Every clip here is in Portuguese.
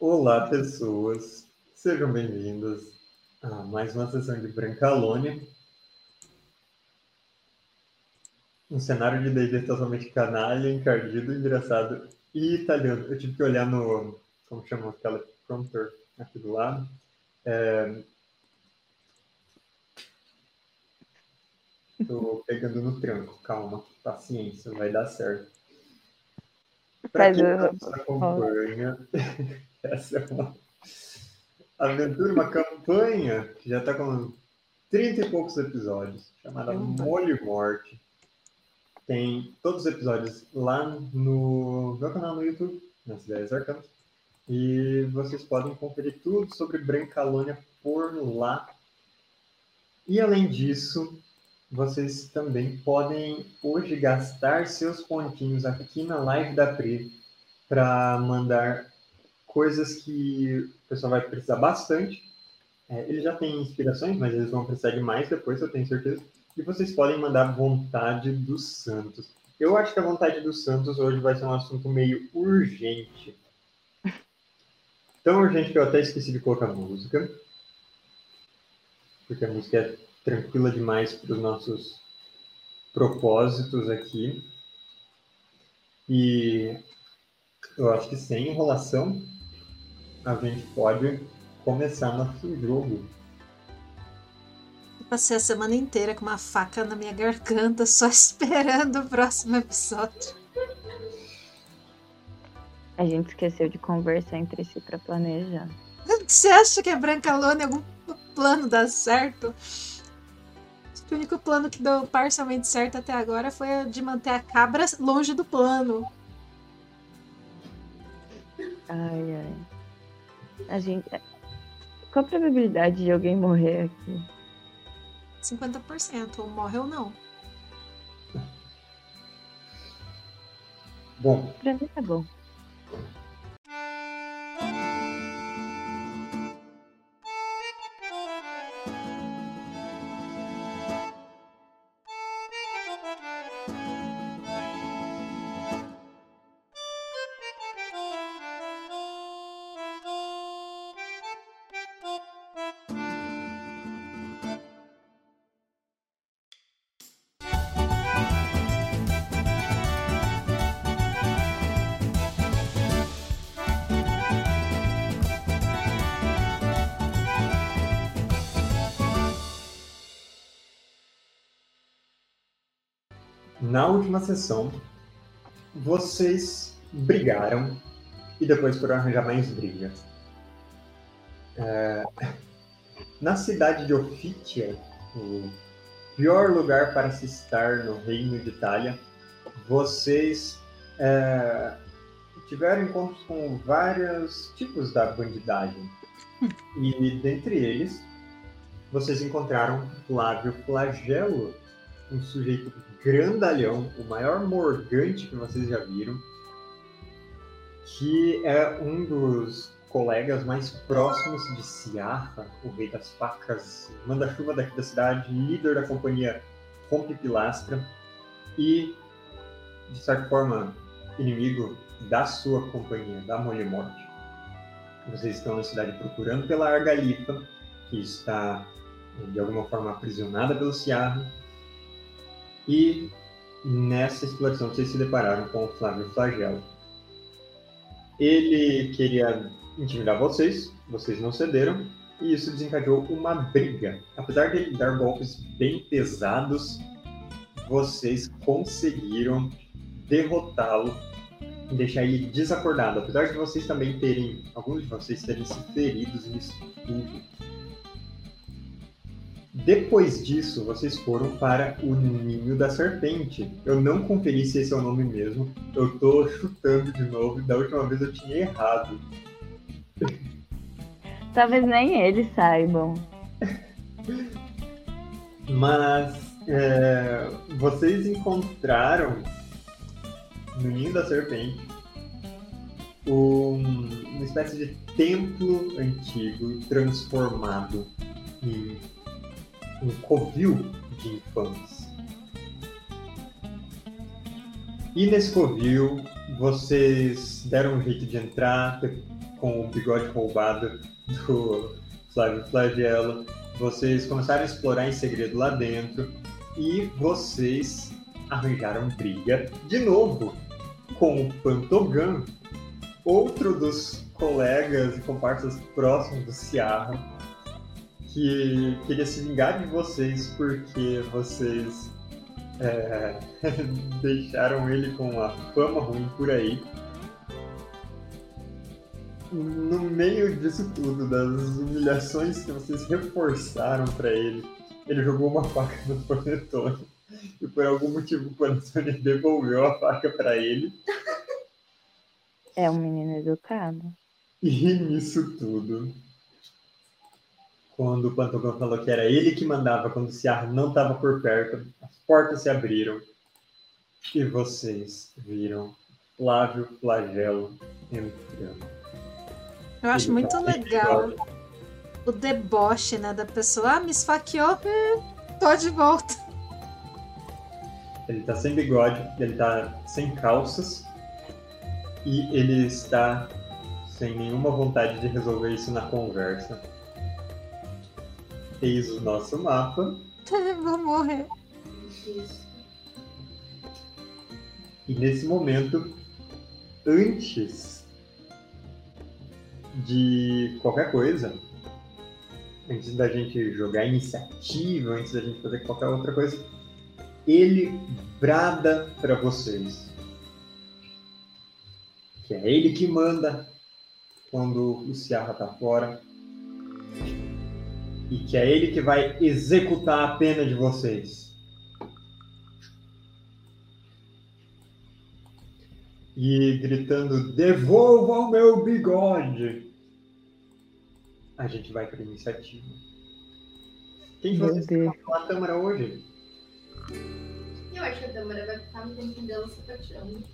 Olá, pessoas. Sejam bem-vindas a mais uma sessão de Brancalônia. Um cenário de D&D totalmente canalha, encardido, engraçado e italiano. Eu tive que olhar no... como chama aquela prompter aqui do lado. É... Tô pegando no tranco, calma, paciência, vai dar certo. Para quem não nos acompanha, essa é uma aventura, uma campanha que já está com 30 e poucos episódios, chamada Molho Morte. Tem todos os episódios lá no meu canal no YouTube, nas Ideias Arcanas. E vocês podem conferir tudo sobre Brancalônia por lá. E além disso, vocês também podem hoje gastar seus pontinhos aqui na live da Pri para mandar coisas que o pessoal vai precisar bastante. É, ele já tem inspirações, mas eles vão precisar de mais depois, eu tenho certeza. E vocês podem mandar vontade dos santos. Eu acho que a vontade dos santos hoje vai ser um assunto meio urgente. Tão urgente que eu até esqueci de colocar música. Porque a música é tranquila demais para os nossos propósitos aqui. E eu acho que sem enrolação, a gente pode começar nosso jogo. Eu passei a semana inteira com uma faca na minha garganta, só esperando o próximo episódio. A gente esqueceu de conversar entre si para planejar. Você acha que a Brancalone algum plano dá certo? O único plano que deu parcialmente certo até agora foi de manter a cabra longe do plano. Ai, ai. A gente. Qual a probabilidade de alguém morrer aqui? 50%, ou morre ou não. Bom. Pra mim tá bom. Última sessão, vocês brigaram e depois foram arranjar mais briga. É... Na cidade de Offitia, o pior lugar para se estar no Reino de Itália, vocês é... tiveram encontros com vários tipos da bandidagem. E dentre eles, vocês encontraram Flávio Flagelo, um sujeito grandalhão, o maior morgante que vocês já viram, que é um dos colegas mais próximos de Ciarra, o rei das facas, manda-chuva daqui da cidade, líder da companhia Rompe Pilastra e, de certa forma, inimigo da sua companhia, da Molha Morte. Vocês estão na cidade procurando pela Argalifa, que está, de alguma forma, aprisionada pelo Ciarra, e nessa exploração vocês se depararam com o Flávio Flagelo. Ele queria intimidar vocês, vocês não cederam, e isso desencadeou uma briga. Apesar de ele dar golpes bem pesados, vocês conseguiram derrotá-lo e deixar ele desacordado. Apesar de vocês também terem, alguns de vocês terem se feridos nisso tudo. Depois disso, vocês foram para o Ninho da Serpente. Eu não conferi se esse é o nome mesmo. Eu tô chutando de novo. Da última vez eu tinha errado. Talvez nem eles saibam. Mas é, vocês encontraram no Ninho da Serpente um, uma espécie de templo antigo transformado em um covil de infames. E nesse covil, vocês deram um jeito de entrar, com o bigode roubado do Flávio Flagelo. Vocês começaram a explorar em segredo lá dentro e vocês arranjaram briga de novo com o Pantogan, outro dos colegas e comparsas próximos do Ciarra, que queria se vingar de vocês porque vocês é, deixaram ele com uma fama ruim por aí. No meio disso tudo, das humilhações que vocês reforçaram para ele, ele jogou uma faca no Panetone. E por algum motivo o Panetone devolveu a faca para ele. É um menino educado. E nisso tudo, quando o Pantogão falou que era ele que mandava quando o Ciarra não estava por perto, as portas se abriram e vocês viram Flávio Flagelo entrando. Eu acho Ele muito tá legal o deboche, né, da pessoa. Ah, me esfaqueou, hum, tô de volta. Ele tá sem bigode, ele tá sem calças e ele está sem nenhuma vontade de resolver isso na conversa. Eis o nosso mapa. Vou morrer. E nesse momento, antes de qualquer coisa, antes da gente jogar iniciativa, antes da gente fazer qualquer outra coisa, ele brada para vocês. Que é ele que manda quando o Ciarra tá fora. E que é ele que vai executar a pena de vocês. e gritando: Devolva o meu bigode! A gente vai para iniciativa. Quem de Meu vocês Deus. vai falar a câmera hoje? Eu acho que a Dâmara vai ficar no tempo dela sapateando.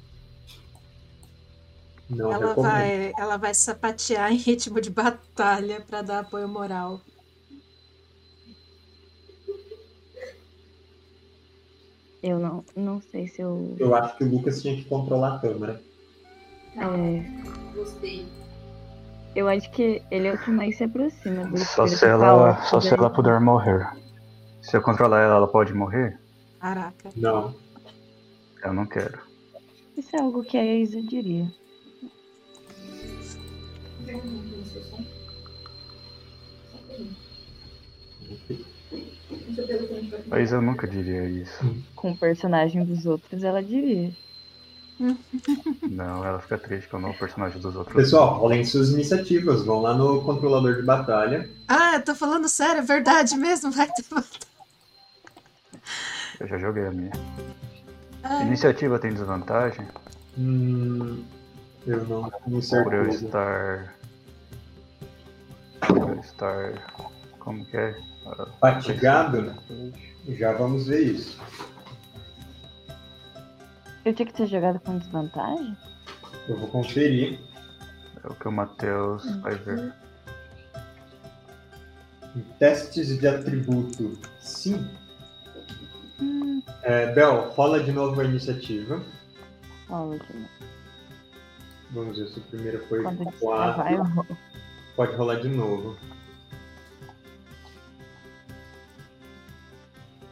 Não Ela recomendo. vai, ela vai sapatear em ritmo de batalha pra dar apoio moral. Eu não, não sei se eu. Eu acho que o Lucas tinha que controlar a câmera. É, Gostei. eu acho que ele é o que mais se aproxima do Só se ela, só se ela puder morrer. Se eu controlar ela, ela pode morrer? Caraca. Não. Eu não quero. Isso é algo que a Isa diria. Pergunta Mas eu nunca diria isso. Com o personagem dos outros, ela diria. Não, ela fica triste quando o personagem dos outros. Pessoal, rolem suas iniciativas. Vão lá no controlador de batalha. Ah, eu tô falando sério, é verdade mesmo? Vai ter batalha. Eu já joguei a minha. Ah, Iniciativa tem desvantagem Hum, eu não tenho por eu certeza. estar. Por eu estar. Como que é? Fatigado? Já vamos ver isso. Eu tinha que ter jogado com desvantagem? Eu vou conferir. É o que o Matheus vai ver. Em testes de atributo, sim. Hum, É, Bel, rola de novo a iniciativa. rola de novo. Vamos ver se o primeiro foi Quando destravar, 4. eu rolo. Pode rolar de novo.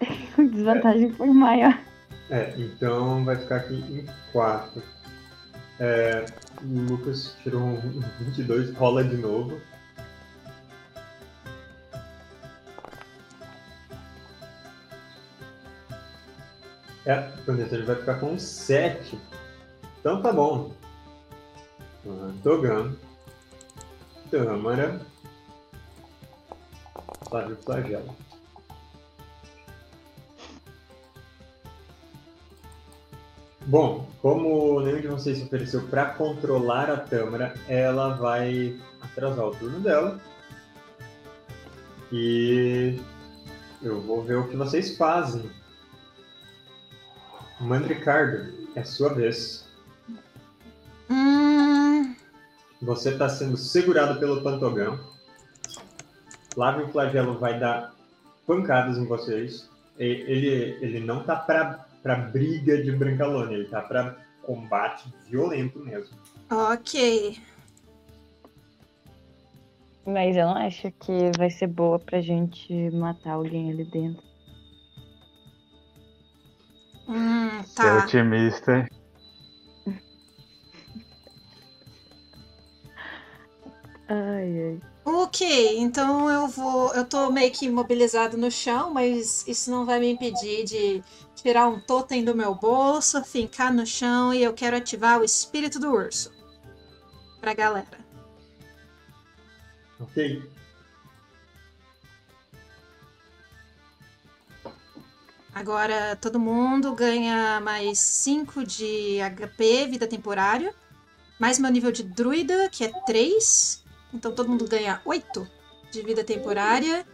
Desvantagem foi maior. É, então vai ficar aqui em 4. É, o Lucas tirou um 22, rola de novo. É, o ele vai ficar com um 7. Então tá bom. Togan. Tâmara. Flávio Flagelo. Bom, como nenhum de vocês se ofereceu para controlar a Tâmara, ela vai atrasar o turno dela. E eu vou ver o que vocês fazem. Mandricardo, é sua vez. hum, Você está sendo segurado pelo Pantogão. Flávio Flagelo vai dar pancadas em vocês. Ele, ele não tá pra, pra briga de Brancalone, ele tá pra combate violento mesmo. ok. Mas eu não acho que vai ser boa pra gente matar alguém ali dentro. Hum, Você é tá. otimista, hein? Ai, ai. Ok, então eu vou. Eu tô meio que imobilizado no chão, mas isso não vai me impedir de tirar um totem do meu bolso, fincar no chão e eu quero ativar o espírito do urso. Pra galera. Ok. Agora todo mundo ganha mais 5 de HP, vida temporária. Mais meu nível de druida, que é 3. Então todo mundo ganha 8 de vida temporária.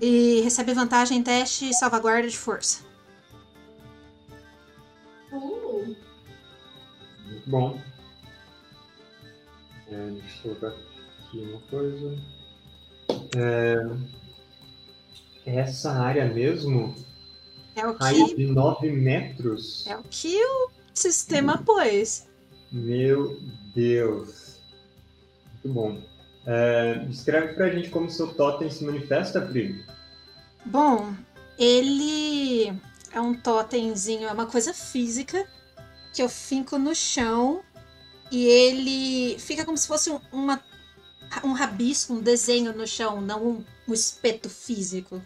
E recebe vantagem em teste e salvaguarda de força. Uh, Muito bom. É, deixa eu colocar aqui uma coisa. É, essa área mesmo, É o raio que, de 9 metros. é o, que o sistema pôs. Meu Deus. Muito bom. É, descreve pra gente como seu totem se manifesta, Pri. Bom, ele é um totemzinho, é uma coisa física que eu finco no chão e ele fica como se fosse um, uma, um rabisco, um desenho no chão, não um, um espeto físico.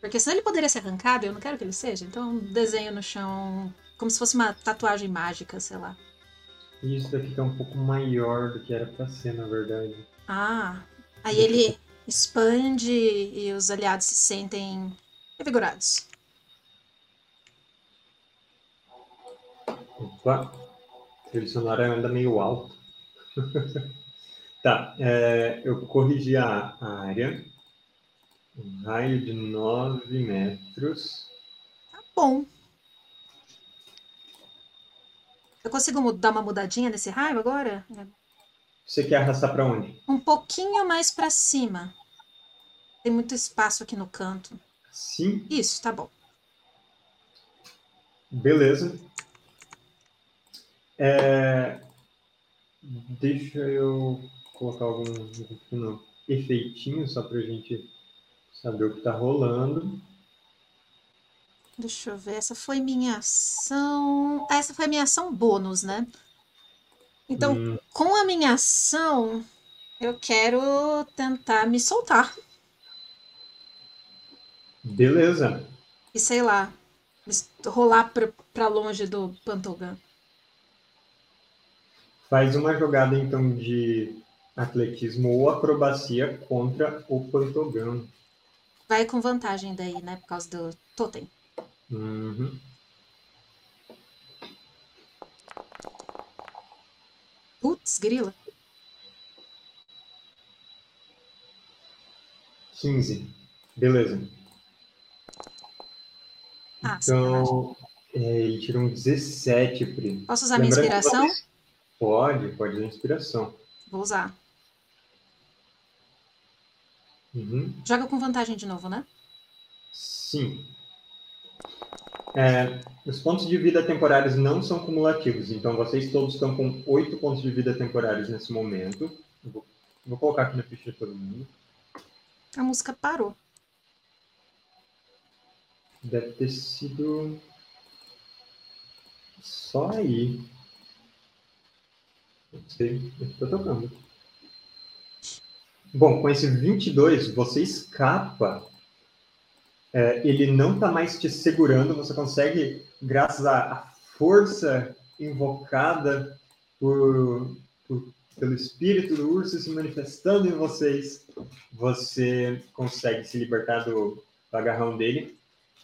Porque senão ele poderia ser arrancado, eu não quero que ele seja. Então, é um desenho no chão, como se fosse uma tatuagem mágica, sei lá. Isso daqui tá um pouco maior do que era pra ser, na verdade. Ah, aí ele expande e os aliados se sentem revigorados. Opa, a trilha sonora anda meio alto. tá, é, eu corrigi a a área. Um raio de 9 metros. Tá bom. Eu consigo dar uma mudadinha nesse raio agora? Você quer arrastar pra onde? Um pouquinho mais pra cima. Tem muito espaço aqui no canto. Sim, Isso, tá bom. beleza. É, deixa eu colocar algum pequeno efeitinho só pra gente saber o que tá rolando. Deixa eu ver. Essa foi minha ação. Ah, essa foi minha ação bônus, né? Então, Hum, com a minha ação, eu quero tentar me soltar. beleza. E sei lá, rolar pra longe do Pantogan. Faz uma jogada então de atletismo ou acrobacia contra o Pantogan. Vai com vantagem daí, né? Por causa do totem. Uhum. Putz, grila. 15. Beleza. Ah. Então, é, ele tirou um 17, Pri. Posso usar minha Lembrando que inspiração? vocês- Pode, pode usar inspiração. Vou usar. Uhum. Joga com vantagem de novo, né? Sim. É, os pontos de vida temporários não são cumulativos, então vocês todos estão com 8 pontos de vida temporários nesse momento. Vou, vou colocar aqui na ficha de todo mundo. A música parou. Deve ter sido só aí. Sei, tô tocando. Bom, com esse 22, você escapa. É, ele não está mais te segurando, você consegue, graças à força invocada por, por- pelo espírito do urso se manifestando em vocês, você consegue se libertar do, do agarrão dele.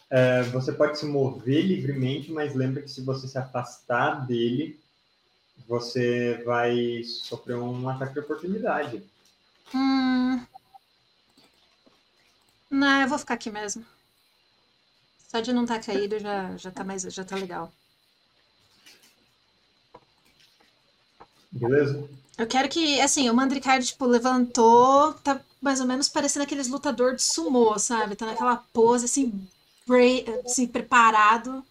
É, você pode se mover livremente, mas lembra que se você se afastar dele, você vai sofrer um ataque de oportunidade. Hum. Não, eu vou ficar aqui mesmo. Só de não estar caído já, já tá mais, já tá legal. Beleza? Eu quero que, assim, o Mandricard, tipo, levantou, tá mais ou menos parecendo aqueles lutador de sumô, sabe? Tá naquela pose, assim, assim preparado.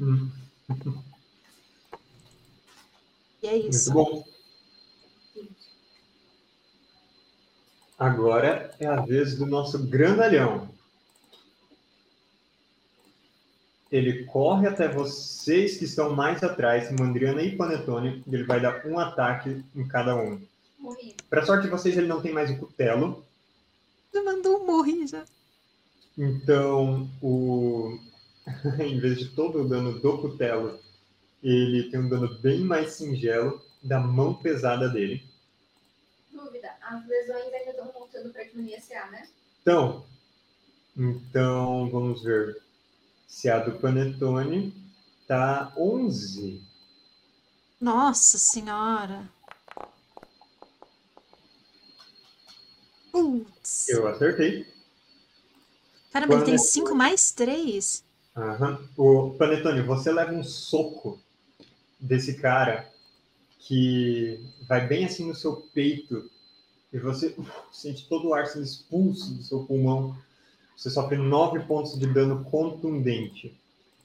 Hum, E é isso. muito bom. Agora é a vez do nosso grandalhão. Ele corre até vocês que estão mais atrás, Mandriana e Panetone, e ele vai dar um ataque em cada um. Morri. Para sorte de vocês, ele não tem mais o cutelo, Já mandou um morrer já. então o em vez de todo o dano do cutelo, ele tem um dano bem mais singelo da mão pesada dele. Dúvida. As lesões ainda estão voltando pra diminuir CA, né? Então, então vamos ver se a do Panetone tá 11. Nossa senhora. Putz. Eu acertei. Caramba, ele tem Panetone. 5 mais 3. Aham. O Panetone, você leva um soco desse cara que vai bem assim no seu peito e você uf, sente todo o ar sendo expulso do seu pulmão. Você sofre nove pontos de dano contundente.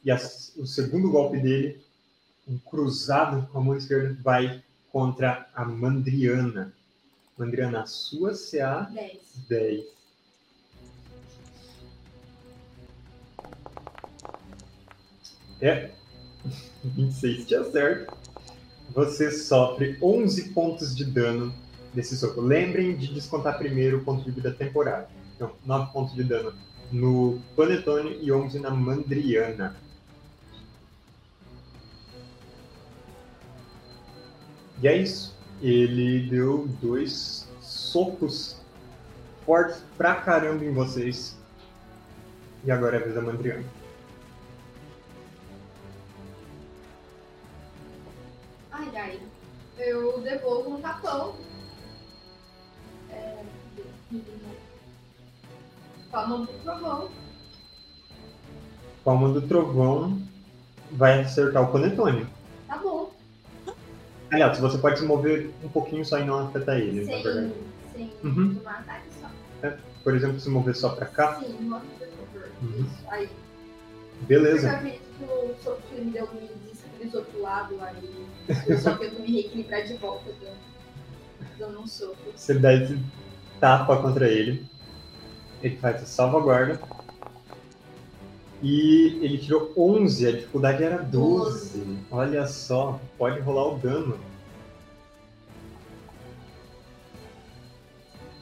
E as- o segundo golpe dele, um cruzado com a mão esquerda, vai contra a Mandriana. Mandriana, a sua CA 10. 10. É. 26 te acerta. Você sofre 11 pontos de dano desse soco. Lembrem de descontar primeiro o ponto de vida temporário. Então, 9 pontos de dano no Panetone e 11 na Mandriana. E é isso. Ele deu dois socos fortes pra caramba em vocês. E agora é a vez da Mandriana. Eu devolvo um tapão. É... Palma pro trovão. Palma do Trovão vai acertar o Panetone. Tá bom. Aliás, você pode se mover um pouquinho só e não afetar ele, verdade. sem Uhum. ataque só. Por exemplo, se mover só pra cá. Sim, mostra por favor. Uhum. Isso, aí. Porque eu Beleza. acredito que o soco que me deu me desestabilizou pro lado, aí eu só tento me reequilibrar de volta dando, dando um soco. Você dá esse tapa contra ele. Ele faz a salvaguarda. E ele tirou 11, a dificuldade era 12. Olha só, pode rolar o dano.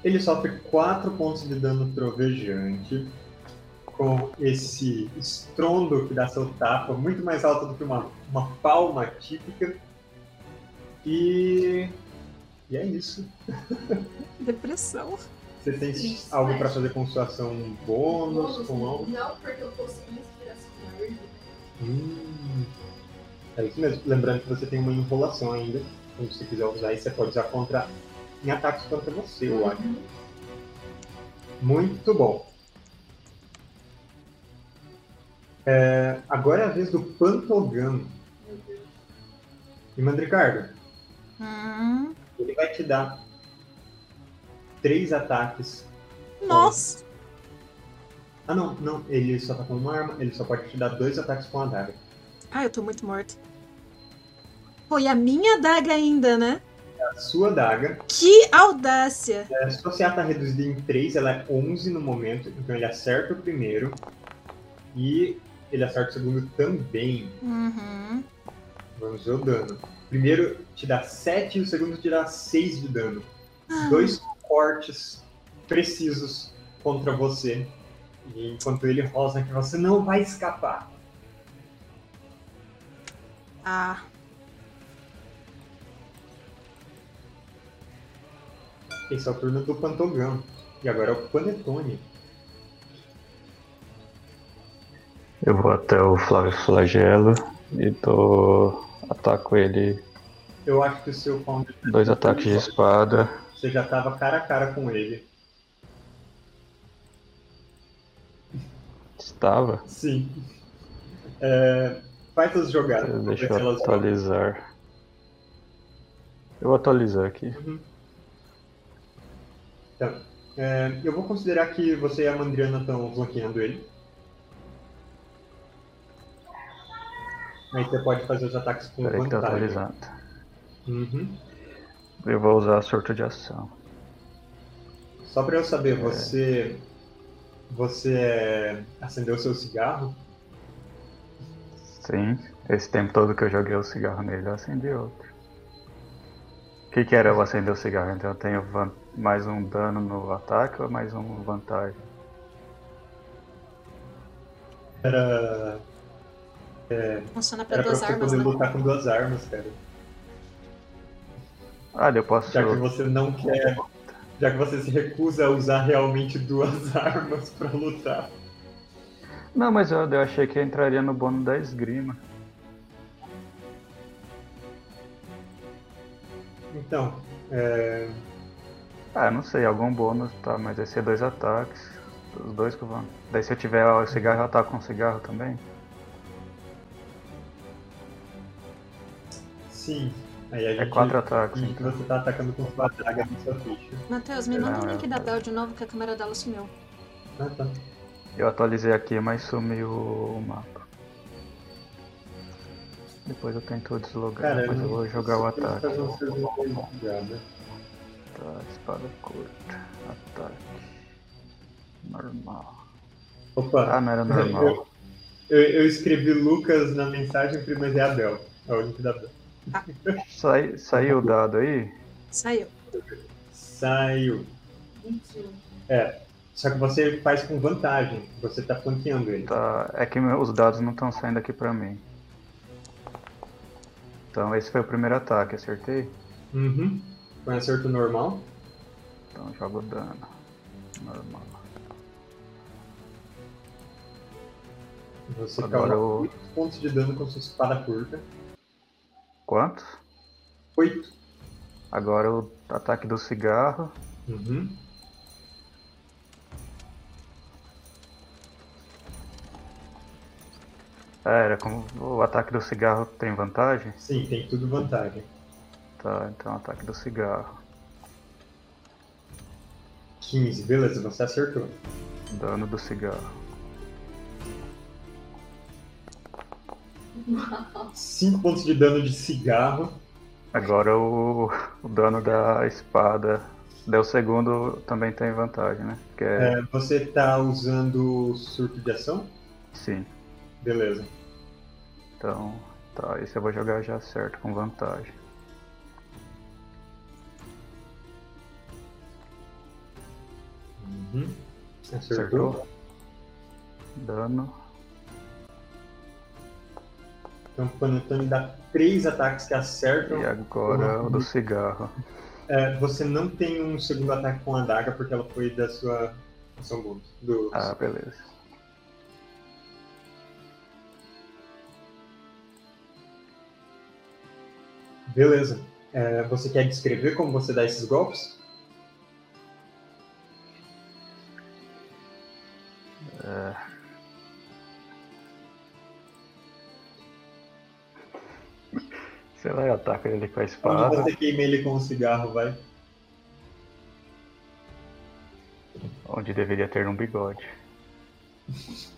Ele sofre 4 pontos de dano trovejante. Com esse estrondo que dá seu tapa, muito mais alto do que uma, uma palma típica. E. E é isso. Depressão. Você tem Isso, algo é. para fazer com sua ação bônus, Bônus, com mão? Não, porque eu sem inspiração na erva. Hum. É isso mesmo. Lembrando que você tem uma enrolação ainda. Então, se você quiser usar isso, você pode usar contra em ataques contra você, eu acho. Uhum. Muito bom. É, agora é a vez do Pantogan. Meu Deus. E Mandricardo, Hum. ele vai te dar três ataques. Nossa. Ah, não, não. Ele só tá com uma arma. Ele só pode te dar dois ataques com a adaga. Ai, eu tô muito morta. Pô, e a minha daga ainda, né? A sua adaga Que audácia! É, se você tá reduzida em 3, ela é 11 no momento, então ele acerta o primeiro e ele acerta o segundo também. Uhum. Vamos ver o dano. O primeiro te dá 7 e o segundo te dá 6 de dano. Dois cortes precisos contra você. E enquanto ele rosa que você não vai escapar. Ah, Esse é o turno do Pantogão. E agora é o Panetone. Eu vou até o Flávio Flagelo e dou. Ataco ele. Eu acho que o seu Founder, Dois ataques de espada. você já tava cara a cara com ele. Estava. Sim. É, faz as jogadas. Deixa eu atualizar. Eu vou atualizar aqui. Uhum. Tá. É, eu vou considerar que você e a Mandriana estão flanqueando ele. Aí você pode fazer os ataques com Peraí que tá vantagem. atualizando. Uhum. Eu vou usar a surto de ação. Só pra eu saber, você. Você é, acendeu seu cigarro? Sim, esse tempo todo que eu joguei o cigarro nele, eu acendi outro. O que, que era eu acender o cigarro? Então eu tenho van- mais um dano no ataque ou mais um vantagem? Era. Funciona pra Era pra duas você armas, poder né? lutar com duas armas, cara. Ah, eu posso. Já que você não quer. Já que você se recusa a usar realmente duas armas pra lutar. Não, mas eu, eu achei que entraria no bônus da esgrima. Então, é, Ah, não sei, algum bônus, tá, mas vai ser dois ataques. Os dois que vão. Daí se eu tiver o cigarro, eu ataco com cigarro também. Sim. Aí a gente, É quatro ataques, então. você tá atacando com sua adaga na sua ficha. Matheus, me manda o link eu- da Bel de novo que a câmera dela sumiu. Ah, tá. Eu atualizei aqui, mas sumiu o mapa. Depois eu tento deslogar, Cara, depois eu vou jogar o ataque. um investigada. Tá, espada curta. Ataque. Normal. Opa, Ah, não era normal. eu, eu escrevi Lucas na mensagem, mas é a Bel. É o link da Bel. Sai, saiu o dado aí? Saiu. Saiu. 21. Só que você faz com vantagem. Você tá flanqueando ele. Tá, é que os dados não estão saindo aqui pra mim. Então esse foi o primeiro ataque, acertei? Uhum. Foi um acerto normal. Então eu jogo dano. Normal. Você Agora causa eu- 8 pontos de dano com sua espada curta. Quantos? 8. Agora o ataque do cigarro. Uhum. Ah, era como o ataque do cigarro tem vantagem? Sim, tem tudo vantagem. Tá, então ataque do cigarro. 15, beleza, você acertou. Dano do cigarro. 5 pontos de dano de cigarro. Agora o, o dano da espada. Deu segundo também tem vantagem, né? Que é. É, você tá usando surto de ação? Sim. Beleza. Então. Tá, esse eu vou jogar já certo, com vantagem. Uhum. Acertou. Acertou? Dano. Então o Panetone dá 3 ataques que acertam. E agora o do cigarro. É, você não tem um segundo ataque com a adaga porque ela foi da sua ação bônus. Do... Ah, beleza. Beleza. É, você quer descrever como você dá esses golpes? Sei lá, eu ataco ele com a Onde espada. você queima ele com o cigarro, vai? Onde deveria ter um bigode.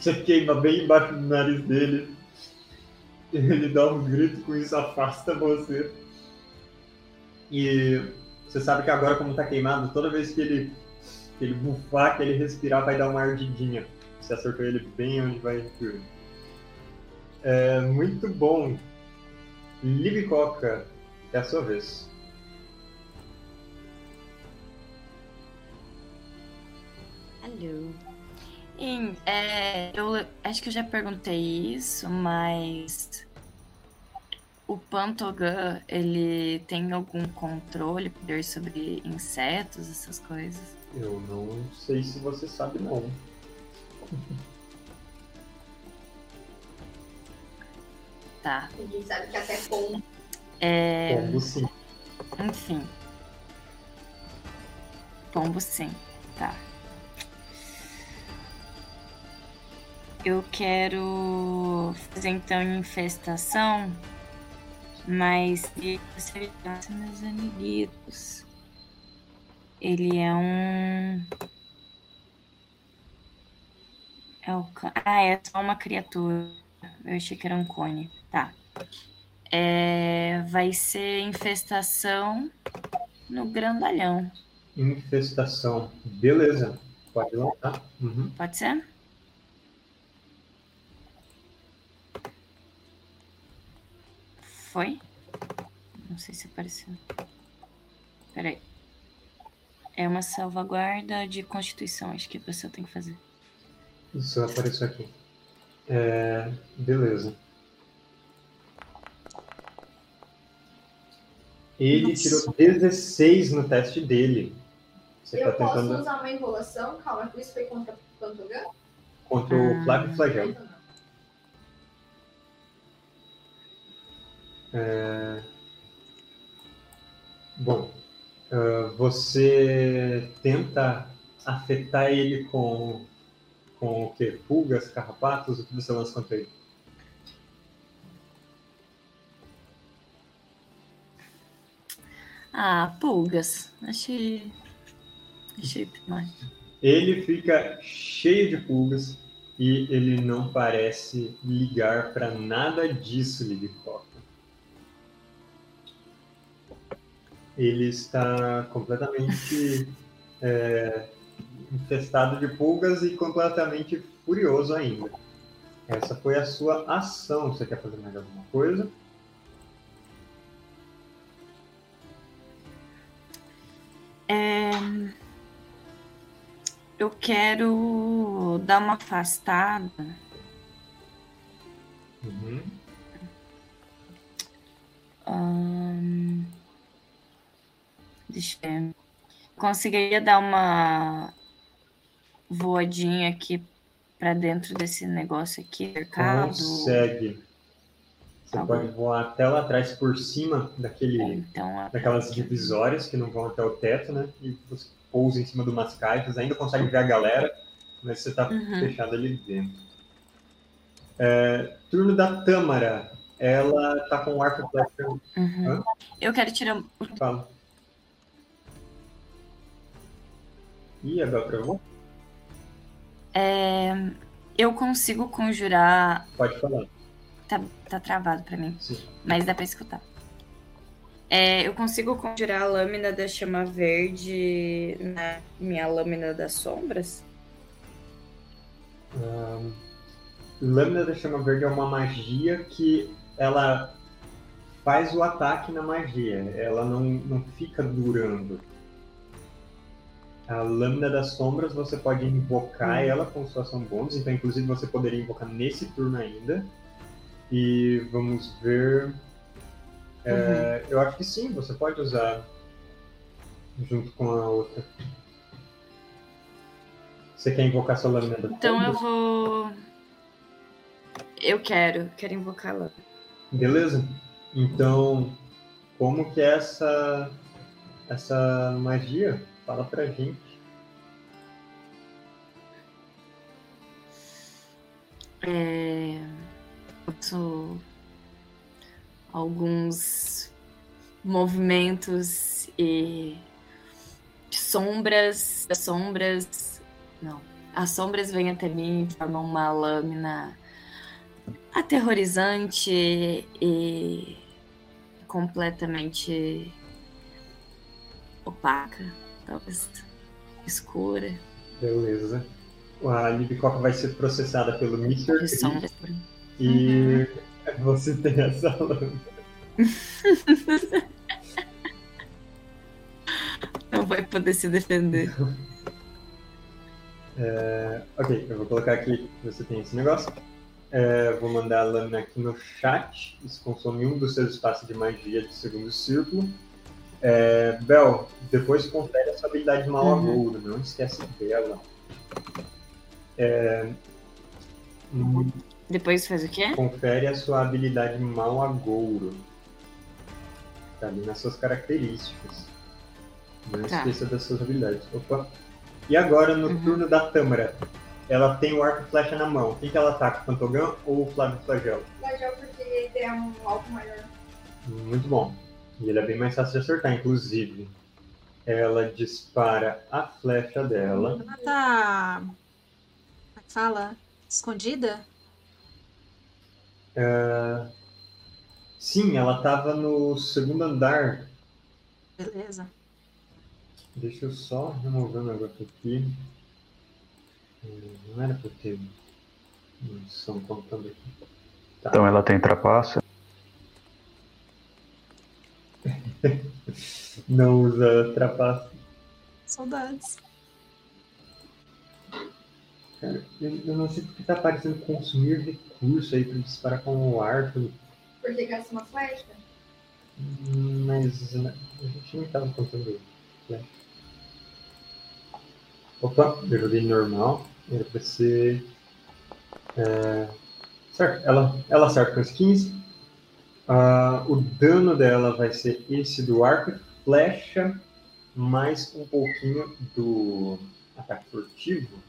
Você queima bem embaixo do nariz dele. Ele dá um grito com isso, afasta você. E você sabe que agora, como tá queimado, toda vez que ele, que ele bufar, que ele respirar, vai dar uma ardidinha. Você acertou ele bem onde vai. É muito bom. Libicoca, é a sua vez. Alô. Em, é, eu acho que eu já perguntei isso, mas o Pantogan, ele tem algum controle, poder sobre insetos, essas coisas? Eu não sei se você sabe, não. Tá. Ninguém sabe que até com É, Pombo, sim. enfim. Pombo sim, tá. Eu quero fazer então infestação, mas se você passa meus amiguitos. Ele é um. É o. Ah, é só uma criatura. Eu achei que era um cone. Tá. É, vai ser infestação no grandalhão. Infestação. Beleza. Pode lançar. Uhum. Pode ser? Foi? Não sei se apareceu. Peraí. É uma salvaguarda de constituição, acho que você tem que fazer. Isso apareceu aqui. É, beleza. Ele Nossa. tirou 16 no teste dele. Você eu tá posso tentando usar uma enrolação? Calma, por isso foi contra o Pantogan? contra o Ah. Flávio Flagel. É, Bom, ah, você tenta afetar ele com, com o quê? Pulgas, carrapatos? O que você lança contra ele? Ah, pulgas. Achei. Achei demais. Ele fica cheio de pulgas e ele não parece ligar para nada disso, Libicoca. Ele está completamente é, infestado de pulgas e completamente furioso ainda. Essa foi a sua ação. Você quer fazer mais alguma coisa? É, Eu quero dar uma afastada. Uhum. Ahn, Deixa eu ver. Conseguiria dar uma voadinha aqui pra dentro desse negócio aqui, cercado? Consegue. Você Tá pode voar até lá atrás por cima daquele Então, a- daquelas divisórias que não vão até o teto, né? E você pousa em cima de umas caixas, ainda consegue ver a galera, mas você tá Uhum. fechado ali dentro. É, turno da Tâmara. Ela tá com o arco flecha. Uhum. Eu quero tirar. Fala. Ih, a Bel travou? É, Eu consigo conjurar. Pode falar. Tá, tá travado pra mim, Sim. mas dá pra escutar. É, eu consigo conjurar a lâmina da chama verde na minha lâmina das sombras? Ahn, Lâmina da Chama Verde é uma magia que ela faz o ataque na magia. Ela não, não fica durando. A Lâmina das Sombras você pode invocar ela com sua ação bônus. Então, inclusive, você poderia invocar nesse turno ainda. E vamos ver. É, Eu acho que sim, você pode usar junto com a outra. Você quer invocar sua Lâmina das Então eu vou. Eu quero, quero invocar a lâmina. Beleza? Então, como que é essa essa magia? Fala pra gente. É, faço alguns movimentos e sombras, as sombras, não, as sombras vêm até mim e formam uma lâmina aterrorizante e completamente opaca, talvez escura, Beleza. A Libicoca vai ser processada pelo Mr. sombras e você tem essa lâmina. Não vai poder se defender. É, ok, eu vou colocar aqui que você tem esse negócio. É, vou mandar a lâmina aqui no chat. Isso consome um dos seus espaços de magia de segundo círculo. É, Bel, depois confere a sua habilidade de mal Uhum. agouro, não esquece dela. É, hum, Depois faz o quê? confere a sua habilidade mal agouro. Tá ali nas suas características. Não Tá. esqueça das suas habilidades. Opa. E agora, no Uhum. turno da Tâmara, ela tem o arco e flecha na mão. Quem que ela ataca? O Pantogan ou o Flávio Flagel? Legal porque ele tem um alvo maior. Muito bom. E ele é bem mais fácil de acertar, inclusive. Ela dispara a flecha dela. Ela tá. Como é que fala? Escondida? É, Sim, ela estava no segundo andar. Beleza. Deixa eu só remover um negócio aqui. Hum, Não era pra ter. Não estão contando aqui. Tá. Então ela tem trapaça. Não usa trapaça. Saudades. Cara, eu, eu não sei porque tá parecendo consumir recurso aí pra disparar com o arco. Porque gasta uma flecha. Hum, Mas né, a gente nem tava contando. Né? Opa, eu joguei normal. Era pra ser. é, certo, ela, ela acerta com os 15. Ah, o dano dela vai ser esse do arco flecha, mais um pouquinho do ataque furtivo.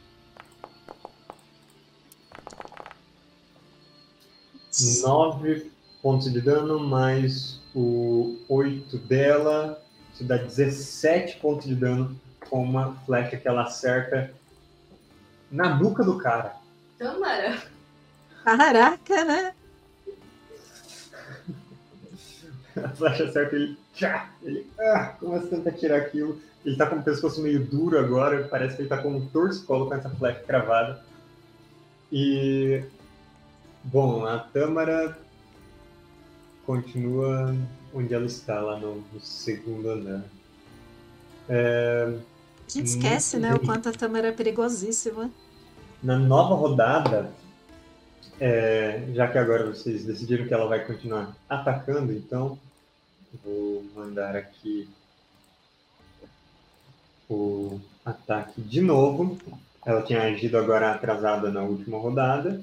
9 pontos de dano, mais o 8 dela. Isso dá 17 pontos de dano com uma flecha que ela acerta na nuca do cara. Câmara. Caraca, né? A flecha acerta ele. Tchá! Ele ah, começa a tentar tirar aquilo. Ele tá com o pescoço meio duro agora. Parece que ele tá com um torcicolo com essa flecha cravada. E. Bom, a Tâmara continua onde ela está, lá no, no segundo andar. É, A gente esquece, né? O quanto a Tamara é perigosíssima. Na nova rodada, é, já que agora vocês decidiram que ela vai continuar atacando, então vou mandar aqui o ataque de novo. Ela tinha agido agora atrasada na última rodada,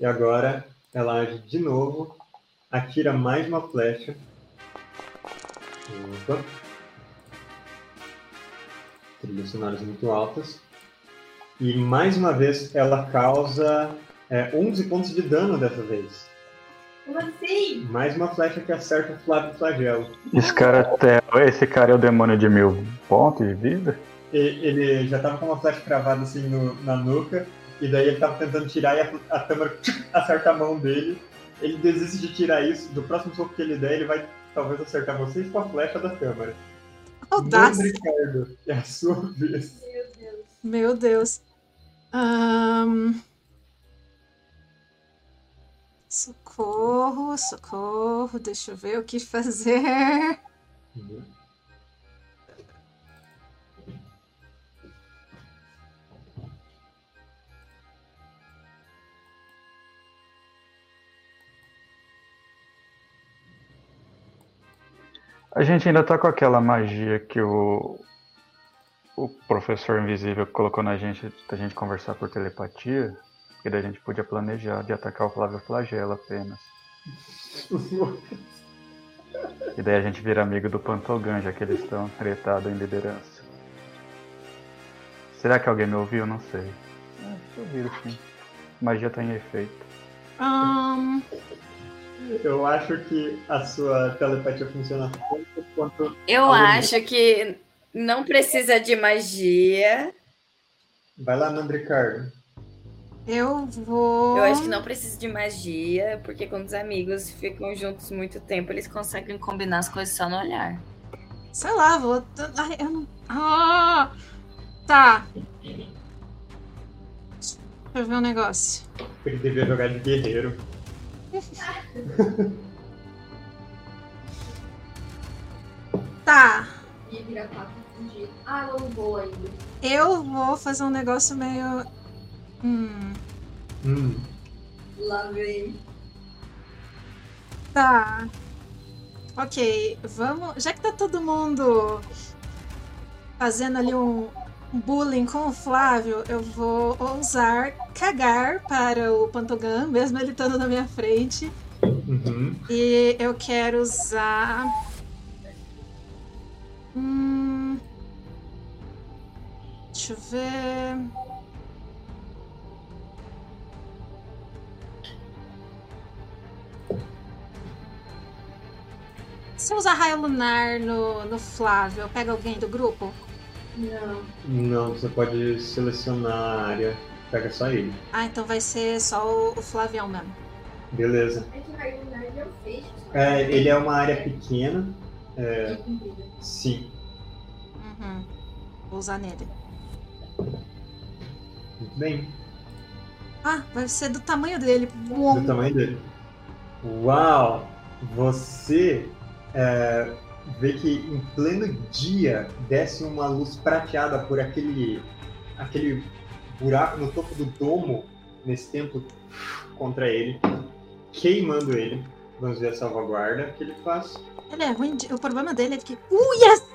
e agora ela age de novo, atira mais uma flecha. Opa. Trilhas sonoras muito altas. E mais uma vez ela causa é, 11 pontos de dano dessa vez. Como assim? Mais uma flecha que acerta o Flávio Flagelo. Esse cara, até- esse cara é o demônio de mil pontos de vida? E- Ele já tava com uma flecha cravada assim no- na nuca, e daí ele tava tentando tirar e a, a Tâmara acerta a mão dele. Ele desiste de tirar isso, do próximo soco que ele der, ele vai talvez acertar vocês com a flecha da Tâmara. Audaz. Mano, Ricardo, é a sua vez. Meu Deus. Meu Deus. Ahn. Socorro, socorro. Deixa eu ver o que fazer. A gente ainda tá com aquela magia que o, o professor invisível colocou na gente, da gente conversar por telepatia, e daí a gente podia planejar de atacar o Flávio Flagelo apenas. E daí a gente vira amigo do Pantogan, já que eles estão tretados em liderança. Será que alguém me ouviu? Não sei. É, ouviram sim. Magia tá em efeito. Ahn, Eu acho que a sua telepatia funciona tanto quanto. Eu acho que não precisa de magia. Vai lá, Mandricardo. eu vou. Eu acho que não precisa de magia, porque quando os amigos ficam juntos muito tempo, eles conseguem combinar as coisas só no olhar. Sei lá, vou. Ai, eu não. Ah! Tá. Deixa eu ver um negócio. Ele devia jogar de guerreiro. Tá. Ah. Eu vou fazer um negócio meio. Hum. Hum. Lá vem. Tá. Ok, vamos. Já que tá todo mundo fazendo ali um um bullying com o Flávio, eu vou ousar cagar para o Pantogan, mesmo ele estando na minha frente. Uhum. E eu quero usar. Hum... Deixa eu ver. Se eu usar raio lunar no, no Flávio, eu pego alguém do grupo? Não. Não, você pode selecionar a área. Pega só ele. Ah, então vai ser só o, o Flavião mesmo. Beleza. É ele é um. É, é uma área pequena. É, comprida. sim. Uhum. Vou usar nele. Muito bem. Ah, vai ser do tamanho dele. Do tamanho dele. Uau! Você é, vê que em pleno dia desce uma luz prateada por aquele, aquele buraco no topo do domo nesse tempo contra ele, queimando ele. Vamos ver a salvaguarda que ele faz. Ele é ruim. de- O problema dele é que. Uh, yes!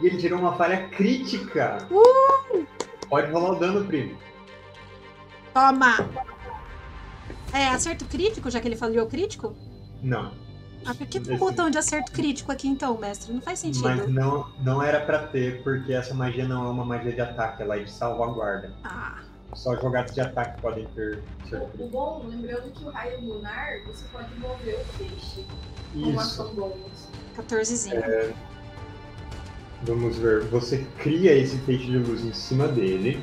E ele tirou uma falha crítica. Pode rolar o dano, primo. Toma! É, acerto crítico, já que ele falhou crítico? Não. Ah, por que tem um botão de acerto crítico aqui então, mestre? Não faz sentido. Mas não, não era pra ter, porque essa magia não é uma magia de ataque, ela é de salvaguarda. Ah, Só jogadas de ataque podem ter acerto O crítico. bom, lembrando que o raio lunar, você pode mover o peixe com uma Isso. ação bônus. 14zinho. É. Vamos ver. Você cria esse feixe de luz em cima dele.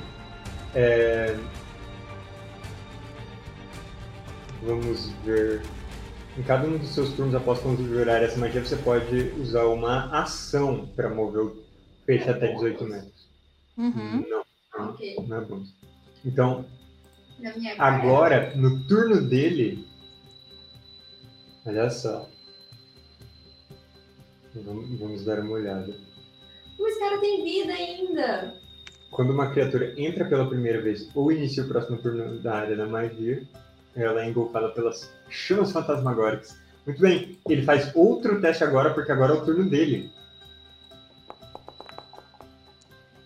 É, Vamos ver. Em cada um dos seus turnos, após configurar essa magia, você pode usar uma ação para mover o peixe até 18 metros. Uhum. Não, não, Ok. não é bom. Então, agora, no turno dele. Olha só. Vamos, vamos dar uma olhada. Esse cara tem vida ainda. Quando uma criatura entra pela primeira vez ou inicia o próximo turno da área da magia, ela é engolfada pelas chamas fantasmagóricas. Muito bem, ele faz outro teste agora, porque agora é o turno dele.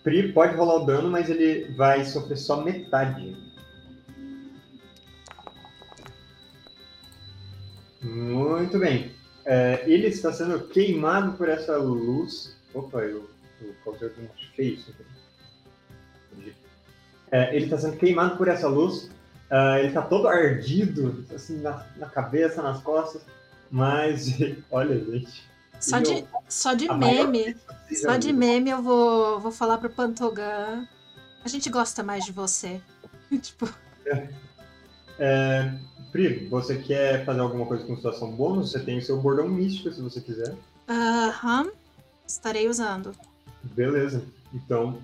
Pri pode rolar o dano, mas ele vai sofrer só metade. Muito bem. É, ele está sendo queimado por essa luz. Opa, eu, eu causei um feio. É, ele está sendo queimado por essa luz. Ah, ele está todo ardido, assim, na, na cabeça, nas costas. Mas, olha, gente. Só de, só de meme. Só de meme eu vou, vou falar pro Pantogan. A gente gosta mais de você. tipo, É, Pri, você quer fazer alguma coisa com situação bônus? Você tem o seu bordão místico, se você quiser. aham. Estarei usando. Beleza. Então,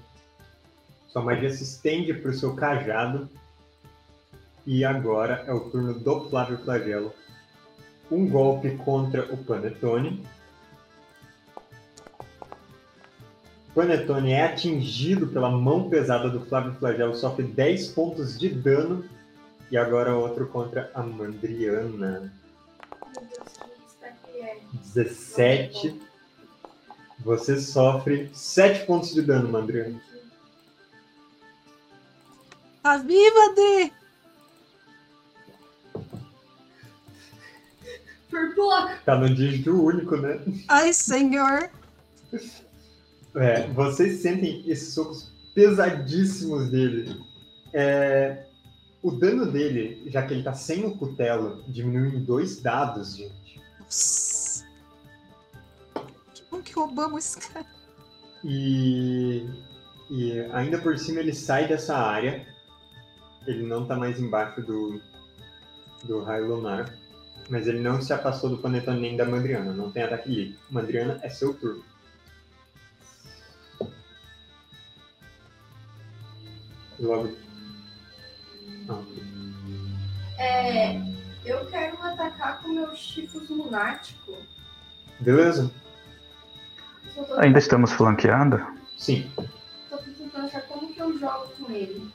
sua magia se estende para o seu cajado. E agora é o turno do Flávio Flagelo. Um golpe contra o Panetone. Panetone é atingido pela mão pesada do Flávio Flagelo, sofre 10 pontos de dano. E agora outro contra a Mandriana. Meu Deus, que isso aqui é. 17. Você sofre 7 pontos de dano, Mandriana. Tá viva, Por pouco. Tá no dígito único, né? Ai, senhor. É, vocês sentem esses socos pesadíssimos dele. É, o dano dele, já que ele tá sem o cutelo, diminui em dois dados, gente. Nossa. Que bom que roubamos esse cara. E, e ainda por cima ele sai dessa área. Ele não tá mais embaixo do, do raio lunar. Mas ele não se afastou do Panetone nem da Mandriana. Não tem ataque livre. Mandriana é seu turno. Logo. Ah, É, eu quero atacar com meu chifres lunático. beleza? Ainda estamos flanqueando? Sim. tô tentando achar como que eu jogo com ele.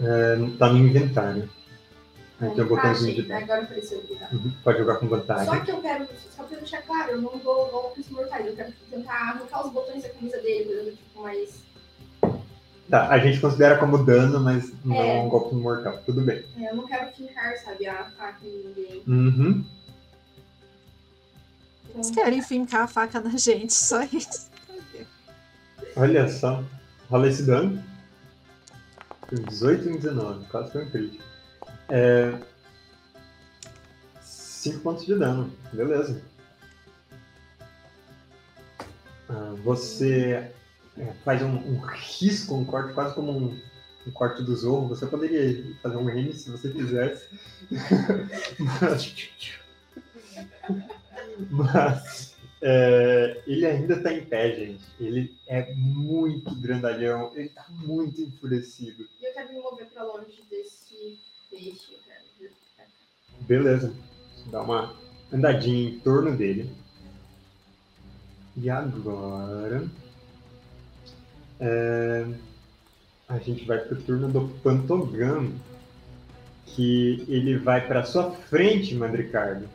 É, tá no inventário. Aí tem o Ah, botãozinho de. Agora apareceu aqui, tá? Uhum, Pode jogar com Só vantagem. que eu quero, só pra deixar claro, eu não vou golpes mortais, eu quero tentar arrancar os botões da camisa dele, coisa do tipo, mas Tá, a gente considera como dano, mas não É. um golpe mortal. Tudo bem. é, eu não quero fincar, sabe, a faca em ninguém. Uhum. Então, Eles querem fincar a faca na gente, só isso. Olha só. Rola esse dano. 18 em 19, quase foi um crítico. É... 5 pontos de dano, beleza. Ah, você é, faz um, um risco, um corte, quase como um, um corte do zorro. Você poderia fazer um rime se você quisesse. mas, mas É, ele ainda tá em pé, gente. Ele é muito grandalhão. Ele tá muito enfurecido. E eu quero me mover pra longe desse Beleza. Dá uma andadinha em torno dele. E agora. é, a gente vai pro turno do Pantogam. Que ele vai pra sua frente, Mandricardo.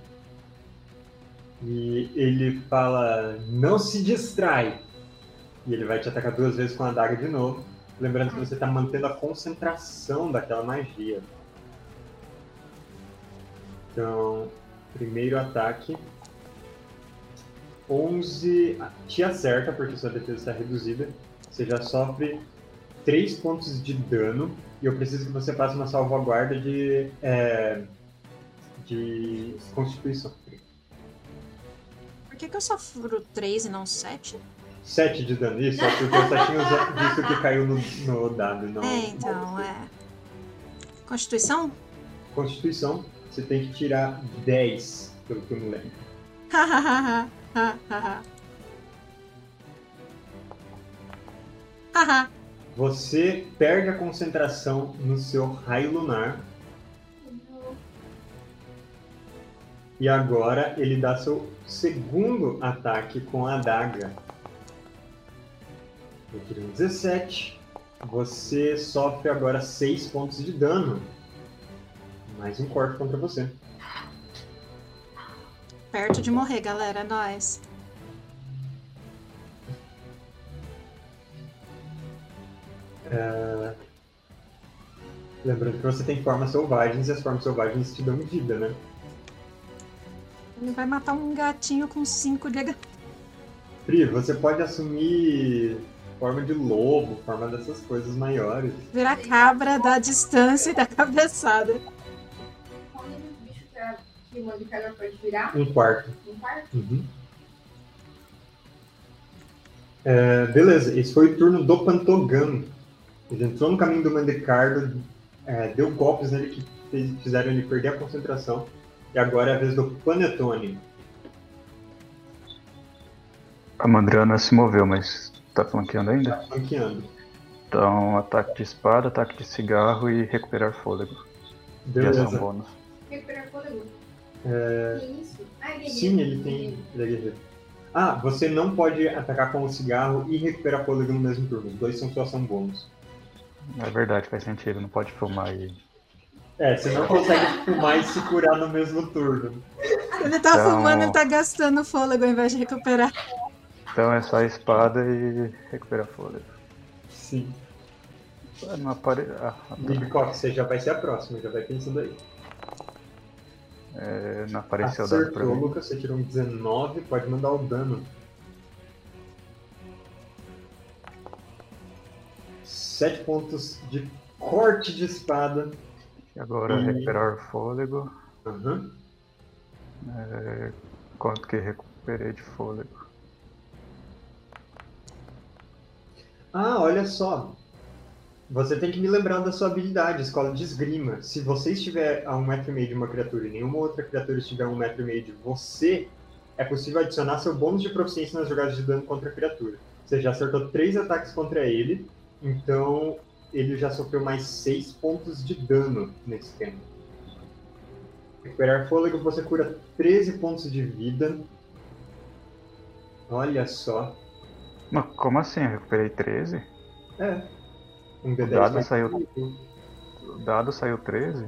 E ele fala: Não se distrai. E ele vai te atacar duas vezes com a adaga de novo. Lembrando que você está mantendo a concentração daquela magia. Então, primeiro ataque. 11 te acerta, porque sua defesa está reduzida. Você já sofre 3 pontos de dano. E eu preciso que você faça uma salvaguarda de. é, de Constituição. Por que, que eu sofro 3 e não 7? 7 de dano, isso, é porque o Satinho disse que caiu no, no dado, não. É, então, é. Constituição? Constituição, você tem que tirar 10, pelo que eu me lembro. Você perde a concentração no seu raio lunar e agora ele dá seu segundo ataque com a adaga. Eu tirei um 17. Você sofre agora 6 pontos de dano. Mais um corte contra você. Perto de morrer, galera, é nóis. É, Lembrando que você tem formas selvagens e as formas selvagens te dão vida, né? Ele vai matar um gatinho com 5 de H. Pri, você pode assumir forma de lobo, forma dessas coisas maiores. Virar cabra da distância e da cabeçada. Que, o modificador pode virar? Um quarto. Um quarto? Uhum. É, beleza, esse foi o turno do Pantogam. Ele entrou no caminho do Mandecardo, é, deu golpes nele que fez- fizeram ele perder a concentração. E agora é a vez do Panetone. A Mandriana se moveu, mas tá flanqueando ainda? Tá flanqueando. Então, ataque de espada, ataque de cigarro e recuperar fôlego. Ação Beleza. bônus. Recuperar fôlego. É, Que isso? Ah, é sim, ele tem. Ele é guerreiro. Ah, você não pode atacar com o cigarro e recuperar fôlego no mesmo turno. Os dois são sua ação bônus. É verdade, faz sentido, não pode filmar e. É, você não consegue fumar e se curar no mesmo turno. Ele tá Então- fumando, ele tá gastando fôlego ao invés de recuperar. Então é só a espada e recuperar fôlego. Sim. Não apare... ah. Big você já vai ser a próxima, já vai pensando aí. É, não apareceu o dado pra Acertou, mim. Lucas, você tirou um 19, pode mandar o dano. 7 pontos de corte de espada. E agora E- recuperar fôlego. Aham. É, Quanto que recuperei de fôlego? Ah, olha só. Você tem que me lembrar da sua habilidade, escola de esgrima. Se você estiver a um metro e meio de uma criatura e nenhuma outra criatura estiver a um metro e meio de você, é possível adicionar seu bônus de proficiência nas jogadas de dano contra a criatura. Você já acertou três ataques contra ele, então ele já sofreu mais seis pontos de dano nesse tempo. Recuperar fôlego, você cura 13 pontos de vida. Olha só. Mas como assim? Eu recuperei 13? É. Um D10 dado mais saiu-. O dado saiu 13?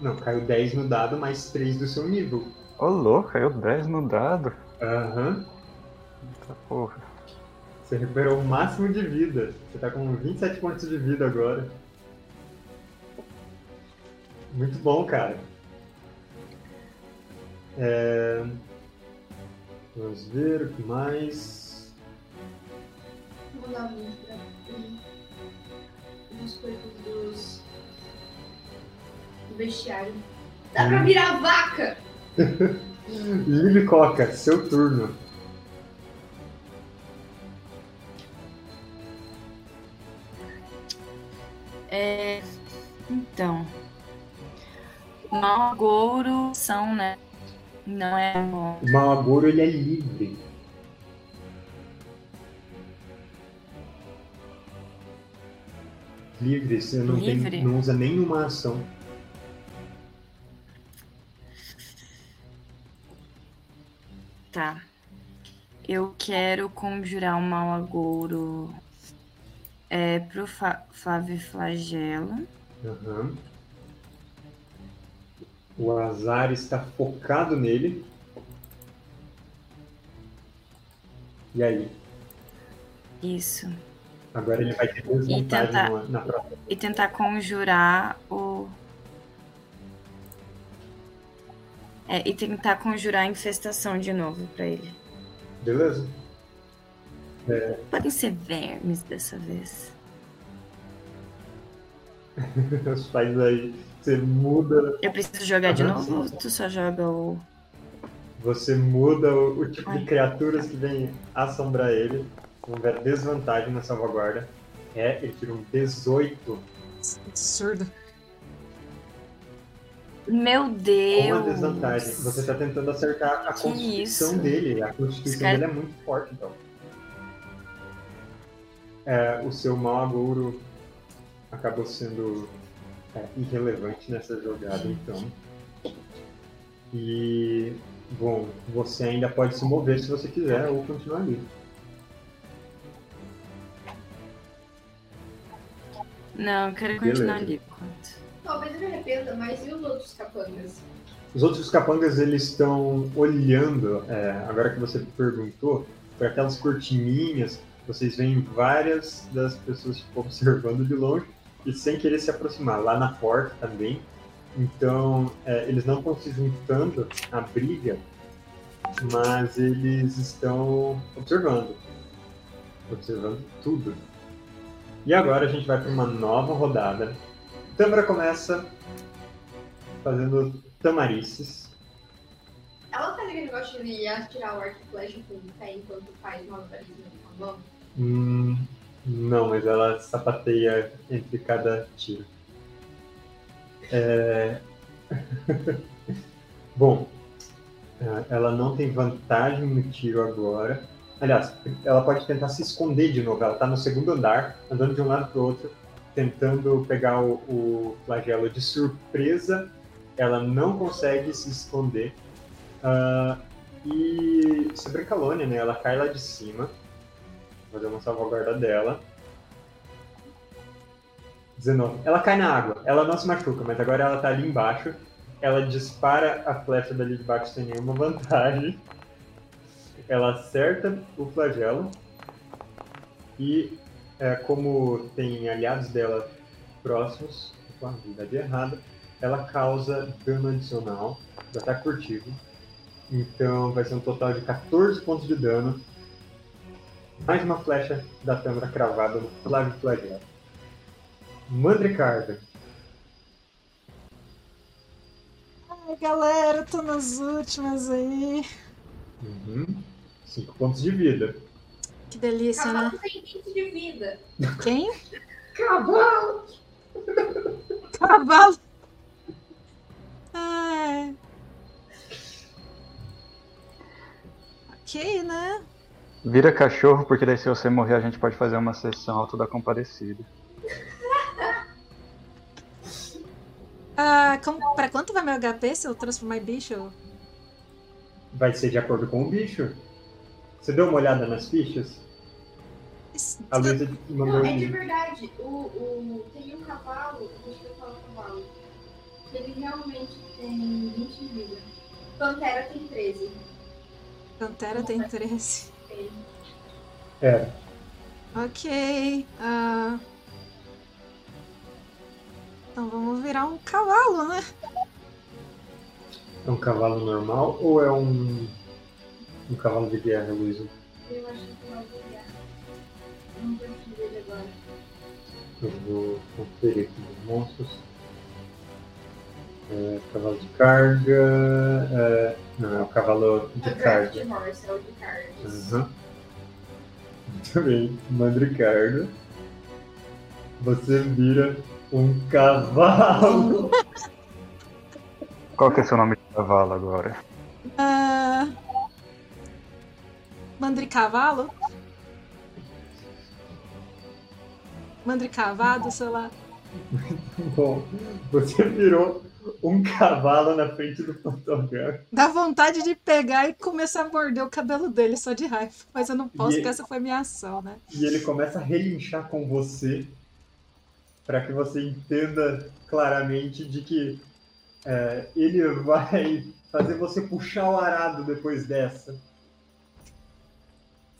Não, caiu 10 no dado, mais 3 do seu nível. Ô louco, caiu 10 no dado. Aham. Tá porra. Você recuperou o máximo de vida. Você tá com 27 pontos de vida agora. Muito bom, cara. É, Vamos ver o que mais. Vou mandar um pra Dos coisas dos. do vestiário. Dá pra virar vaca! Libicoca, seu turno. É, então. Malgouro são, né? Não é. O Malagoro ele é livre. Livre, você não, tem- Livre? não usa nenhuma ação. Tá. Eu quero conjurar um mau agouro é, pro Fa Flávio Flagelo. Aham. O azar está focado nele. E aí? Isso. Agora ele vai ter desvantagem tentar- na, na próxima. E tentar conjurar o. É, e tentar conjurar a infestação de novo pra ele. Beleza? Podem ser vermes dessa vez. Os pais aí, você muda, Eu preciso jogar de novo ou tu só joga o. você muda o, o tipo de Ai. criaturas que vem assombrar ele. Vamos ver a desvantagem na salvaguarda. É, ele tira um 18 Absurdo. Meu Deus! a desvantagem. Você está tentando acertar a Que constituição isso? dele. A constituição cara- dele é muito forte, então. É, o seu mau agouro acabou sendo é, irrelevante nessa jogada, então. E, bom, você ainda pode se mover se você quiser ou continuar ali. Não, eu quero Beleza. continuar ali. enquanto. Talvez eu me arrependa, mas e os outros capangas? Os outros capangas eles estão olhando, é, agora que você perguntou, por aquelas cortininhas, vocês veem várias das pessoas tipo, observando de longe e sem querer se aproximar, lá na porta também. Então, é, eles não estão se juntando à briga, mas eles estão observando. Observando tudo. E agora a gente vai para uma nova rodada. Tâmara começa fazendo tamarices. Ela faz aquele negócio de atirar o arco e flecha com o pé enquanto faz malabarismo com a mão? Hum, não, mas ela sapateia entre cada tiro. É... Bom, ela não tem vantagem no tiro agora. Aliás, ela pode tentar se esconder de novo. Ela está no segundo andar, andando de um lado para o outro, tentando pegar o, o flagelo de surpresa. Ela não consegue se esconder. Ah, e sobre a Calônia, né? Ela cai lá de cima fazer uma salvaguarda dela. 19. Ela cai na água. Ela não se machuca, mas agora ela tá ali embaixo. Ela dispara a flecha dali de baixo sem nenhuma vantagem. Ela acerta o flagelo. E é, como tem aliados dela próximos, com a habilidade errada, ela causa dano adicional do ataque furtivo. Então vai ser um total de 14 pontos de dano mais uma flecha da Tâmara cravada no Flávio Flagelo. Mandricarda. Ai, galera, tô nas últimas aí. Uhum. Cinco pontos de vida. Que delícia, né? Cavalo tem 20 de vida. Quem? Cavalo! Cavalo. Ai. Ok, né? Vira cachorro, porque daí se você morrer a gente pode fazer uma sessão alto da comparecida. Ah, como, pra quanto vai meu HP se eu transformar em bicho? Vai ser de acordo com o bicho. Você deu uma olhada nas fichas? A Luísa mandou Não, é de verdade. O, o, tem um cavalo, deixa eu falar o cavalo. Ele realmente tem 20 de vida. Pantera tem 13. Pantera tem 13. Tem. É, Ok. ah. Então vamos virar um cavalo, né? é um cavalo normal ou é um, um cavalo de guerra, Luísa? Eu acho que vai ganhar. Não preciso dele agora. Eu vou conferir aqui nos monstros. É, cavalo de carga. é, não, é o cavalo de É carga. Draft Horse, é o de. Uhum. Muito bem, Mandricardo. Você vira um cavalo. Qual que é seu nome de cavalo agora? Ah. Mandricavalo? mandricavado, sei lá. Bom, você virou um cavalo na frente do Pantogan. Dá vontade de pegar e começar a morder o cabelo dele só de raiva. Mas eu não posso, E- porque essa foi minha ação, né? E ele começa a relinchar com você para que você entenda claramente de que é, ele vai fazer você puxar o arado depois dessa.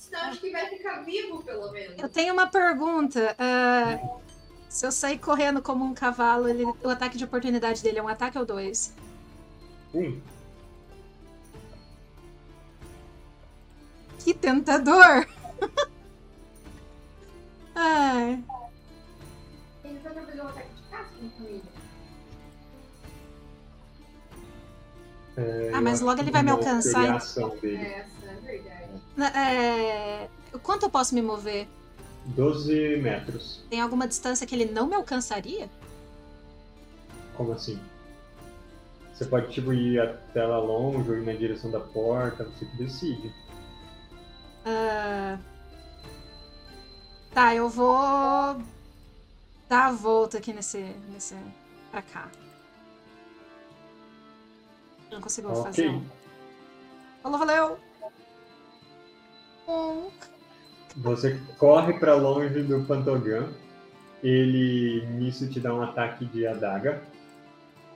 Senão acho que vai ficar vivo, pelo menos. Eu tenho uma pergunta. ah, se eu sair correndo como um cavalo, ele- o ataque de oportunidade dele é um ataque ou dois? Um, Que tentador! Ai, Ele vai fazer um ataque de caça na família. é, Ah, mas logo ele vai me alcançar, dele. Essa, é verdade. Na- é, quanto eu posso me mover? 12 metros. Tem alguma distância que ele não me alcançaria? Como assim? Você pode tipo ir até lá longe ou ir na direção da porta, você que decide. Ah, Tá, eu vou dar a volta aqui nesse. nesse pra cá. Não consigo Ok. fazer. Falou, valeu! Você corre para longe do Pantogan. Ele nisso te dá um ataque de adaga.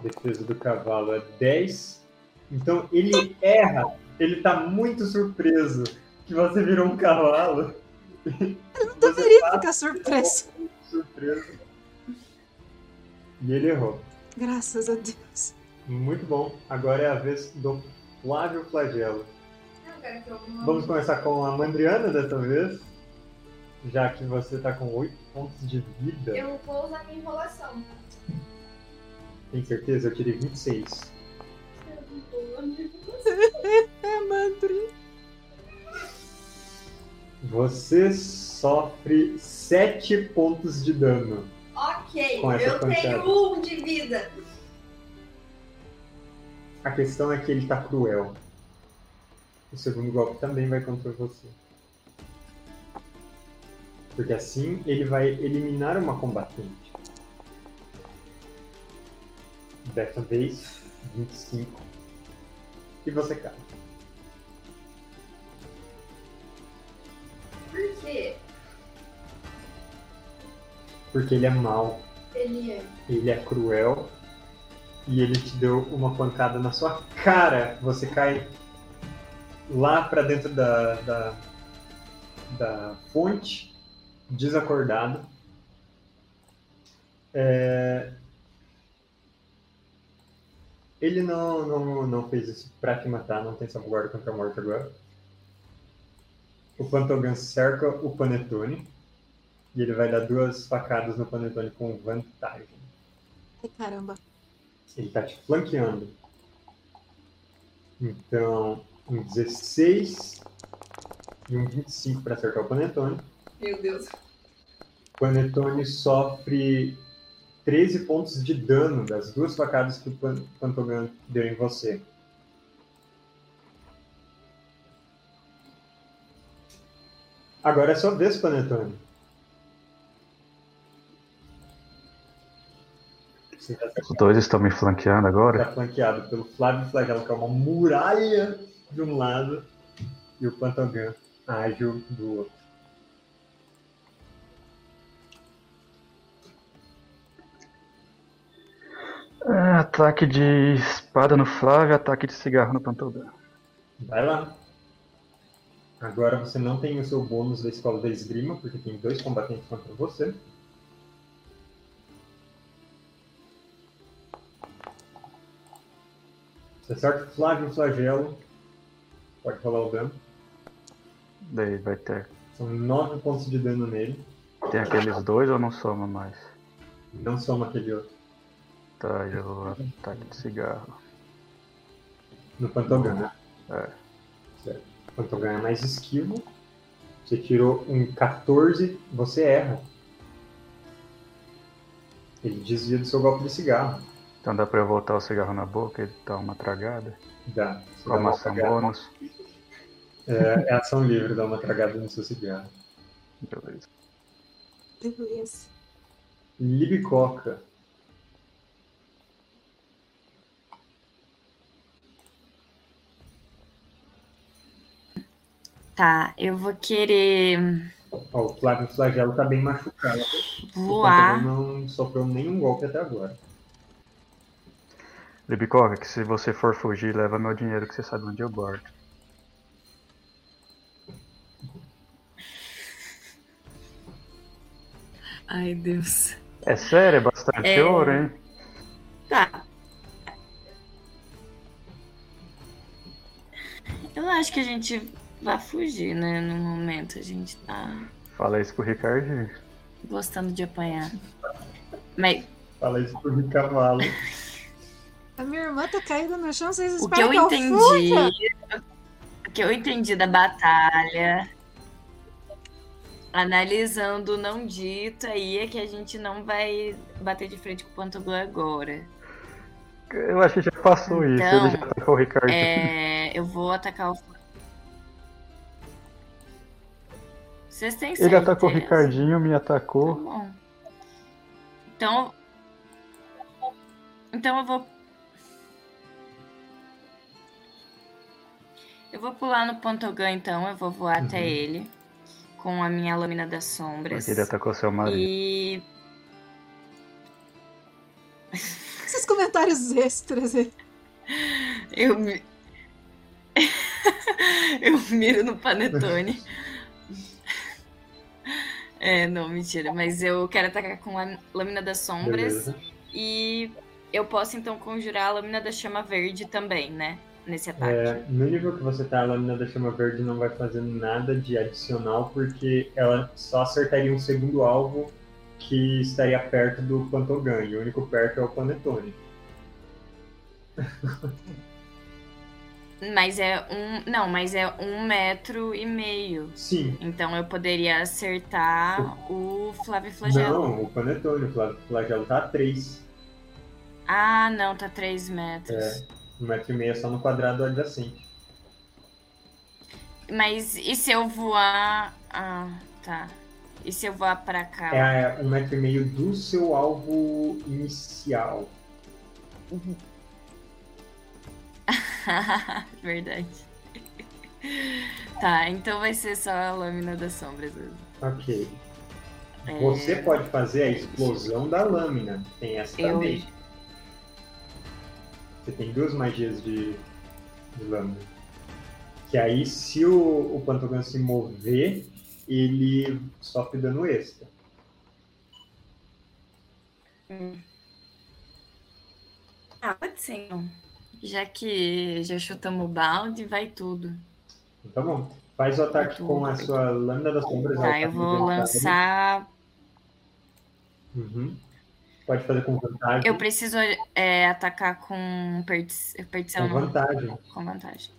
Defesa do cavalo é 10. Então ele erra. Ele tá muito surpreso que você virou um cavalo. Não deveria ficar surpreso. Surpreso. E ele errou. Graças a Deus. Muito bom. Agora é a vez do Flávio Flagelo. Não, cara, que eu não... Vamos começar com a Mandriana dessa vez. Já que você tá com 8 pontos de vida. Eu vou usar minha enrolação. Tem certeza? Eu tirei 26. É, Mandri. Você sofre 7 pontos de dano. Ok, eu pancada. tenho um de vida. A questão é que ele tá cruel. O segundo golpe também vai contra você. Porque assim ele vai eliminar uma combatente. Dessa vez, 25. E você cai. Por quê? Porque ele é mau, Ele é. ele é cruel. E ele te deu uma pancada na sua cara. Você cai lá pra dentro da, da, da fonte, desacordado. É, Ele não, não, não fez isso pra te matar, não tem salvaguarda contra a morte agora. O Pantogan cerca o Panetone. E ele vai dar duas facadas no Panetone com vantagem. Ai, caramba. Ele tá te flanqueando. Então, um 16 e um 25 para acertar o Panetone. Meu Deus. O Panetone sofre 13 pontos de dano das duas facadas que o Pan- Pantogan deu em você. Agora é sua vez, Panetone. Tá Os dois estão me flanqueando agora. Está flanqueado pelo Flávio Flagelo, que é uma muralha de um lado, e o Pantogan ágil do outro. É, ataque de espada no Flávio, ataque de cigarro no Pantogan. Vai lá. Agora você não tem o seu bônus da escola da esgrima, porque tem dois combatentes contra você. Você acerta o Flávio Flagelo. Pode rolar o dano. Daí vai ter. São nove pontos de dano nele. Tem aqueles dois ou não soma mais? Não soma aquele outro. Tá, eu ataque de cigarro. No Pantogan, né? É. Certo. Pantogan é mais esquivo. Você tirou um 14, você erra. Ele desvia do seu golpe de cigarro. Então dá pra eu voltar o cigarro na boca e dar uma tragada? Dá. Como uma ação tragada. bônus? É, é ação livre, dá uma tragada no seu cigarro. Beleza. Beleza. Libicoca. Tá, eu vou querer Ó, o Flávio Flagelo tá bem machucado. voar. Não sofreu nenhum golpe até agora. Libicoca, que se você for fugir, leva meu dinheiro que você sabe onde eu guardo. Ai, Deus. É sério, é bastante É. ouro, hein? Tá. Eu acho que a gente vai fugir, né? No momento a gente tá Fala isso pro Ricardinho. gostando de apanhar. Mas Fala isso pro cavalo. A minha irmã tá caída no chão, vocês o que eu que entendi. fuja? O que eu entendi da batalha. Analisando o não dito aí é que a gente não vai bater de frente com o Pantoglu agora. Eu acho que já passou isso. Então, Ele já atacou o Ricardinho. É, eu vou atacar o. Vocês têm Ele certeza? atacou o Ricardinho, me Tá atacou. bom. Então. Então eu vou. Eu vou pular no Pantogan, então. Eu vou voar até Uhum. ele. Com a minha lâmina das sombras. Porque ele atacou seu marido. E. Esses comentários extras aí. Eu me. eu miro no Panetone. É, não, mentira. Mas eu quero atacar com a lâmina das sombras. Beleza. E eu posso então conjurar a lâmina da chama verde também, né? Nesse ataque. É, no nível que você tá, a lâmina da chama verde não vai fazer nada de adicional, porque ela só acertaria um segundo alvo que estaria perto do Pantogan, e o único perto é o Panetone. Mas é um. Não, mas é um metro e meio. Sim. Então eu poderia acertar o Flávio Flagelo. Não, o Panetone, o Fla- Flagelo tá a 3. Ah, não, tá 3 metros. É. Um metro e meio é só no quadrado adjacente. Mas e se eu voar. Ah, tá. E se eu voar pra cá? É um metro e meio do seu alvo inicial. Verdade. tá, então vai ser só a lâmina das sombras. Ok. É, Você pode fazer a explosão da lâmina. Tem essa Eu- também. Você tem duas magias de, de lâmina. Que aí, se o, o se mover, ele sofre dano extra. Ah, pode ser então. Já que já chutamos o balde, vai tudo. Tá bom. Faz o ataque Tudo. com a sua lâmina das sombras. Tá, eu vou lançar. Uhum. Pode fazer com vantagem. Eu preciso é, atacar com perdi- perdição. Com vantagem. Com vantagem.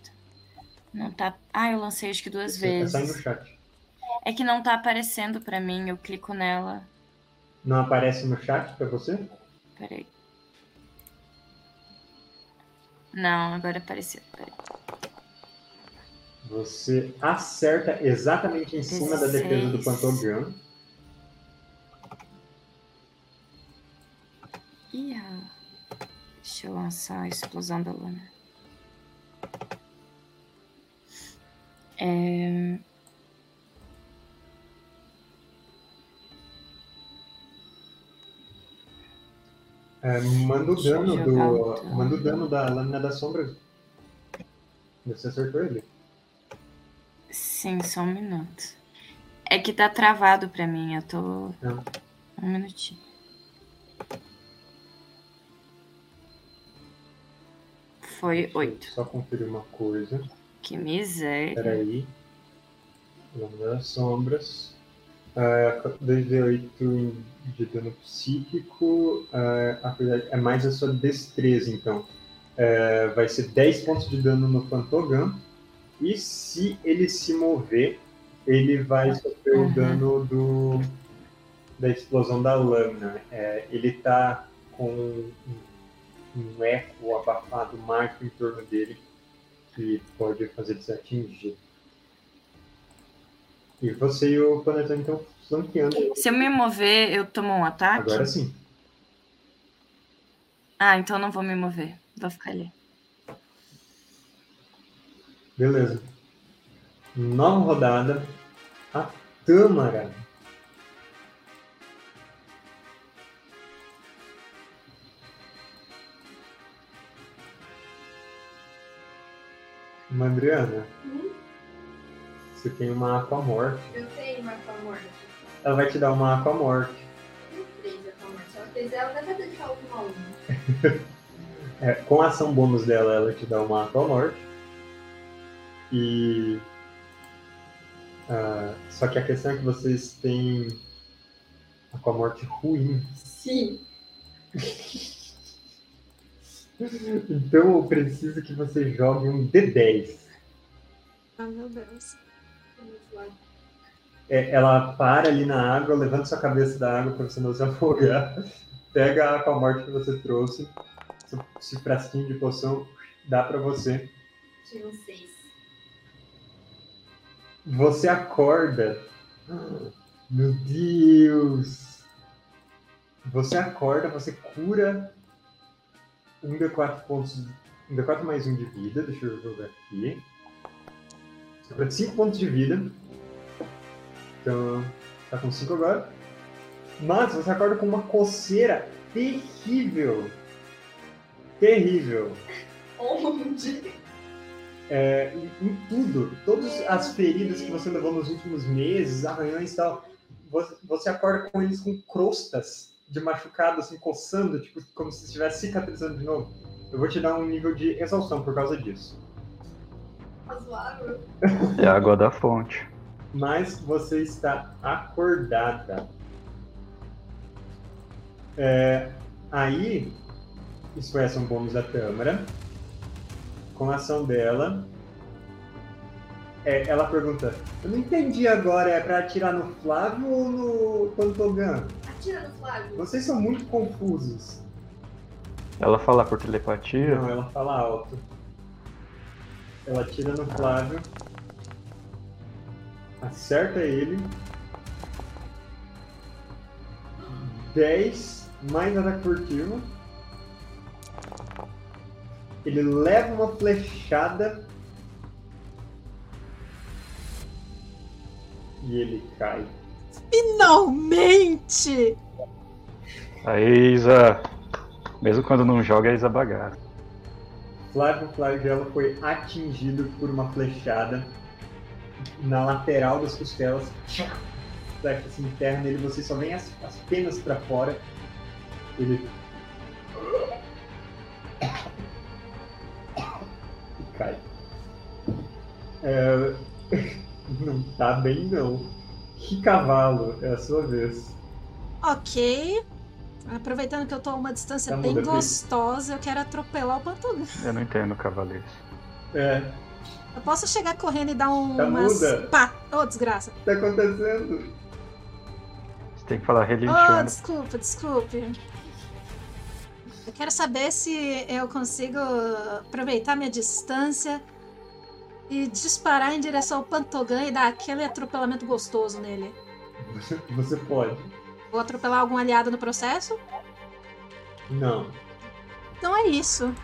Não tá. Ah, eu lancei acho que duas Você tá aí no vezes. chat. É que não tá aparecendo pra mim, eu clico nela. Não aparece no chat pra você? Peraí. Não, agora apareceu. Peraí. Você acerta exatamente em cima da defesa do 16. Pantogan. Ih, ah. deixa eu lançar a explosão da lâmina. É... É, manda o dano do. dano. Manda o dano da lâmina das sombras. Você acertou ele. Sim, só um minuto. É que tá travado pra mim, eu tô. Não. Um minutinho. Foi Deixa eu oito. Só conferir uma coisa. Que miséria. Peraí. Lâmina das sombras. É, 2d8 de dano psíquico. É, é mais a sua destreza, então. É, vai ser 10 pontos de dano no Pantogan. E se ele se mover, ele vai sofrer o Uhum. dano do, da explosão da lâmina. É, ele tá com um, um eco abafado mágico em torno dele que pode fazer ele se atingir. E você e o Panetone estão flanqueando. Se eu me mover, eu tomo um ataque? Agora sim. Ah, então eu não vou me mover. Vou ficar ali. Beleza. Nova rodada. A Tâmara. Mandriana, Hum? você tem uma Aquamorte. Eu tenho uma morte. Ela vai te dar uma Aquamorte. Tenho três Aquamorte. Se ela fizer, ela vai deixar uma uma. É, com a ação bônus dela, ela te dá uma Aquamorte. E. ah, só que a questão é que vocês têm Aquamorte ruim. Sim. Então eu preciso que você jogue um D10. Ah, meu Deus. É, ela para ali na água, levanta sua cabeça da água para você não se afogar. Pega a Aquamorte que você trouxe, esse frasquinho de poção, dá para você. Tive um seis. Você acorda. Ah, Meu Deus! Você acorda, você cura um D4 pontos. Um D4 mais um de vida. Deixa eu jogar aqui. Você cura 5 pontos de vida. Então, tá com 5 agora. Mas você acorda com uma coceira terrível. Terrível. Onde? É, em, em tudo, todas as feridas que você levou nos últimos meses, arranhões e tal, você, você acorda com eles com crostas de machucado, assim, coçando, tipo, como se estivesse cicatrizando de novo. Eu vou te dar um nível de exaustão por causa disso. Razoável. É a água da fonte. Mas você está acordada. É, aí, isso foi ação bônus da Câmara. Com a ação dela, é, ela pergunta: Eu não entendi agora, é pra atirar no Flávio ou no Pantogan? Atira no Flávio. Vocês são muito confusos. Ela fala por telepatia. Não, ela fala alto. Ela atira no Flávio. Acerta ele. 10 mais ataque furtivo. Ele leva uma flechada. E ele cai. Finalmente! A Isa. Mesmo quando não joga, a Isa bagaça. Flávio Flagelo foi atingido por uma flechada na lateral das costelas. Flecha se enterra nele, você só vem as, as penas pra fora. Ele. E cai. É, Não tá bem, não. Que cavalo, é a sua vez. Ok. Aproveitando que eu tô a uma distância Tá bem gostosa, eu quero atropelar o Pantuga. Eu não entendo cavaleiro. É, Eu posso chegar correndo e dar um, Tá umas. muda. Pá! Ô, desgraça. o que tá acontecendo? Você tem que falar Oh, relinchando. desculpa, desculpe. Eu quero saber se eu consigo aproveitar minha distância e disparar em direção ao Pantogan e dar aquele atropelamento gostoso nele. Você, você pode. Vou atropelar algum aliado no processo? Não. Então é isso.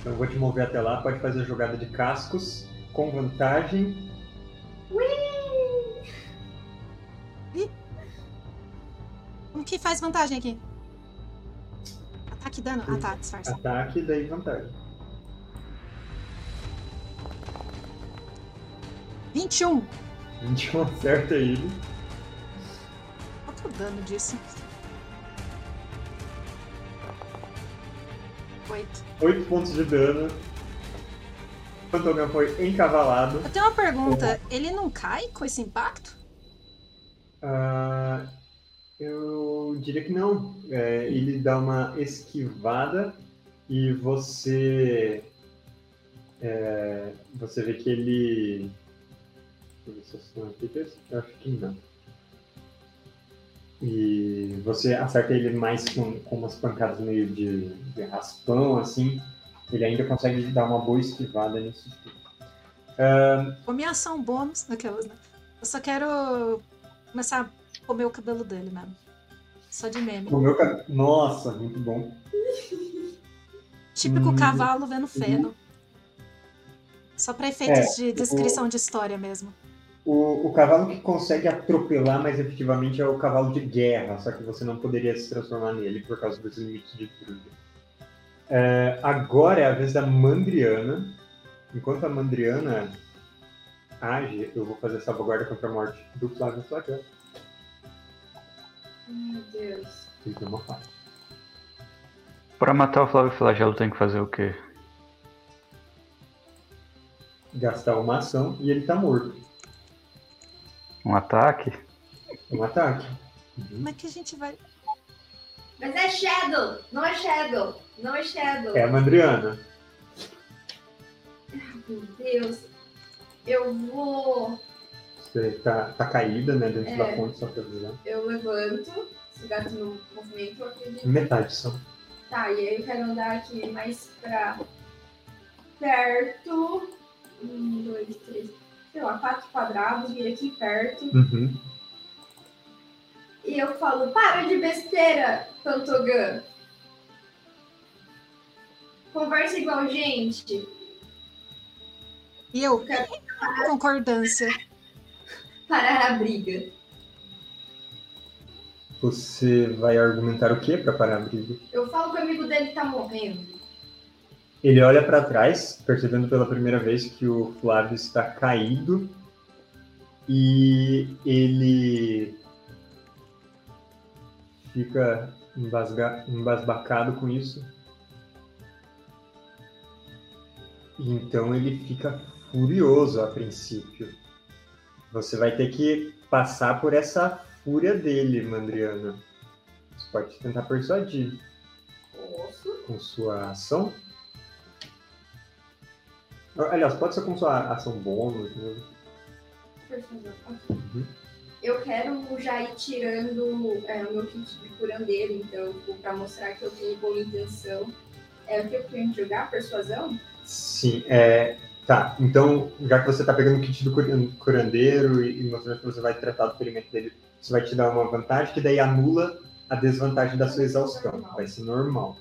Então eu vou te mover até lá, pode fazer a jogada de cascos com vantagem. Como que faz vantagem aqui? Ataque e dano? Ah tá, disfarça. Ataque, daí vantagem. 21. 21 acerta ele. Qual que é o dano disso? 8. 8 pontos de dano. O Pantogan foi encavalado. Eu tenho uma pergunta. Ele não cai com esse impacto? Ah, eu diria que não. É, ele dá uma esquivada e você. é, você vê que ele. Eu aqui, acho que não. E você acerta ele mais com, com umas pancadas meio de, de raspão, assim. Ele ainda consegue dar uma boa esquivada nisso tudo. Com minha ação bônus. Aquelas, né? Eu só quero começar a comer o cabelo dele mesmo. Só de meme. Comeu cabelo. Nossa, muito bom. Típico Hum. cavalo vendo feno. Só pra efeitos É, de descrição de história mesmo. O, o cavalo que consegue atropelar mais efetivamente é o cavalo de guerra, só que você não poderia se transformar nele por causa dos limites de druida. É, agora é a vez da Mandriana. Enquanto a Mandriana age, eu vou fazer salvaguarda contra a morte do Flávio Flagel. Meu Deus. Ele tem uma falha. Pra matar o Flávio Flagelo tem que fazer o quê? Gastar uma ação e ele tá morto. Um ataque? Um ataque. Como é que a gente vai. Mas é Shadow! Não é Shadow! Não é Shadow! É a Mandriana. Meu Deus. Eu vou. Você tá, tá caída, né, dentro É. da fonte, só pra avisar. Eu levanto. Se gasto no movimento, eu acredito. Metade só. Tá, e aí eu quero andar aqui mais pra perto. Um, dois, três. Sei lá, quatro quadrados, vir aqui perto. Uhum. E eu falo, para de besteira, Pantogan. Conversa igual gente. E eu? Quero- Concordância. Parar a briga. Você vai argumentar o quê pra parar a briga? Eu falo que o amigo dele tá morrendo. Ele olha pra trás, percebendo pela primeira vez que o Flávio está caído e ele fica embasga- embasbacado com isso. E então ele fica furioso a princípio. Você vai ter que passar por essa fúria dele, Mandriana. Você pode tentar persuadir Posso. com sua ação. Aliás, pode ser com sua ação bônus. Né? Persuasão, ok. Uhum. Eu quero já ir tirando é, o meu kit de curandeiro, então, tipo, pra mostrar que eu tenho boa intenção. É o que eu quero jogar? Persuasão? Sim, é. Tá, então, já que você tá pegando o kit do curan- curandeiro e, e mostrando que você vai tratar do ferimento dele, isso vai te dar uma vantagem que daí anula a desvantagem da sua exaustão. Vai ser normal.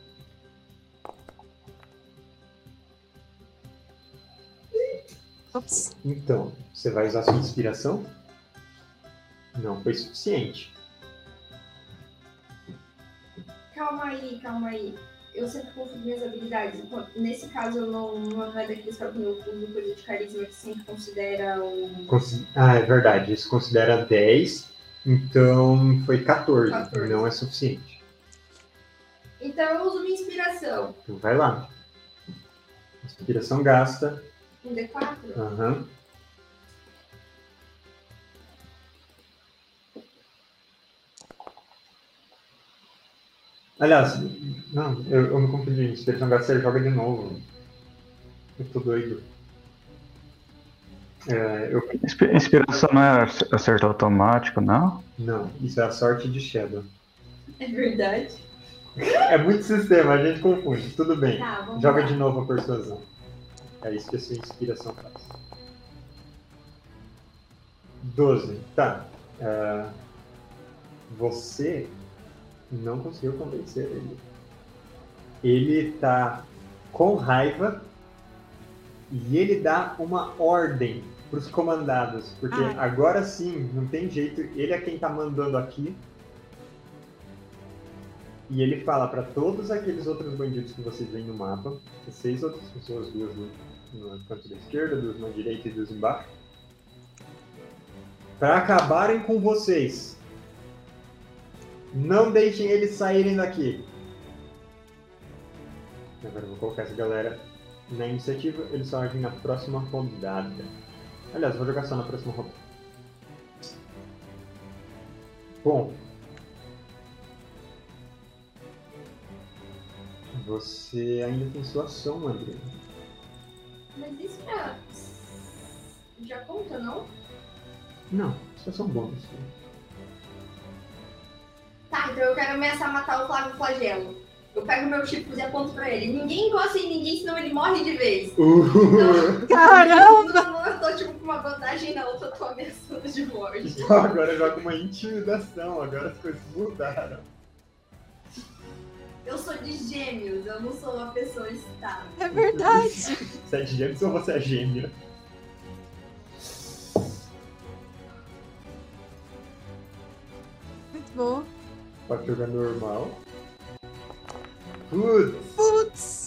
Ops. Então, você vai usar sua inspiração? Não foi suficiente. Calma aí, calma aí. Eu sempre confundo minhas habilidades. Nesse caso, eu não, não é daqueles para quando eu uso coisa de carisma que sempre considera o. Consi- Ah, é verdade, isso considera 10, então foi 14, 14. não é suficiente. Então eu uso minha inspiração. Então vai lá. Inspiração gasta. Um D4? Aham. Aliás, não, eu, eu me confundi. Inspiração gasta, você joga de novo. Eu tô doido. É, eu, Inspi- Inspiração não é ac- acerto automático, não? não, isso é a sorte de Shadow. É verdade. É muito sistema, a gente confunde. Tudo bem. Tá, Joga lá. de novo a persuasão. É isso que a sua inspiração faz. 12. Tá. Ah, você não conseguiu convencer ele. Ele tá com raiva e ele dá uma ordem para os comandados. Porque Ai. agora sim, não tem jeito. Ele é quem tá mandando aqui. E ele fala para todos aqueles outros bandidos que vocês veem no mapa, seis outras pessoas, duas no, no canto da esquerda, duas na direita e duas embaixo, para acabarem com vocês. Não deixem eles saírem daqui. Agora eu vou colocar essa galera na iniciativa, eles só agem na próxima rodada. Aliás, vou jogar só na próxima rodada. Bom, Você ainda tem sua ação, André. Mas isso já. Já conta, não? Não, sua ação bônus. Tá, então eu quero ameaçar matar o Flávio Flagelo. Eu pego meu chifre e aponto pra ele. Ninguém encosta em ninguém, senão ele morre de vez. Uh, Caramba! Não, eu tô tô tipo com uma vantagem na outra, eu tô ameaçando de morte. Então agora joga uma intimidação, agora as coisas mudaram. Eu sou de gêmeos, eu não sou uma pessoa estável. É verdade. Você é de gêmeos ou você é gêmea? Muito bom. Pode jogar normal. Putz! Putz!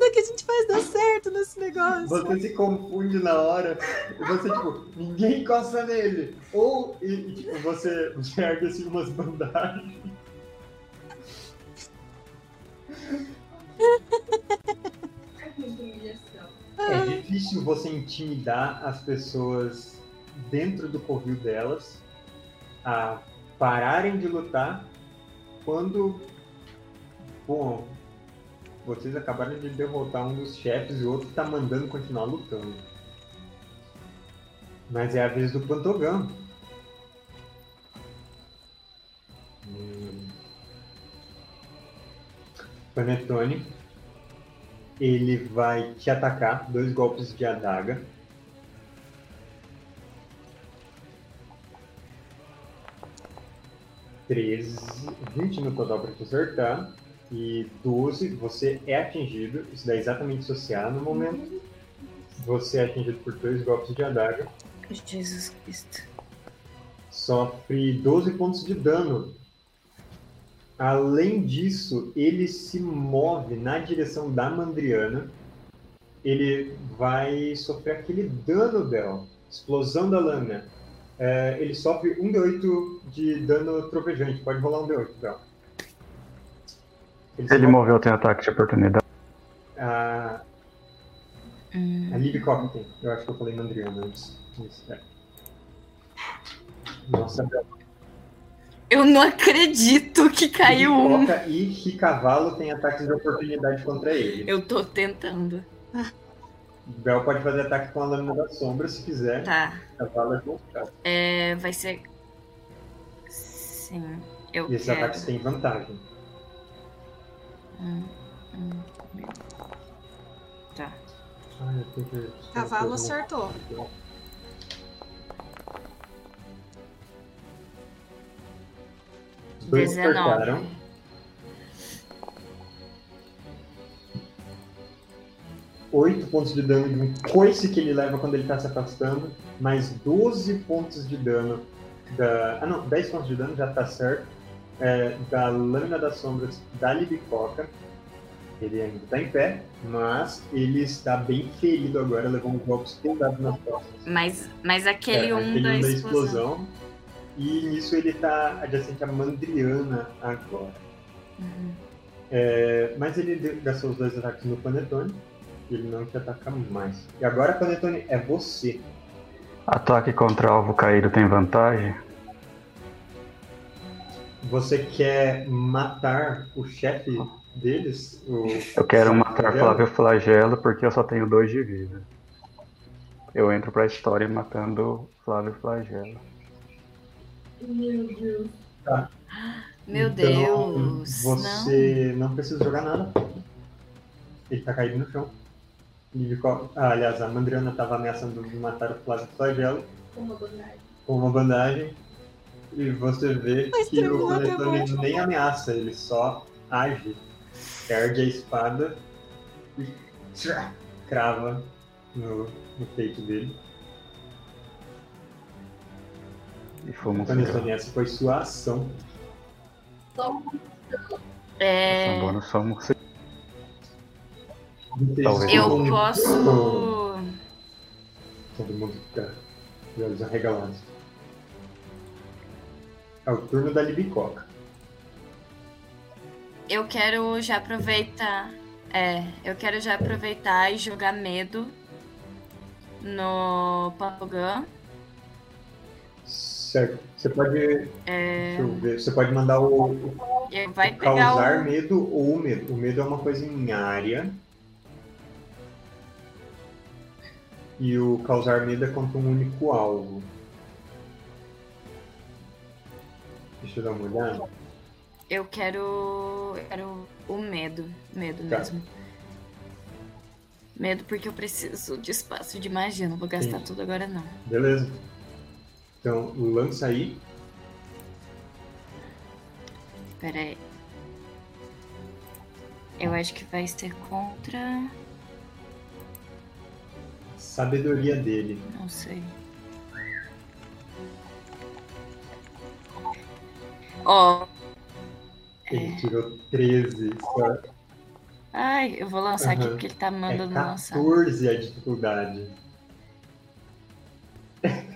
Que nada que a gente faz dar certo nesse negócio? Você se confunde na hora você, tipo, ninguém encosta nele. Ou, e, tipo, você, ergue assim umas bandagens. É. É difícil você intimidar as pessoas dentro do covil delas a pararem de lutar quando, bom, vocês acabaram de derrotar um dos chefes e o outro está mandando continuar lutando. Mas é a vez do Pantogan. Hum. Panetone. Ele vai te atacar, dois golpes de adaga. Treze, 20 no total para te acertar. E 12, você é atingido. Isso dá exatamente associar no momento. Você é atingido por dois golpes de adaga. Jesus Cristo. Sofre 12 pontos de dano. Além disso, ele se move na direção da Mandriana. Ele vai sofrer aquele dano dela. Explosão da lâmina. É, ele sofre 1 de 8 de dano trovejante. Pode rolar um de 8 dela. Ele sofre- moveu, tem ataque de oportunidade. A, Hum. a Liv Cock tem. Eu acho que eu falei Mandriana antes. Isso, é. Nossa, Eu não acredito que caiu um. E Ricavalo tem ataques de oportunidade contra ele. Eu tô tentando. Bel pode fazer ataque com a lâmina da sombra se quiser. Tá. Cavalo é voltado. É, vai ser. Sim. Eu E esses quero. ataques têm vantagem. Hum, hum. Tá. Ah, que- Cavalo acertou. Os dois 19. acertaram. Oito pontos de dano de um coice que ele leva quando ele tá se afastando, mais 12 pontos de dano da. Ah não, 10 pontos de dano já tá certo. É, da lâmina das sombras da Libicoca. Ele ainda tá em pé, mas ele está bem ferido agora, levou um golpe pesados nas costas. Mas, mas aquele É, um aquele da um explosão. E nisso ele tá adjacente à Mandriana agora. Uhum. É, mas ele deu- gastou os dois ataques no Panetone. E ele não te ataca mais. E agora, Panetone, é você. Ataque contra alvo caído tem vantagem? Você quer matar o chefe deles? O... Eu quero matar? Flávio Flagelo porque eu só tenho dois de vida. Eu entro pra história matando Flávio Flagelo. Meu Deus. Meu Então, Deus. Você não. precisa jogar nada. Ele tá caído no chão. Ficou- ah, aliás, a Mandriana tava ameaçando de matar o Flávio Flagelo. Com uma bandagem. com uma bandagem e você vê Mas que o hoje. nem ameaça, ele só age. Ergue a espada e tchá, crava no, no peito dele. E Panetone, cigarro. essa foi sua ação. É, Um bônus só um Talvez. eu ficam- posso. Todo mundo fica de olhos arregalados. É o turno da Libicoca. Eu quero já aproveitar. É, eu quero já aproveitar e jogar medo no Pantogan. Certo. Você pode. É, Deixa eu ver. Você pode mandar o, o vai pegar causar o. medo ou o medo. O medo é uma coisa em área. E o causar medo é contra um único alvo. Deixa eu dar uma olhada. Eu quero. Eu quero o medo. Medo Tá. mesmo. medo porque eu preciso de espaço de magia. Não vou gastar Sim. tudo agora, não. Beleza. Então, lança aí. Pera aí. Eu acho que vai ser contra. Sabedoria dele. Não sei. Ó. Ele tirou 13. Só Ai, eu vou lançar aqui Aham. porque ele tá é mandando lançar. 14 a dificuldade.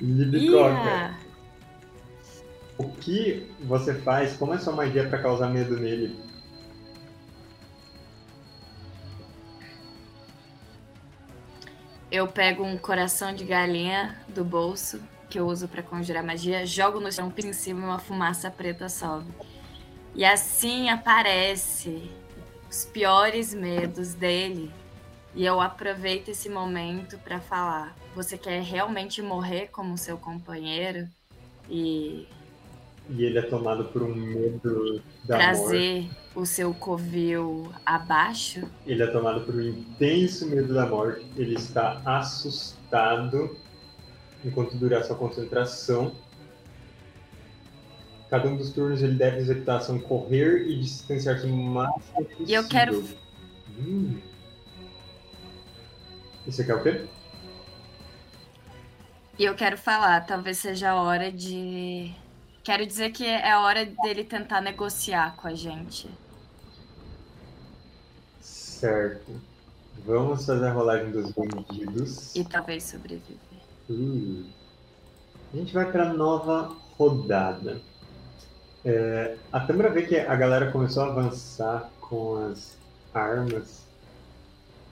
Libicoca, Ia! o que você faz? Como é sua magia pra causar medo nele? Eu pego um coração de galinha do bolso que eu uso pra conjurar magia, jogo no chão em cima uma fumaça preta sobe. E assim aparece os piores medos dele. E eu aproveito esse momento pra falar: você quer realmente morrer como seu companheiro e E ele é tomado por um medo da morte. trazer o seu covil abaixo? Ele é tomado por um intenso medo da morte. Ele está assustado enquanto durar sua concentração. Cada um dos turnos ele deve executar a ação correr e distanciar-se o máximo possível. E eu quero Hum. Você quer o quê? E eu quero falar, talvez seja a hora de. Quero dizer que é a hora dele tentar negociar com a gente. Certo. Vamos fazer a rolagem dos bandidos. E talvez sobreviver. Uh. A gente vai para nova rodada. É, a Tâmara vê que a galera começou a avançar com as armas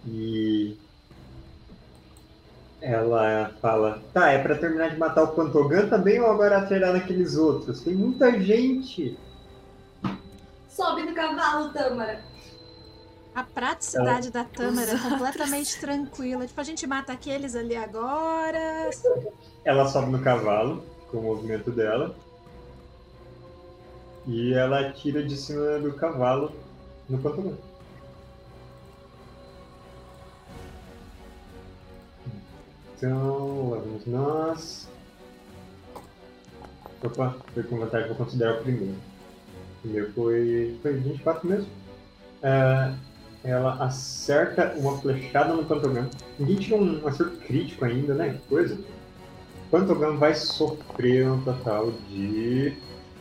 e ela fala: Tá, é para terminar de matar o Pantogan também ou agora atirar naqueles outros? Tem muita gente. Sobe no cavalo, Tâmara. A praticidade da Tâmara é completamente tranquila. Tipo, a gente mata aqueles ali agora. Ela sobe no cavalo com o movimento dela e ela atira de cima do cavalo no Pantogan. Então, vamos nós. Opa, foi com vantagem, vou considerar o primeiro. O primeiro foi, foi 24 mesmo. É, ela acerta uma flechada no Pantogan. Ninguém tirou um acerto crítico ainda, né? Que coisa. Pantogan vai sofrer um total de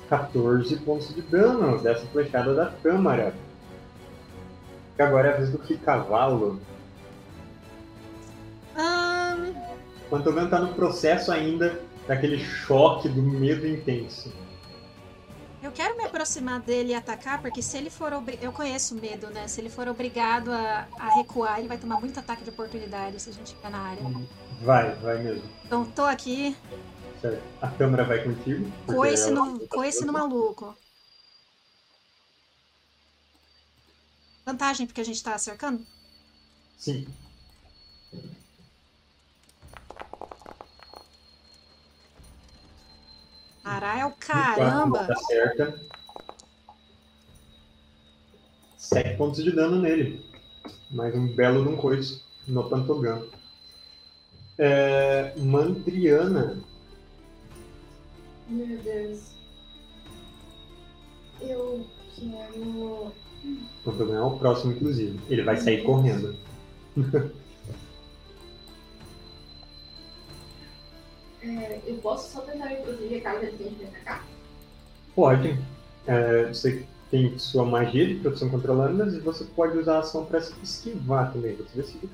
14 pontos de dano dessa flechada da Câmara. E agora é a vez do que cavalo. Ahn, O Pantogan tá no processo ainda daquele choque do medo intenso. Aproximar dele e atacar, porque se ele for obrigado. Eu conheço o medo, né? Se ele for obrigado a, a recuar, ele vai tomar muito ataque de oportunidade se a gente ficar na área. Vai, vai mesmo. Então, tô aqui, Certo. A câmera vai contigo. coice ela- no, coice no maluco. Vantagem porque a gente tá cercando? Sim. Caralho, Quatro caramba! Tá certa. Sete pontos de dano nele. Mais um belo de um coice no Pantogan. É, Mandriana. Meu Deus. Eu quero. Pantogan é o próximo, inclusive. Ele vai sair correndo. é, eu posso só tentar caso ele tente me atacar? Pode. É, você tem sua magia de proteção contra lâminas e você pode usar a ação para se esquivar também. Você decide.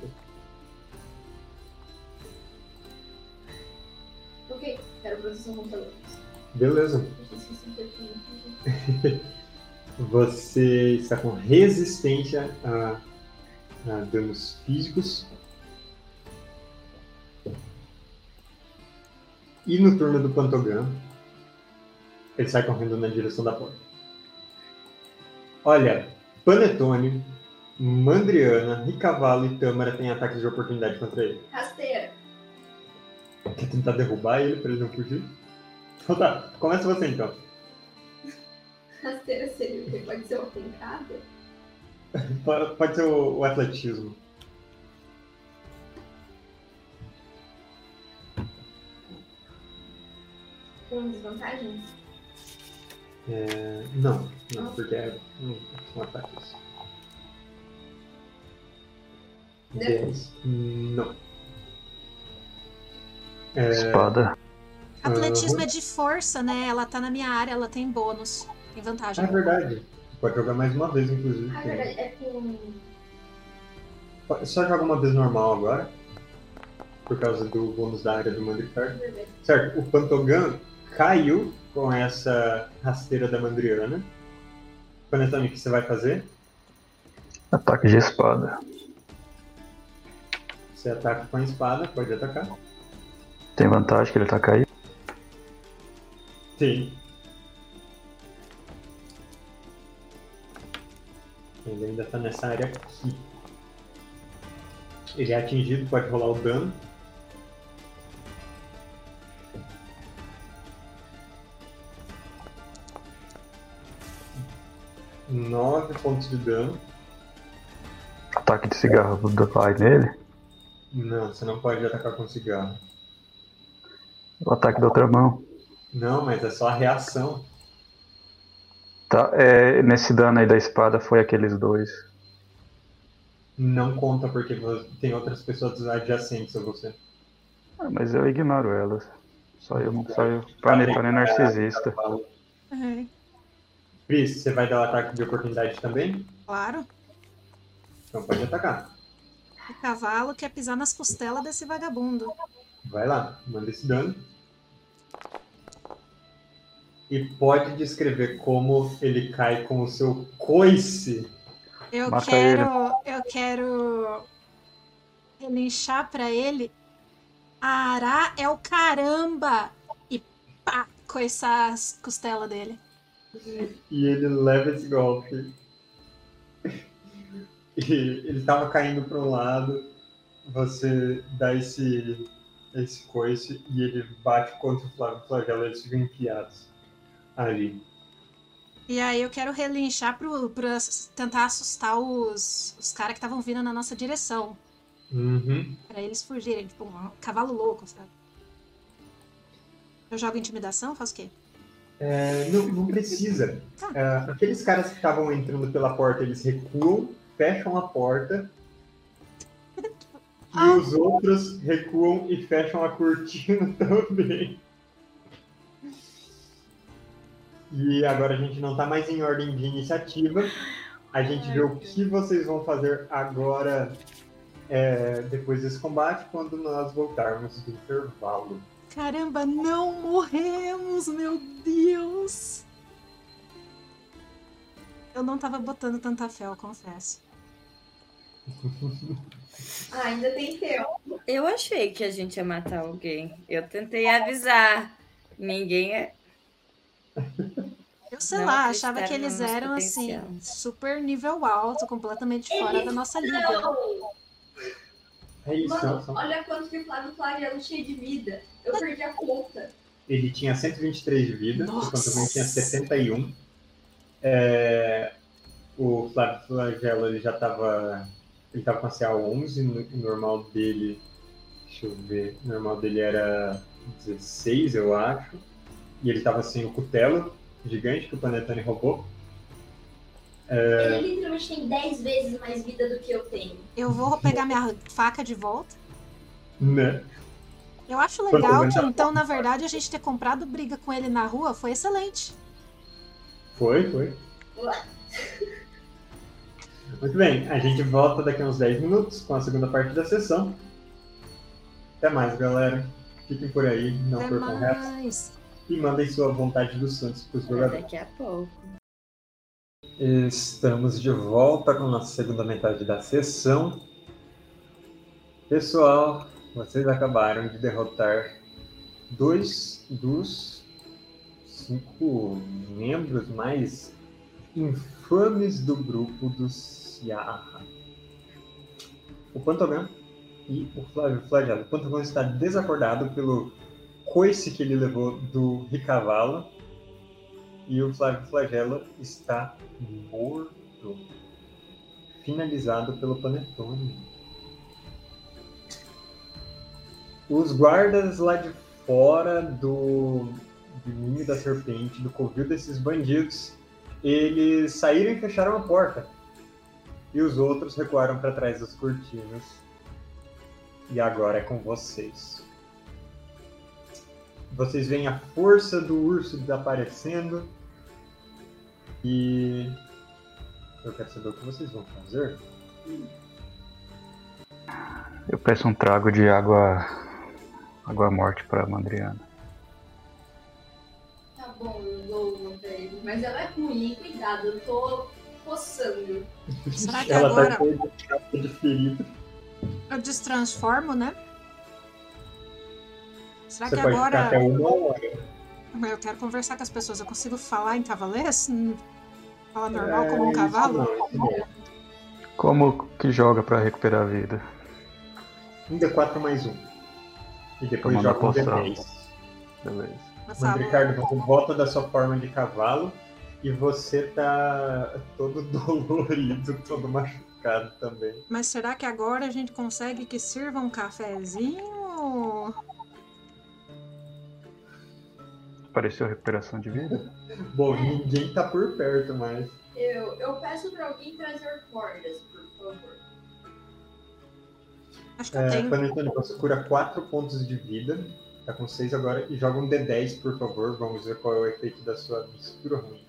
Ok, quero proteção contra lâminas. Beleza. Você está com resistência a, a danos físicos. E no turno do Pantogan, ele sai correndo na direção da porta. Olha, Panetone, Mandriana, Ricavalo e Tâmara têm ataques de oportunidade contra ele. Rasteira. Quer tentar derrubar ele para ele não fugir? Então tá, começa você então. Rasteira seria o que? Pode ser uma pancada? Pode pode ser o, o atletismo. Com desvantagem? É, não, não, porque é, hum, são ataques. 10. Não. É, Espada. Atletismo Aham. é de força, né? Ela tá na minha área, ela tem bônus. Tem vantagem. é verdade. Pode jogar mais uma vez, inclusive. Ah, verdade, é com. Só joga uma vez normal agora. Por causa do bônus da área do Mandricar. Certo, o Pantogan caiu com essa rasteira da Mandriana. Panetone, o que você vai fazer? Ataque de espada. Você ataca com a espada, pode atacar. Tem vantagem que ele tá caído. Sim. Ele ainda tá nessa área aqui. Ele é atingido, pode rolar o dano. Nove pontos de dano. Ataque de cigarro do pai nele. Não, você não pode atacar com cigarro. O ataque da outra mão. Não, mas é só a reação. Tá, é, nesse dano aí da espada foi aqueles dois. Não conta porque tem outras pessoas adjacentes a você. Ah, mas eu ignoro elas. Só eu, só eu. Panetone é narcisista. É, Pris, você vai dar o ataque de oportunidade também? claro. Então pode atacar. O cavalo quer pisar nas costelas desse vagabundo. Vai lá, manda esse dano. E pode descrever como ele cai com o seu coice. Eu Mata quero. Eu quero. Relinchar pra ele. Ará é o caramba! E pá! Coiçar as costelas dele. E ele leva esse golpe. E ele tava caindo para um lado. Você dá esse, esse coice e ele bate contra o Flávio Flagelo. Eles ficam enfiados ali. E aí eu quero relinchar pro, pra tentar assustar os, os caras que estavam vindo na nossa direção. Uhum. Pra eles fugirem, tipo um cavalo louco, sabe? Eu jogo intimidação? Faço o quê? É, não, não precisa. É, aqueles caras que estavam entrando pela porta, eles recuam, fecham a porta. E Ah. os outros recuam e fecham a cortina também. E agora a gente não está mais em ordem de iniciativa. A gente vê o que vocês vão fazer agora, é, depois desse combate, quando nós voltarmos do intervalo. Caramba, não morremos, meu Deus! Eu não tava botando tanta fé, eu confesso. Ah, ainda tem tempo. Eu achei que a gente ia matar alguém. Eu tentei avisar. Ninguém é. Eu sei Não lá, achava que eles eram potencial. assim, super nível alto, completamente fora da nossa liga. Não! É isso, Mano, são- olha quanto que o Flávio Flagelo tinha de vida. Eu perdi a conta. Ele tinha 123 de vida, Nossa. enquanto o Ben tinha 71. É, o Flávio Flagelo ele já estava. Ele estava com a CA 11, no- o normal dele. Deixa eu ver. O normal dele era 16, eu acho. E ele estava sem o cutelo gigante que o Panetone roubou. Ele literalmente tem 10 vezes mais vida do que eu tenho. Eu vou pegar minha faca de volta. Né? Eu acho legal que, então, na verdade, a gente ter comprado briga com ele na rua foi excelente. Foi, foi. Muito bem, a gente volta daqui a uns 10 minutos com a segunda parte da sessão. Até mais, galera. Fiquem por aí, não Até percam o resto. mais. E mandem sua vontade dos Santos para os jogadores. Daqui a pouco. Estamos de volta com a nossa segunda metade da sessão. Pessoal, vocês acabaram de derrotar dois dos cinco membros mais infames do grupo do Ciarra. O Pantogan e o Flávio Flagelo. O Pantogan está desacordado pelo coice que ele levou do Ricavalo e o Flagelo está morto. finalizado pelo Panetone. Os guardas lá de fora do, do ninho da serpente, do covil desses bandidos, eles saíram e fecharam a porta. E os outros recuaram para trás das cortinas. E agora é com vocês. Vocês veem a força do urso desaparecendo. E eu quero saber o que vocês vão fazer. Eu peço um trago de água água morte para Mandriana. Tá bom, eu dou uma pra ele. Mas ela é ruim, cuidado, eu tô coçando. Será que Ela agora tá com de ferido. eu destransformo, né? Será Você que pode ficar agora até uma hora. eu quero conversar com as pessoas? Eu consigo falar em cavalês? Hum, Falar normal É, como um cavalo? Como que joga para recuperar a vida? Um D4 mais um. E depois Tomando joga um a poção. D10. Beleza. Mas, falo, Ricardo, você volta da sua forma de cavalo e você tá todo dolorido, todo machucado também. mas será que agora a gente consegue que sirva um cafezinho? Apareceu recuperação de vida? Bom, ninguém tá por perto mais. Eu, eu peço pra alguém trazer cordas, por favor. Acho que eu É, tenho. Panetone, você cura 4 pontos de vida. Tá com 6 agora. E joga um D10, por favor. Vamos ver qual é o efeito da sua mistura ruim.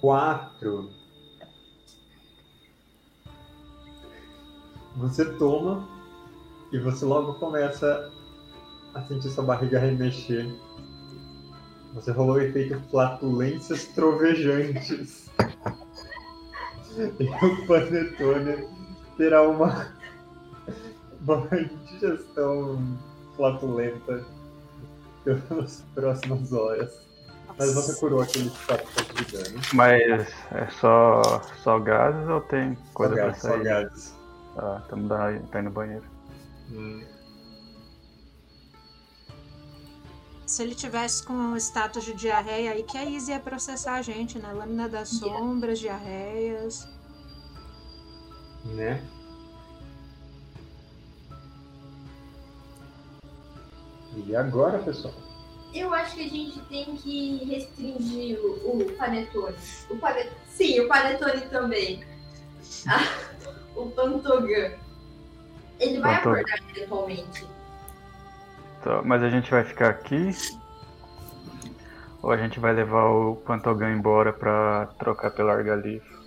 Quatro. Você toma e você logo começa a sentir sua barriga remexer. Você rolou o efeito flatulências trovejantes. E o Panetone terá uma, uma digestão flatulenta pelas próximas horas. Mas você curou aqueles 4 pontos de dano. Mas é só, só gases ou tem coisa Salgados, pra sair? salgados. Ah, da, tá indo no banheiro. Hum. Se ele tivesse com um status de diarreia aí, que a Izzy ia processar a gente, né? Lâmina das sombras, diarreias. Né? E agora, pessoal? Eu acho que a gente tem que restringir o, o panetone. O pane... Sim, o panetone também. Ah, o pantogan. Ele vai Pantogan. acordar eventualmente. Tá, mas a gente vai ficar aqui? Ou a gente vai levar o Pantogan embora pra trocar pelo Argalifo?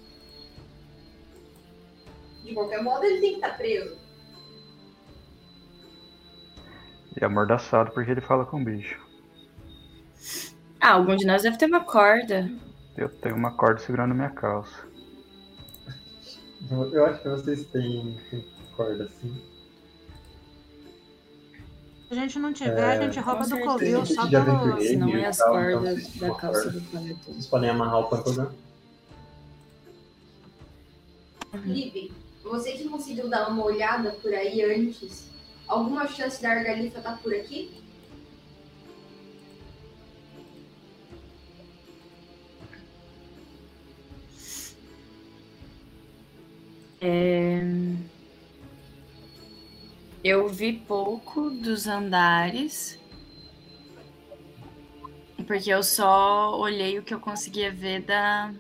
De qualquer modo, ele tem que estar preso. E amordaçado porque ele fala com o bicho. Ah, algum de nós deve ter uma corda. Eu tenho uma corda segurando minha calça. Eu acho que vocês têm, corda assim. Se a gente não tiver, a gente rouba do certeza. covil só pelo. Se não é as tal, então cordas vocês da calça corda. do panetone. Vocês podem amarrar o Pantogan. Live, você que conseguiu dar uma olhada por aí antes, alguma chance da Argalifa estar por aqui? É, Eu vi pouco dos andares. Porque eu só olhei o que eu conseguia ver da.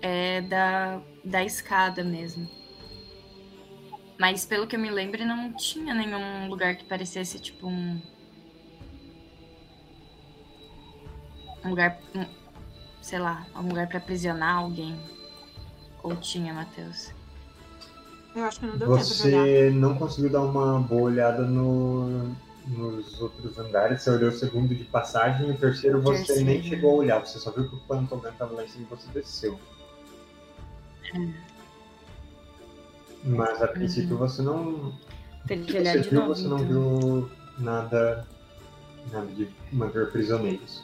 É, da, da escada mesmo. Mas pelo que eu me lembro, não tinha nenhum lugar que parecesse tipo um. Um lugar. um- sei lá, um lugar pra aprisionar alguém. Ou tinha, Matheus? Eu acho que não deu tempo de olhar. Você não conseguiu dar uma boa olhada no- nos outros andares. Você olhou o segundo de passagem e o terceiro você Terceiro. nem chegou a olhar. Você só viu que o Pantogan estava lá em cima e você desceu. Mas a princípio você não. Tem O que que olhar você de viu, novo. você não então. viu nada, nada de manter prisioneiros.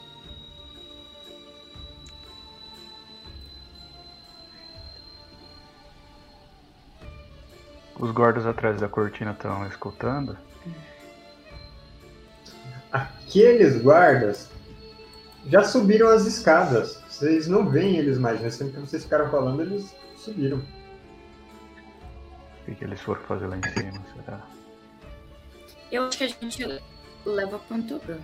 Os guardas atrás da cortina estão escutando. aqueles guardas já subiram as escadas. Vocês não veem eles mais, mas sempre que vocês ficaram falando, eles subiram. O que, que eles foram fazer lá em cima, será? Eu acho que a gente leva Pantogan.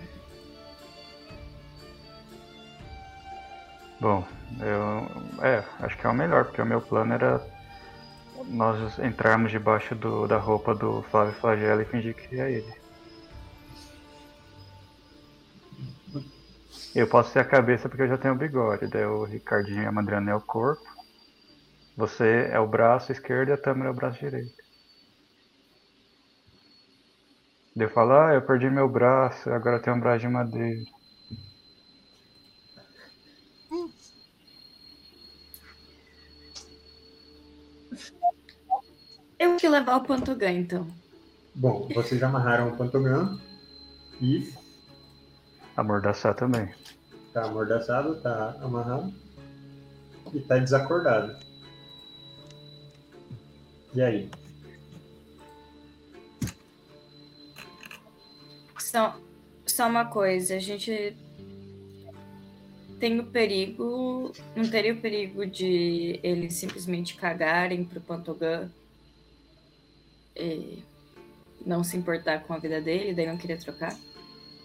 Bom, eu. É, acho que é o melhor, porque o meu plano era nós entrarmos debaixo do, da roupa do Flávio Flagelo e fingir que é ele. Eu posso ser a cabeça porque eu já tenho o bigode, daí o Ricardinho e a Madriana é o corpo. Você é o braço esquerdo e a Tâmara é o braço direito. Daí eu falo, ah, eu perdi meu braço, agora eu tenho um braço de madeira. Eu vou levar o Pantogan, então. Bom, vocês amarraram o Pantogan e Amordaçar também. tá amordaçado, tá amarrado e tá desacordado. E aí? Só, só uma coisa, a gente tem o perigo. Não teria o perigo de eles simplesmente cagarem pro Pantogan e não se importar com a vida dele, daí não queria trocar?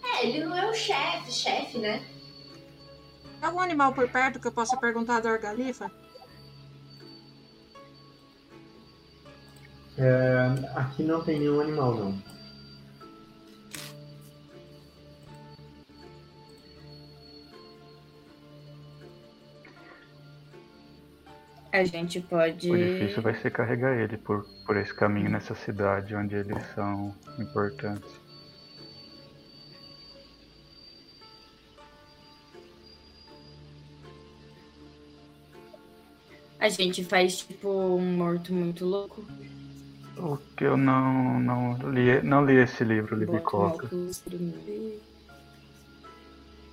É, ele não é o chefe, chefe, né? Algum animal por perto que eu possa perguntar da Orgalifa? É, aqui não tem nenhum animal, não. A gente pode. O difícil vai ser carregar ele por, por esse caminho nessa cidade onde eles são importantes. A gente faz tipo um morto muito louco. O que eu não, não, li, não li esse livro, Libicoca.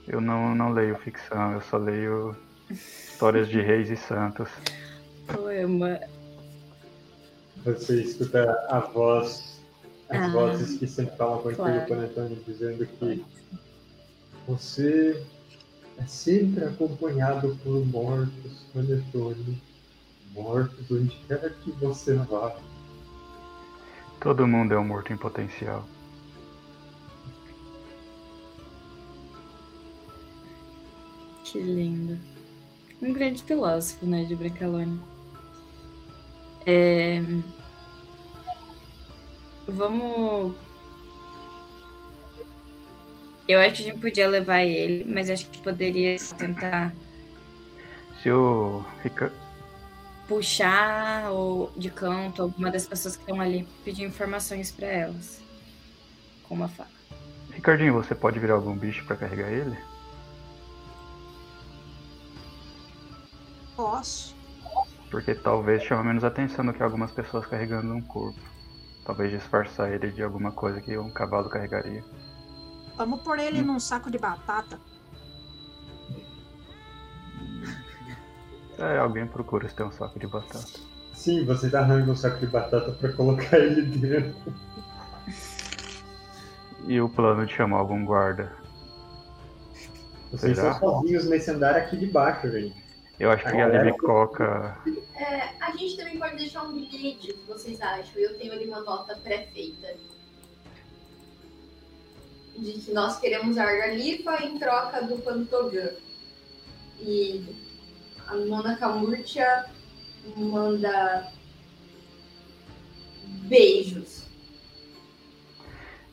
Eu não, não leio ficção, eu só leio histórias de reis e santos. Poema. Você escuta a voz, as Ah, vozes que sempre falam contigo, claro. Panetone, dizendo que você é sempre acompanhado por mortos, Panetone. Mortos onde quer que você vá. Todo mundo é um morto em potencial. Que lindo. Um grande filósofo, né, de Brancalone. É... Vamos. Eu acho que a gente podia levar ele, mas acho que poderia tentar Se o puxar ou de canto alguma das pessoas que estão ali, pedir informações pra elas. Com uma faca. Ricardinho, você pode virar algum bicho pra carregar ele? Posso. Porque talvez chame menos atenção do que algumas pessoas carregando um corpo. Talvez disfarçar ele de alguma coisa que um cavalo carregaria. Vamos pôr ele num saco de batata. É, alguém procura se tem um saco de batata. Sim, você tá arranjando um saco de batata pra colocar ele dentro. E o plano de chamar algum guarda? Vocês Será? são sozinhos nesse andar aqui de baixo, gente. Eu acho que a Libicoca. É, a gente também pode deixar um bilhete, o que vocês acham? Eu tenho ali uma nota pré-feita. De que nós queremos a Argalifa em troca do Pantogan. E a Mona Camurtia manda beijos.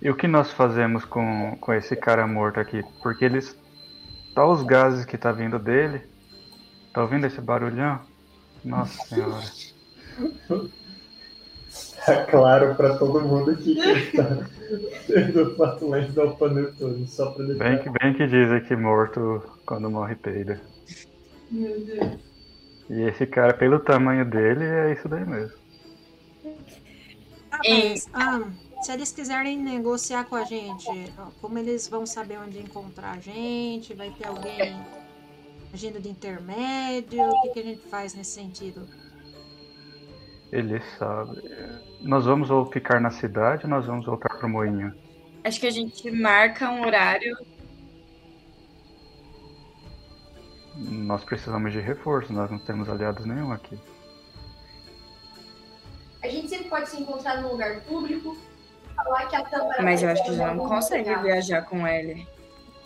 E o que nós fazemos com, com esse cara morto aqui? Porque eles. Tá os gases que tá vindo dele. Tá ouvindo esse barulhão? Nossa senhora. Tá claro pra todo mundo aqui que ele tá sendo flatulento da Panetone, só pra deixar. Bem que, bem que dizem que morto quando morre peida. Meu Deus. E esse cara, pelo tamanho dele, é isso daí mesmo. Ah, mas, ah, se eles quiserem negociar com a gente, como eles vão saber onde encontrar a gente? Vai ter alguém agindo de intermédio? O que, que a gente faz nesse sentido? Ele sabe. Nós vamos ou ficar na cidade ou nós vamos voltar pro moinho? Acho que a gente marca um horário. Nós precisamos de reforço, nós não temos aliados nenhum aqui. A gente sempre pode se encontrar num lugar público, falar que a Tâmara. Mas eu acho que já não consegue viajar com ele.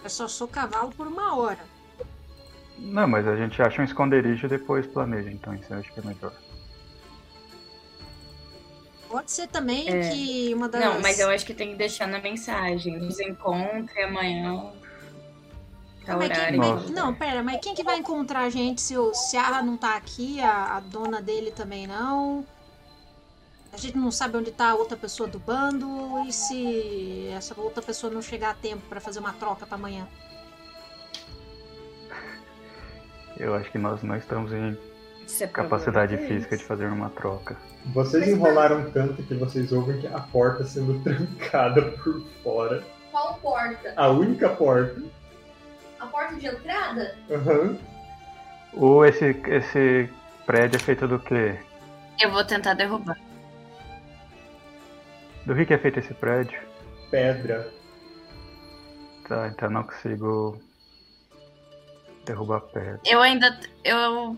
Eu só sou cavalo por uma hora. Não, mas a gente acha um esconderijo e depois planeja, então isso eu acho que é melhor. Pode ser também É. que uma das. Não, mas eu acho que tem que deixar na mensagem. Nos encontre amanhã. Tá Mas quem horário. Nossa. Não, pera, mas quem que vai encontrar a gente se o Ciara não tá aqui, a, a dona dele também não? A gente não sabe onde tá a outra pessoa do bando e se essa outra pessoa não chegar a tempo pra fazer uma troca pra amanhã. Eu acho que nós não estamos em é capacidade física de fazer uma troca. Vocês enrolaram tanto que vocês ouvem que a porta sendo trancada por fora. Qual porta? A única porta. A porta de entrada? Aham. Ou esse, esse prédio é feito do quê? Eu vou tentar derrubar. Do que que é feito esse prédio? Pedra. Tá, então eu não consigo derrubar pedra. Eu ainda. Eu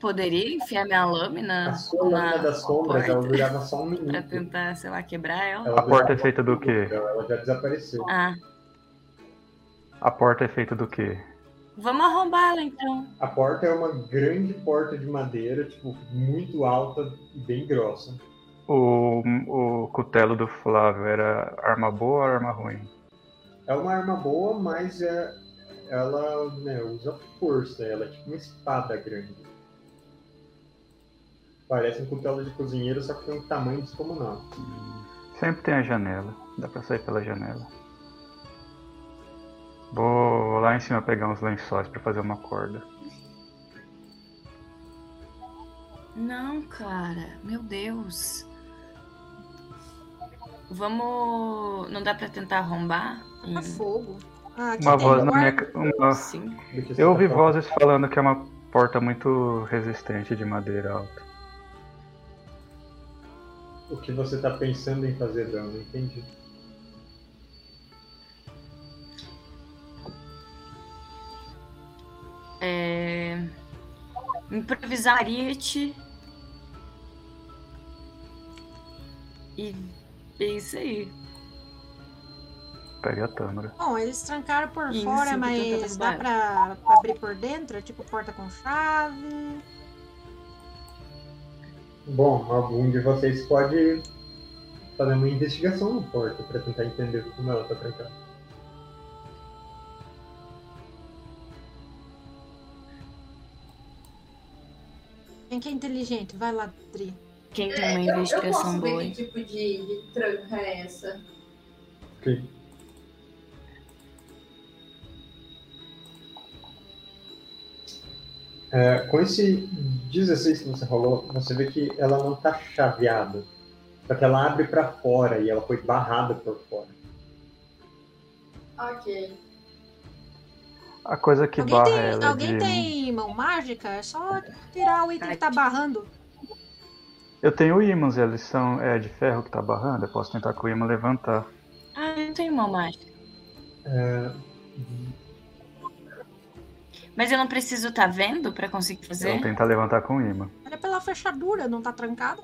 poderia enfiar minha lâmina A sua lâmina na das sombras, ela porta durava só um pra minuto. tentar, sei lá, quebrar ela. Ela A porta é feita do quê? Ela já desapareceu. Ah, A porta é feita do quê? vamos arrombar ela então. A porta é uma grande porta de madeira, tipo, muito alta e bem grossa. O, o cutelo do Flávio era arma boa ou arma ruim? É uma arma boa, mas é, ela né, usa força. Ela é tipo uma espada grande. Parece um cutelo de cozinheiro, só que tem um tamanho descomunal. Sempre tem a janela. Dá pra sair pela janela. Vou lá em cima pegar uns lençóis pra fazer uma corda. Não, cara. Meu Deus. Vamos. Não dá pra tentar arrombar? Tá fogo. Ah, Uma voz na minha. Uma... Eu ouvi vozes falando que é uma porta muito resistente de madeira alta. O que você tá pensando em fazer, Dan? Não entendi. É... Improvisar ariete. E é isso aí. Pega a tâmara. Bom, eles trancaram por Isso, fora, mas dá pra, pra abrir por dentro? É tipo porta com chave. Bom, algum de vocês pode fazer uma investigação na porta pra tentar entender como ela tá trancada. Quem que é inteligente? Vai lá, Dri. Quem tem uma Eu, eu investigação posso ver boa? que tipo de, de tranca é essa. Ok. É, com esse 16 que você rolou, você vê que ela não tá chaveada. Só que ela abre pra fora e ela foi barrada por fora. Ok. A coisa que alguém barra tem, ela é alguém de... tem mão mágica? É só tirar o item que tá barrando. Eu tenho ímãs, eles são. É de ferro que tá barrando, eu posso tentar com o imã levantar. Ah, eu não tenho mão mágica. É, Mas eu não preciso estar vendo pra conseguir Eu fazer? vou tentar levantar com o imã. Olha pela fechadura, não tá trancado?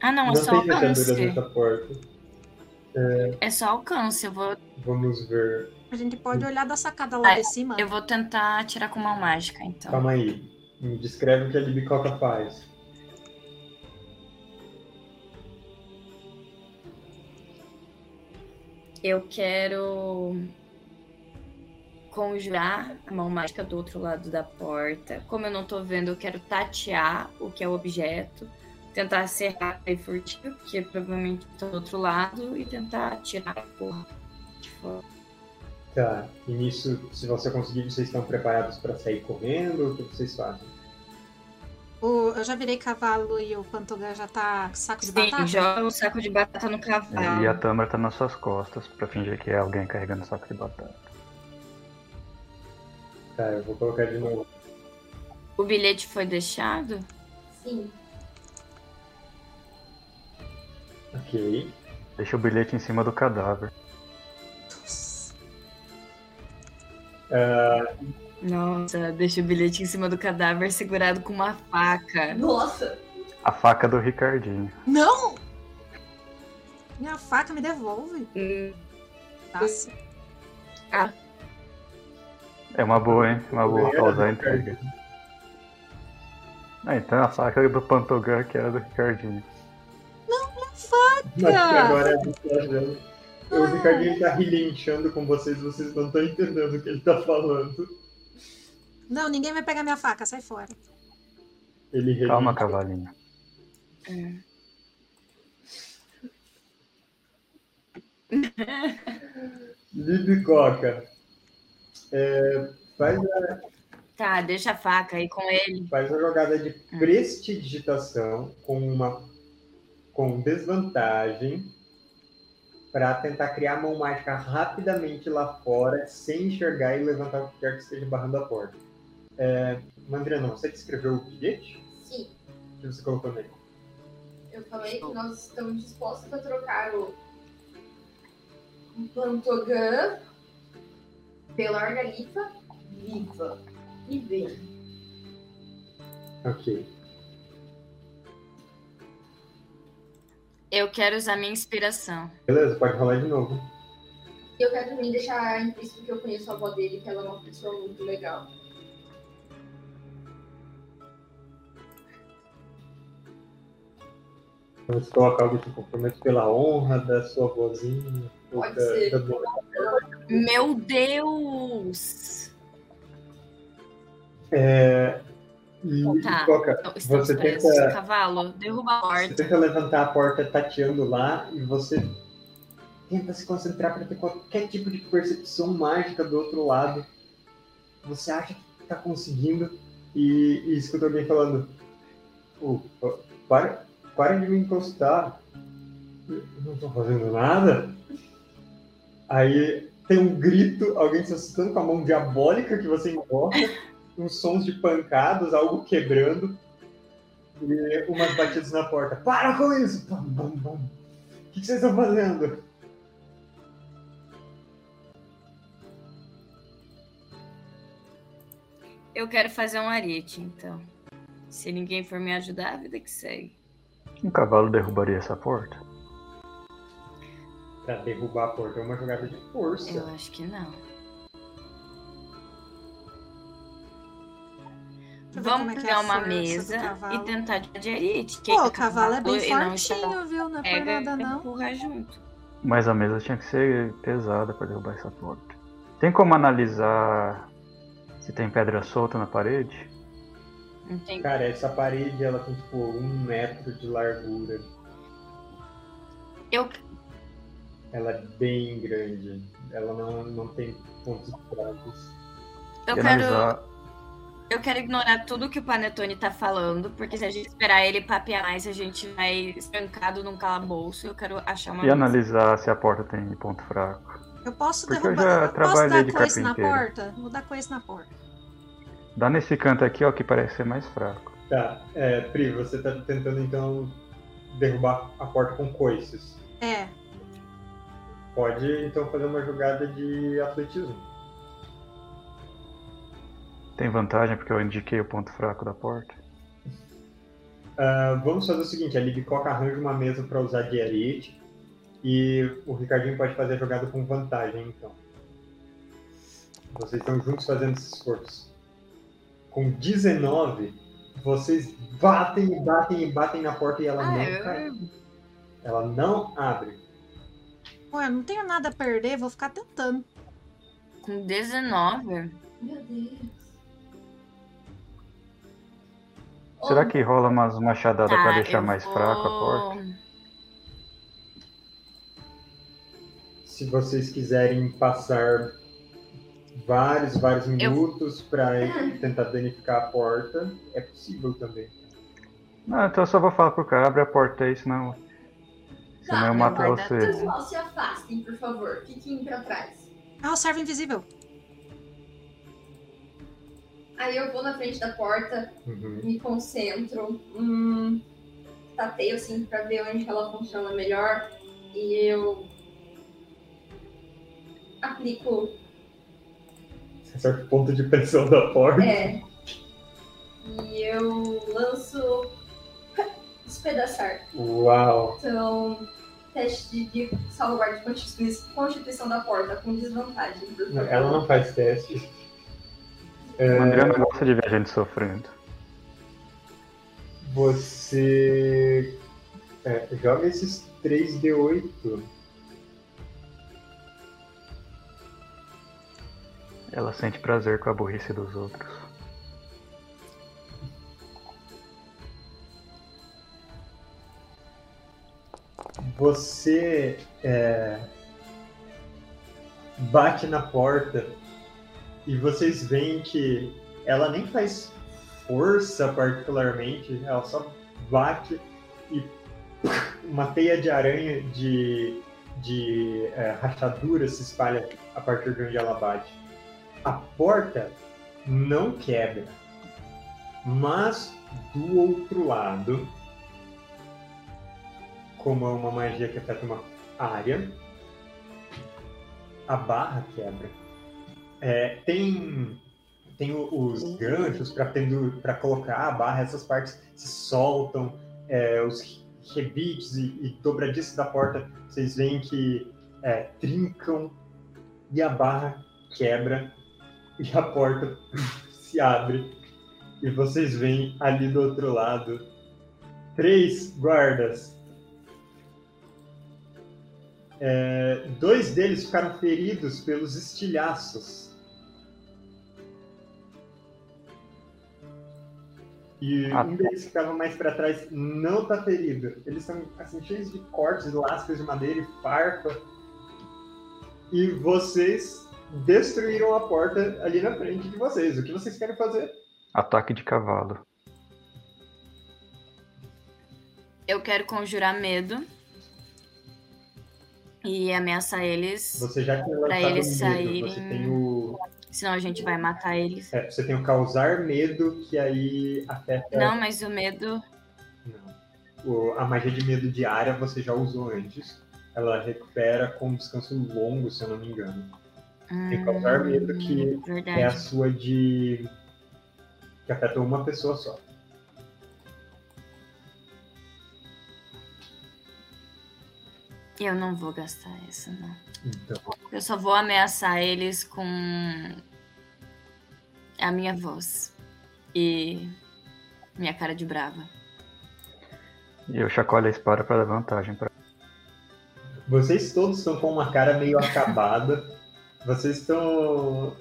Ah, não, é não só tem fechaduras alcance. porta. É só alcance. Eu vou, Vamos ver. A gente pode olhar da sacada lá Ah, de cima. eu vou tentar atirar com mão mágica, então. Calma aí. Me descreve o que a Libicoca faz. Eu quero conjurar a mão mágica do outro lado da porta. Como eu não tô vendo, eu quero tatear o que é o objeto. Tentar ser rápido e furtivo, que provavelmente tá do outro lado, e tentar tirar a porra de fora. Tá. E nisso, se você conseguir, vocês estão preparados para sair correndo? O que vocês fazem? O- eu já virei cavalo e o Pantogan já tá com saco de Sim, batata? joga o saco de batata no cavalo. E a tâmara tá nas suas costas, pra fingir que é alguém carregando saco de batata. Tá, eu vou colocar de novo. O bilhete foi deixado? Sim. Ok. Deixa o bilhete em cima do cadáver. Uh, Nossa, deixa o bilhete em cima do cadáver segurado com uma faca. Nossa! A faca do Ricardinho. Não! Minha faca me devolve. Hum. Nossa. Ah. É uma boa, hein? Uma boa pra usar a entrega. Ah, então a faca do Pantogan que era do Ricardinho. Acho que agora é do Flagelo. O Ricardinho tá relinchando com vocês, vocês não estão entendendo o que ele tá falando. Não, ninguém vai pegar minha faca, sai fora. Ele relincha. Calma, cavalinho. é. Libicoca. É, faz, a, Tá, deixa a faca aí com ele. faz a jogada de prestidigitação com uma com desvantagem para tentar criar mão mágica rapidamente lá fora, sem enxergar e levantar o que quer que esteja barrando a porta. É, Mandriana, você que escreveu o bilhete? Sim, O que você colocou nele? eu falei que nós estamos dispostos a trocar o o Pantogan pela Argalifa viva. E vem. Ok. Eu quero usar minha inspiração. Beleza, pode rolar de novo. E eu quero também deixar implícito que eu conheço a avó dele, que ela é uma pessoa muito legal. Você coloca algo tipo, comprometo pela honra da sua vozinha. Pode da- ser. da. Meu Deus! É, e Tá. coloca, Então, Estamos Você presos. tenta- Cavalo, derruba a Você porta. tenta levantar a porta tateando lá e você tenta se concentrar para ter qualquer tipo de percepção mágica do outro lado. Você acha que tá conseguindo e, e escuta alguém falando: "Ô, pa- para, para de me encostar. Eu não tô fazendo nada. Aí tem um grito, alguém se assustando com a mão diabólica que você encosta, uns sons de pancadas, algo quebrando. E umas batidas na porta. Para com isso! Pam, pam, pam. O que que vocês estão fazendo? Eu quero fazer um arete, então. Se ninguém for me ajudar, a vida que segue. Um cavalo derrubaria essa porta? Pra derrubar a porta é uma jogada de força. Eu acho que não. Vamos é é pegar a uma mesa e tentar. Que Pô, aí o cavalo é bem não fortinho, viu? Não é por nada, não. empurra junto. Mas a mesa tinha que ser pesada para derrubar essa porta. Tem como analisar se tem pedra solta na parede? Não tem Cara, essa parede ela tem tipo um metro de largura. Eu, Ela é bem grande. Ela não, não tem pontos fracos. eu quero. Eu quero ignorar tudo que o Panetone tá falando, porque se a gente esperar ele papear mais, a gente vai trancado num calabouço. Eu quero achar uma. E analisar se a porta tem ponto fraco. Eu posso Porque eu derrubar. já Eu posso trabalhei dar de coice na carpinteiro. porta? Vou dar coice na porta. Dá nesse canto aqui, ó, que parece ser mais fraco. Tá, é, Pri, você tá tentando então derrubar a porta com coices. É. Pode então fazer uma jogada de atletismo. Tem vantagem porque eu indiquei o ponto fraco da porta. Ah, vamos fazer o seguinte: a Libicoca arranja uma mesa para usar de arete e o Ricardinho pode fazer a jogada com vantagem, então. Vocês estão juntos fazendo esse esforço. Com 19, vocês batem e batem e batem na porta e ela Ah, não eu- cai. Ela não abre. Pô, eu não tenho nada a perder, vou ficar tentando. Com 19. Meu Deus. Será Oh, que rola umas machadadas Tá, pra deixar eu mais vou- fraco a porta? Se vocês quiserem passar vários, vários Eu- minutos para tentar danificar a porta, é possível também. Não, então eu só vou falar pro cara, abre a porta aí, senão. Senão Tá, eu mato você. Pessoal, se afastem, por favor. Fiquem pra trás. Ah, o servo invisível. Aí eu vou na frente da porta, Uhum. me concentro, hum, tateio assim pra ver onde ela funciona melhor e eu aplico certo ponto de pressão da porta. É. E eu lanço despedaçar. Uau! Então, teste de salvaguarda de constitu- constituição da porta com desvantagem. Ela não faz teste. É, O André não gosta de ver a gente sofrendo. Você é, joga esses 3D8. Ela sente prazer com a burrice dos outros. Você é, bate na porta e vocês veem que ela nem faz força particularmente, ela só bate e uma teia de aranha de, de é, rachadura se espalha a partir de onde ela bate. A porta não quebra, mas do outro lado como é uma magia que afeta uma área, a barra quebra. É, tem tem os ganchos para colocar a barra, essas partes se soltam, é, os rebites e, e da porta, vocês veem que é, trincam e a barra quebra e a porta se abre e vocês veem ali do outro lado três guardas é, dois deles ficaram feridos pelos estilhaços. E Ah. um deles que estava mais para trás não está ferido. Eles são assim, cheios de cortes, lascas de madeira e farpa. E vocês destruíram a porta ali na frente de vocês. O que vocês querem fazer? Ataque de cavalo. Eu quero conjurar medo. E ameaçar eles. Você já tem Pra eles medo. saírem- Você tem o Senão a gente vai matar eles. é, você tem o causar medo que aí afeta Não, mas o medo. Não. O- a magia de medo diária você já usou antes. Ela recupera com um descanso longo, se eu não me engano. Tem causar medo que Hum, Verdade. É a sua de. que afeta uma pessoa só. Eu não vou gastar essa, não. Então, Eu só vou ameaçar eles com a minha voz e minha cara de brava. E eu chacoalho a espada pra dar vantagem pra. vocês todos estão com uma cara meio acabada. Vocês estão.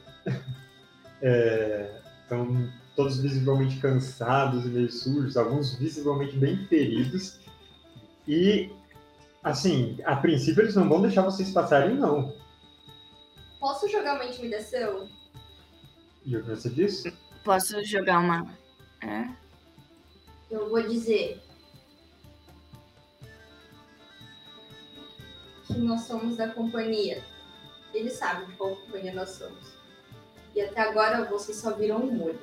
é, estão todos visivelmente cansados e meio sujos, alguns visivelmente bem feridos. E, assim, a princípio eles não vão deixar vocês passarem, não. Posso jogar uma intimidação? E o que você disse? Posso jogar uma. É? Eu vou dizer que nós somos da companhia. Eles sabem de qual companhia nós somos. E até agora vocês só viram um olho.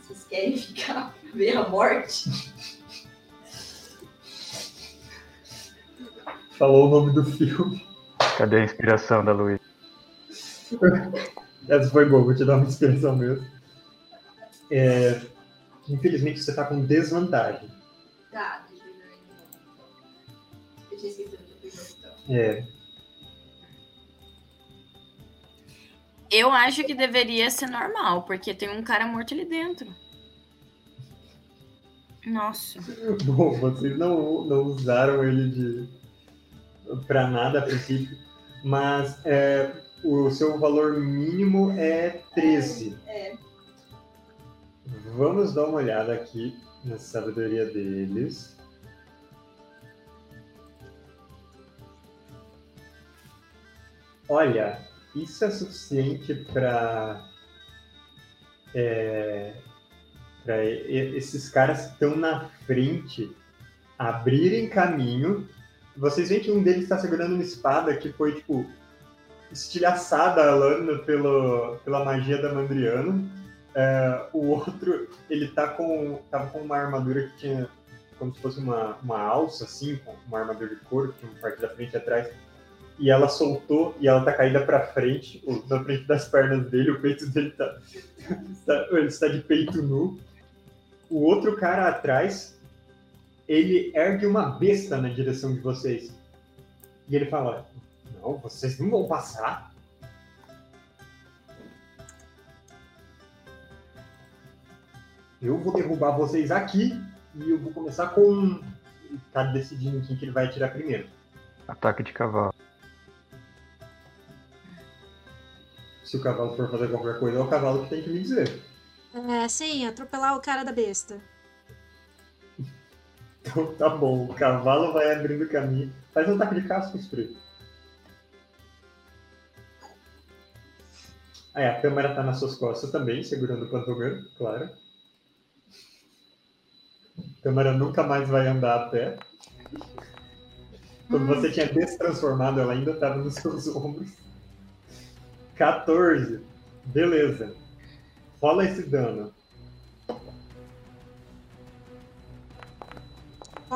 Vocês querem ficar pra ver a morte? Falou o nome do filme. Cadê a inspiração da Luiz? Essa foi boa, vou te dar uma inspiração mesmo. É, infelizmente você tá com desvantagem. Tá, eu tinha esquecido de então. É, Eu acho que deveria ser normal, porque tem um cara morto ali dentro. Nossa. Bom, vocês não, não usaram ele de para nada a princípio, mas é, o seu valor mínimo é 13. É. Vamos dar uma olhada aqui na sabedoria deles. Olha, isso é suficiente para para esses caras que estão na frente abrirem caminho. Vocês veem que um deles está segurando uma espada que foi tipo estilhaçada a lâmina pelo, pela magia da Mandriana. É, o outro, ele tá com, tava com uma armadura que tinha como se fosse uma, uma alça, assim, uma armadura de couro, que tinha uma parte da frente e atrás. e ela soltou e ela tá caída para frente, na frente das pernas dele, o peito dele tá, tá, ele está de peito nu. O outro cara atrás, ele ergue uma besta na direção de vocês. E ele fala: Não, vocês não vão passar. Eu vou derrubar vocês aqui e eu vou começar com. Tá decidindo quem que ele vai atirar primeiro. Ataque de cavalo. Se o cavalo for fazer qualquer coisa, é o cavalo que tem que me dizer. É, sim, atropelar o cara da besta. Então tá bom, o cavalo vai abrindo o caminho. Faz um ataque de casco, Espírito. Aí a câmera tá nas suas costas também, segurando o Pantogan, claro. A câmera nunca mais vai andar a pé. Quando você tinha destransformado, ela ainda estava nos seus ombros. 14. Beleza. Rola esse dano.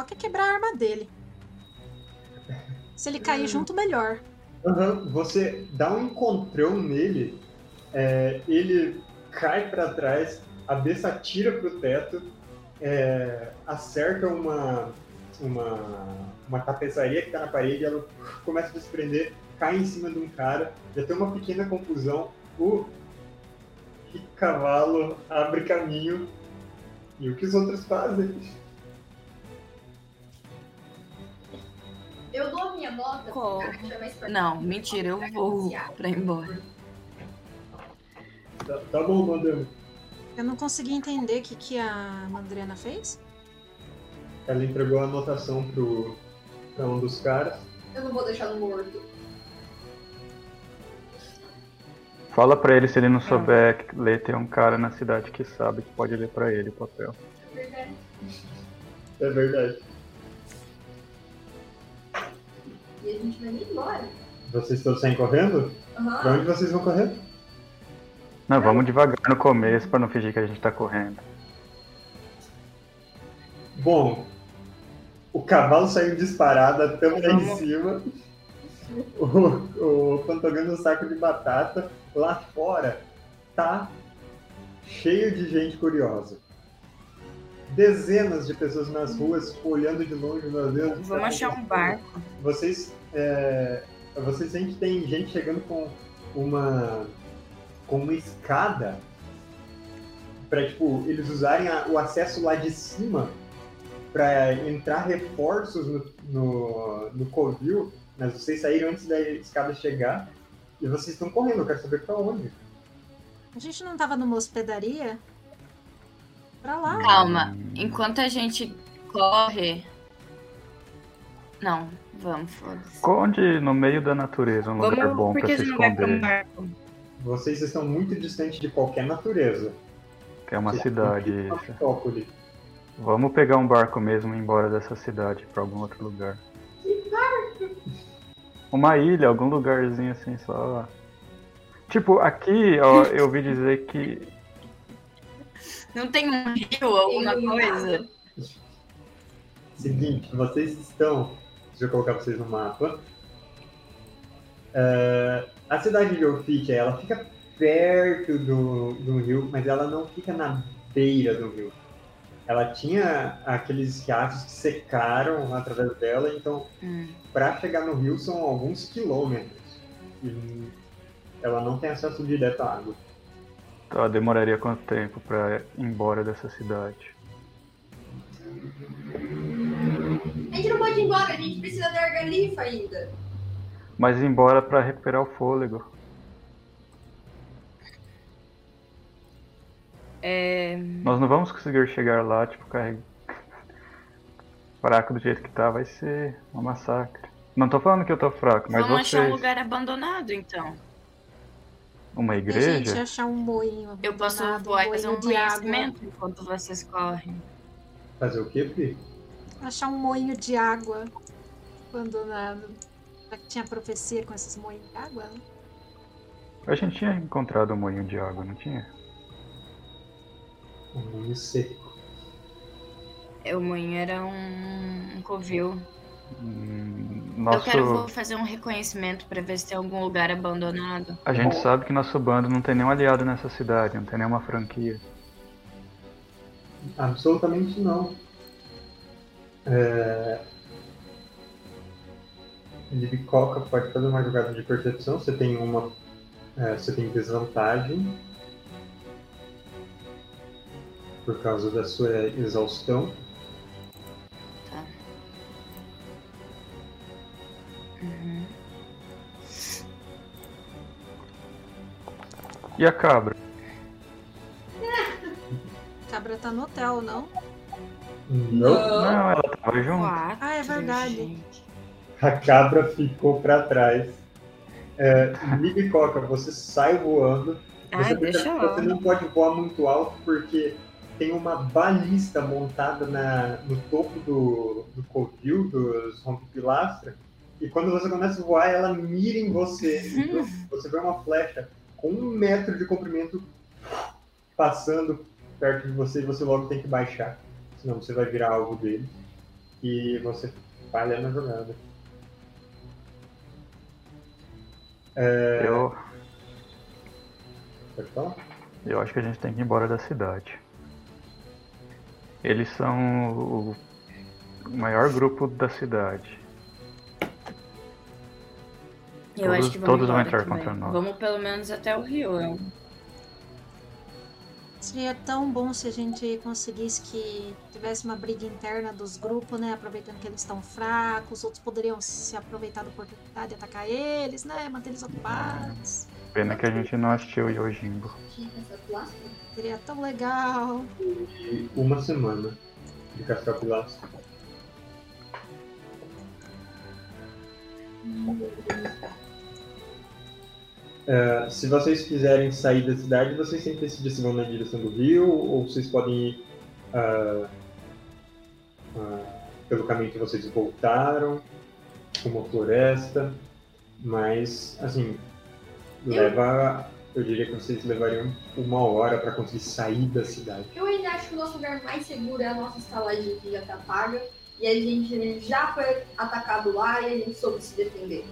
Foca é quebrar a arma dele. Se ele cair junto, melhor. Uhum. Você dá um encontrão nele, é, ele cai para trás, a besta atira pro teto, é, acerta uma, uma, uma tapeçaria que tá na parede, ela começa a desprender, cai em cima de um cara, já tem uma pequena confusão. O cavalo abre caminho. E o que os outros fazem? Eu dou a minha nota. Personagem. Não, mentira, eu vou pra ir embora. Tá, tá bom, mandando. Eu não consegui entender o que, que a Mandriana fez. Ela entregou a anotação pro, pra um dos caras. Eu não vou deixar no morto. Fala pra ele se ele não souber ler, tem um cara na cidade que sabe que pode ler pra ele o papel. Verdade. É verdade. E a gente vai ir embora. Vocês todos saem correndo? Aham. Pra onde vocês vão correr? Não, vamos devagar no começo pra não fingir que a gente tá correndo. Bom, o cavalo saiu disparado até lá em cima. O, o Pantogan no saco de batata. Lá fora tá cheio de gente curiosa. Dezenas de pessoas nas ruas olhando de longe, meu Deus. Vamos achar um barco. Vocês, é, vocês sentem que tem gente chegando com uma com uma escada para tipo eles usarem a- o acesso lá de cima para entrar reforços no, no, no covil, mas vocês saíram antes da escada chegar e vocês estão correndo. Eu quero saber para onde. A gente não tava numa hospedaria? Pra lá. Calma, enquanto a gente corre. Não, vamos, foda-se. Esconde no meio da natureza, um lugar Vamos, bom por pra que se um esconder. barco? Vocês estão muito distantes de qualquer natureza. Que é uma Vocês cidade. Vamos pegar um barco mesmo e ir embora dessa cidade pra algum outro lugar. Uma ilha, algum lugarzinho assim só. Tipo, aqui, ó, eu ouvi dizer que. Não tem um rio, alguma Tem coisa? Seguinte, vocês estão. Deixa eu colocar vocês no mapa. É, a cidade de Orfitia, ela fica perto do, do rio, mas ela não fica na beira do rio. Ela tinha aqueles riachos que secaram através dela, então Hum. para chegar no rio são alguns quilômetros. E ela não tem acesso direto à água. Tá, demoraria quanto tempo pra ir embora dessa cidade? A gente não pode ir embora, a gente precisa da Argalifa ainda. Mas ir embora pra recuperar o fôlego. É, Nós não vamos conseguir chegar lá, tipo, carregar. Fraco do jeito que tá, vai ser um massacre. Não tô falando que eu tô fraco, mas vamos achar um vocês. lugar abandonado, então. Uma E a gente igreja? achar um moinho. Eu posso voar e fazer um conhecimento enquanto vocês correm. Fazer o quê, Pri? Achar um moinho de água abandonado. Já que tinha profecia com esses moinhos de água, né? A gente tinha encontrado um moinho de água, não tinha? Um moinho seco. É, O moinho era um, um covil. Hum, Nosso... Eu quero vou fazer um reconhecimento para ver se tem algum lugar abandonado. A gente sabe que nosso bando não tem nenhum aliado nessa cidade, não tem nenhuma franquia. Absolutamente não. É... Libicoca pode fazer uma jogada de percepção. Você tem uma. É, você tem desvantagem. Por causa da sua exaustão. Uhum. E a cabra? A cabra tá no hotel, não? Não. Não, ela tava junto. Quatro, Ah, é verdade. gente. A cabra ficou para trás. É, Libicoca, você sai voando. Ai, Você, deixa você não pode voar muito alto porque tem uma balista montada na, no topo do, do covil, dos rompe-pilastra. E quando você começa a voar, ela mira em você. Então, você vê uma flecha com um metro de comprimento passando perto de você e você logo tem que baixar. Senão você vai virar alvo dele. E você falha na jogada. É, Eu, Pode falar? eu acho que a gente tem que ir embora da cidade. Eles são o o maior grupo da cidade. Eu Todos- acho que vamos todos vão entrar também. contra nós. Vamos pelo menos até o rio. Eu... Seria tão bom se a gente conseguisse que tivesse uma briga interna dos grupos, né? Aproveitando que eles estão fracos, os outros poderiam se aproveitar da oportunidade e atacar eles, né? Manter eles ocupados. Pena que a gente não assistiu o Yojimbo. Seria tão legal. E uma semana de cascar pilastra. É, se vocês quiserem sair da cidade, vocês têm que decidir se vão na direção do rio ou vocês podem ir ah, ah, pelo caminho que vocês voltaram, como a floresta. Mas, assim, leva. Eu diria que vocês levariam uma hora para conseguir sair da cidade. Eu ainda acho que o nosso lugar mais seguro é a nossa estalagem que já tá paga. E a gente já foi atacado lá e a gente soube se defender.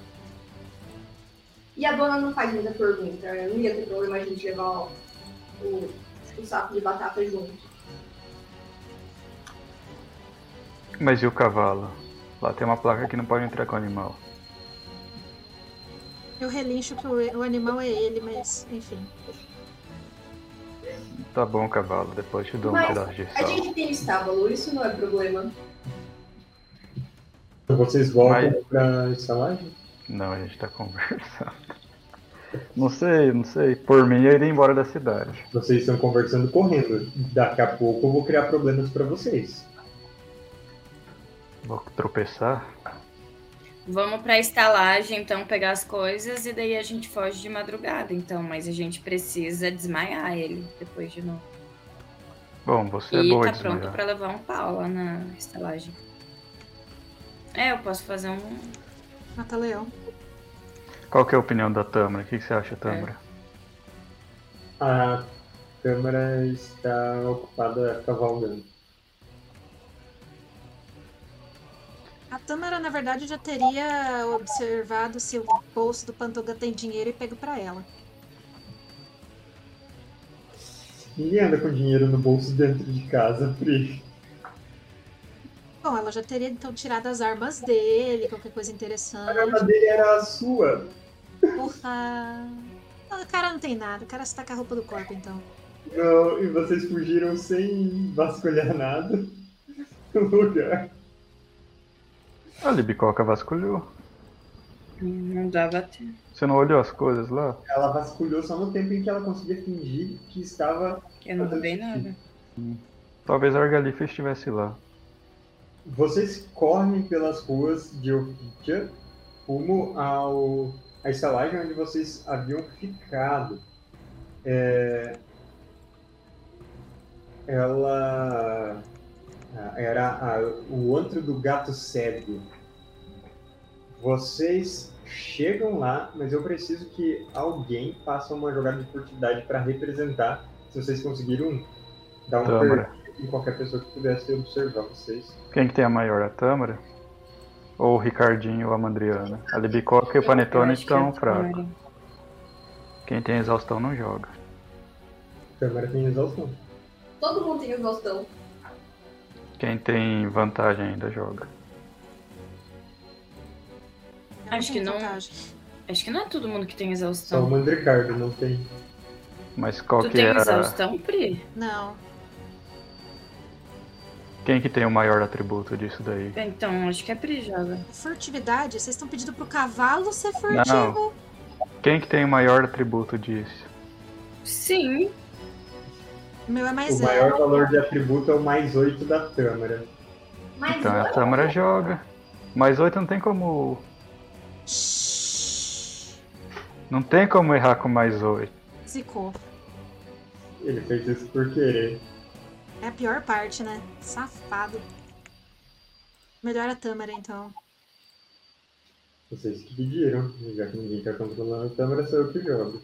E a dona não faz muita pergunta. Eu não ia ter problema a gente levar o, o, saco de batata junto. Mas e o cavalo? Lá tem uma placa que não pode entrar com o animal. Eu relincho que o, o animal é ele, mas enfim. Tá bom, cavalo, depois te dou um pedaço de A sal. gente tem estábulo, isso não é problema. Então vocês voltam Mas- pra estalagem? Não, a gente tá conversando. Não sei, não sei. Por mim, eu iria embora da cidade. Vocês estão conversando correndo. Daqui a pouco eu vou criar problemas para vocês. Vou tropeçar. Vamos pra estalagem, então, pegar as coisas e daí a gente foge de madrugada, então. Mas a gente precisa desmaiar ele depois de novo. Bom, você é e boa tá de pronto pra levar um pau lá na estalagem. É, eu posso fazer um. Mata leão. Qual que é a opinião da Tâmara? O que que você acha, Tâmara? A câmera está ocupada cavalgando. A Tâmara, na verdade, já teria observado se o bolso do Pantoga tem dinheiro e pego pra ela. Ninguém anda com dinheiro no bolso dentro de casa, Pri. Bom, ela já teria então tirado as armas dele, qualquer coisa A arma interessante. dele era a sua. Porra. Não, O cara não tem nada, o cara se tá com a roupa do corpo, então. Não, e vocês fugiram sem vasculhar nada no lugar. A Libicoca vasculhou. Não dava tempo. Você não olhou as coisas lá? Ela vasculhou só no tempo em que ela conseguia fingir que estava. Eu não roubei nada. Talvez a Argalifa estivesse lá. Vocês correm pelas ruas de Ofitia rumo ao à estalagem onde vocês haviam ficado. É, Ela era a- o antro do gato cego. Vocês chegam lá, mas eu preciso que alguém faça uma jogada de furtividade para representar se vocês conseguiram dar um Tâmara. Em qualquer pessoa que pudesse observar vocês. Quem que tem a maior? A Tâmara? Ou o Ricardinho ou a Mandriana. A Libicoca e o Panetone estão fracos. Quem tem exaustão não joga. Câmara tem exaustão. Todo mundo tem exaustão. Quem tem vantagem ainda joga. Acho que não. Acho que não é todo mundo que tem Só o exaustão. Mandricardo não tem. Mas qual Tu que tem é. a- exaustão, Pri? Não. Quem que tem o maior atributo disso daí? Então, acho que a Pri joga. Furtividade? Vocês estão pedindo pro cavalo ser furtivo? Quem que tem o maior atributo disso? Sim. O meu é O mais maior zero. valor de atributo é o mais 8 da Tâmara. Mas Então a Tâmara joga. Mais oito não tem como. Não tem como errar com mais oito. Zicou. Ele fez isso por querer. É a pior parte, né? Safado. Melhor a Tâmara, então. Vocês que pediram. Já que ninguém tá controlando a Tâmara, sou eu que jogo.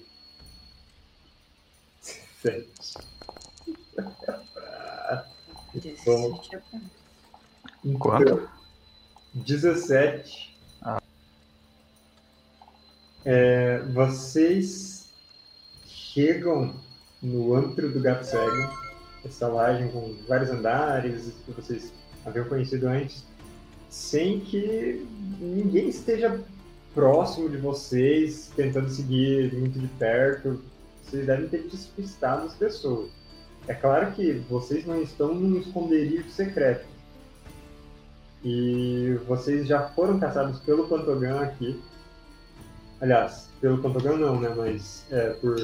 Sete. Bom. Quanto? Então, 17. Ah. É, vocês chegam no antro do Gato Cego, essa laje com vários andares que vocês haviam conhecido antes, sem que ninguém esteja próximo de vocês, tentando seguir muito de perto. Vocês devem ter despistado as pessoas. É claro que vocês não estão num esconderijo secreto. E vocês já foram caçados pelo Pantogan aqui. Aliás, pelo Pantogan não, né? Mas é, por,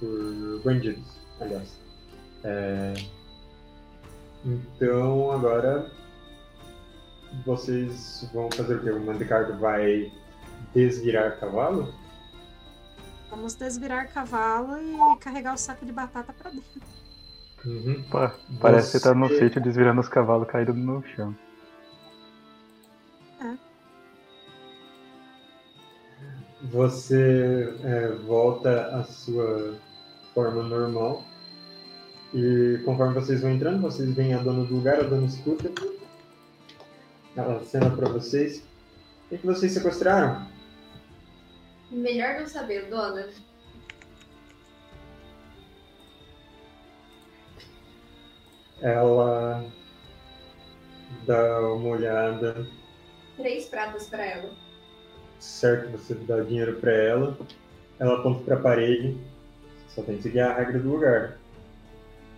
por bandidos, aliás. É, então agora vocês vão fazer o quê? O Mandicardo vai desvirar cavalo? Vamos desvirar cavalo e carregar o saco de batata pra dentro. Uhum. Pá, parece que você tá no sítio desvirando os cavalos caídos no chão. Você é, volta à sua forma normal. E conforme vocês vão entrando, vocês veem a dona do lugar, a dona escuta. Ela acena pra vocês. O que, vocês sequestraram? melhor não saber, dona. Ela dá uma olhada, Três pratas pra ela. certo? Você dá dinheiro pra ela. Ela aponta pra parede. Só tem que seguir a regra do lugar.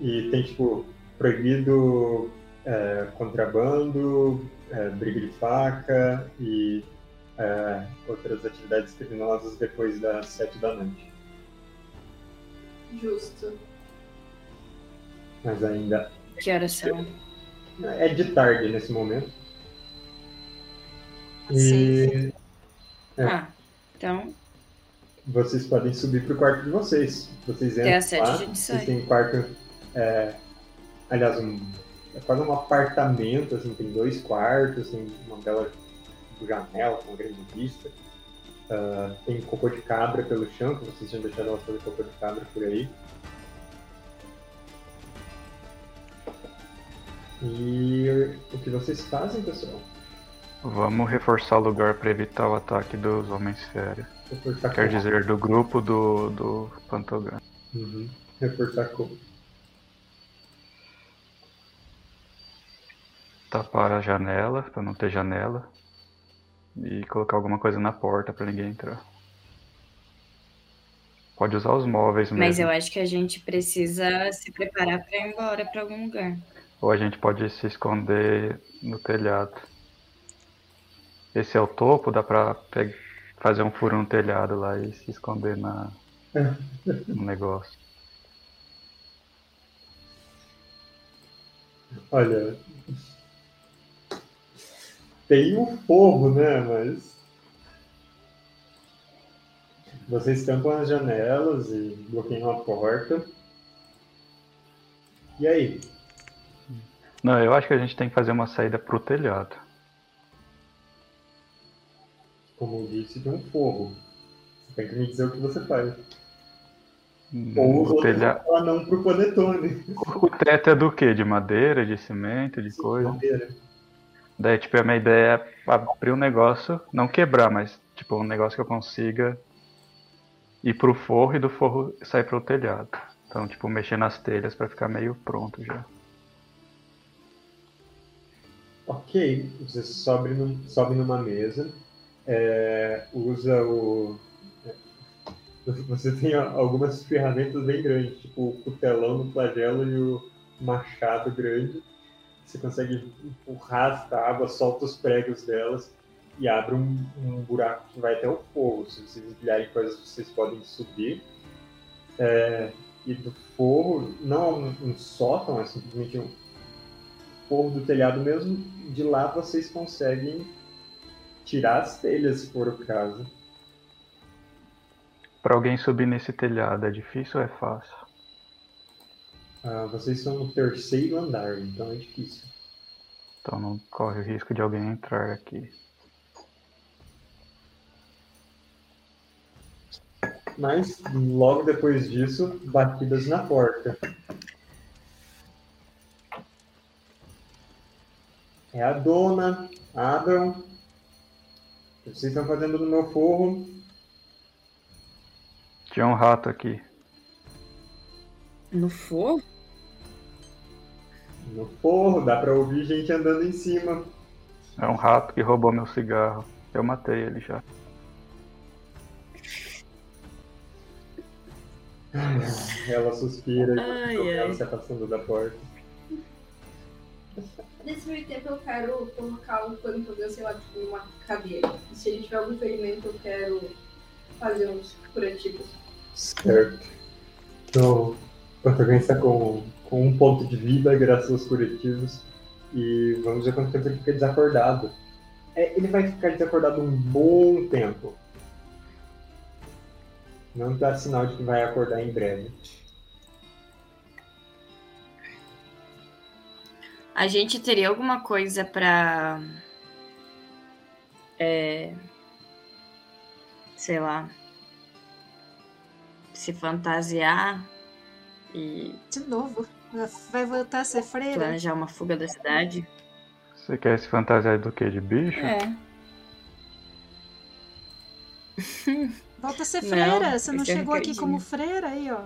E tem, tipo, proibido é, contrabando, é, briga de faca e é, outras atividades criminosas depois das sete da noite. Justo. Mas ainda Que horas são? é de tarde nesse momento. Safe. E É. Ah, então, vocês podem subir pro quarto de vocês. Vocês Até entram às sete lá, a gente vocês têm quarto, é, aliás, um, é quase um apartamento, assim, tem dois quartos, tem uma bela janela com uma grande vista. Ah, tem cocô de cabra pelo chão, que vocês tinham deixado ela fazer cocô de cabra por aí. E o que vocês fazem, pessoal? Vamos reforçar o lugar para evitar o ataque dos homens férias. Quer dizer, do grupo do, do Pantogan. Uhum. Reforçar como? Tapar a janela, para não ter janela. E colocar alguma coisa na porta para ninguém entrar. Pode usar os móveis mesmo. mas eu acho que a gente precisa se preparar pra ir embora pra algum lugar. Ou a gente pode se esconder no telhado. Esse é o topo, dá pra pe- fazer um furo no telhado lá e se esconder na, no negócio. Olha. Tem um forro, né? Mas. Vocês tampam as janelas e bloqueiam a porta. E aí? Não, eu acho que a gente tem que fazer uma saída pro telhado. Como eu disse, tem um forro. Você tem que me dizer o que você faz. Ou os O, telha... não pro panetone. o teto é do quê? De madeira, de cimento, de coisa? Madeira. Daí, tipo, a minha ideia é abrir um negócio, não quebrar, mas, tipo, um negócio que eu consiga ir pro forro e do forro sair pro telhado. Então, tipo, mexer nas telhas para ficar meio pronto já. Ok, você sobe, num, sobe numa mesa, é, usa o. é, Você tem algumas ferramentas bem grandes, tipo o cutelão no flagelo e o machado grande. Você consegue empurrar as tábuas, solta os pregos delas e abre um, um buraco que vai até o forro. Se vocês empilharem coisas, vocês podem subir. É, e do forro, não um, um sótão, é simplesmente um forro do telhado mesmo. De lá vocês conseguem tirar as telhas, se for o caso. Pra alguém subir nesse telhado, é difícil ou é fácil? Ah, vocês estão no terceiro andar, então é difícil. Então não corre o risco de alguém entrar aqui. Mas logo depois disso, batidas na porta. É a dona, abram. O que vocês estão fazendo no meu forro? Tinha um rato aqui. No forro? No forro, dá pra ouvir gente andando em cima. É um rato que roubou meu cigarro. Eu matei ele já. Ela suspira e Ai, ela ai. se afastando da porta. Nesse meio tempo eu quero colocar o Pantogan, sei lá, tipo, numa cadeira. E se ele tiver algum ferimento, eu quero fazer uns curativos. Certo. Então, o Pantogan está com, com um ponto de vida, graças aos curativos. E vamos ver quanto tempo ele fica desacordado. É, ele vai ficar desacordado um bom tempo. Não dá sinal de que vai acordar em breve. A gente teria alguma coisa pra. É. Sei lá. Se fantasiar e De novo. Vai voltar a ser freira? planejar uma fuga da cidade. Você quer se fantasiar do que? De bicho? É. Volta a ser Não, freira. Você não chegou aqui como freira aí, ó.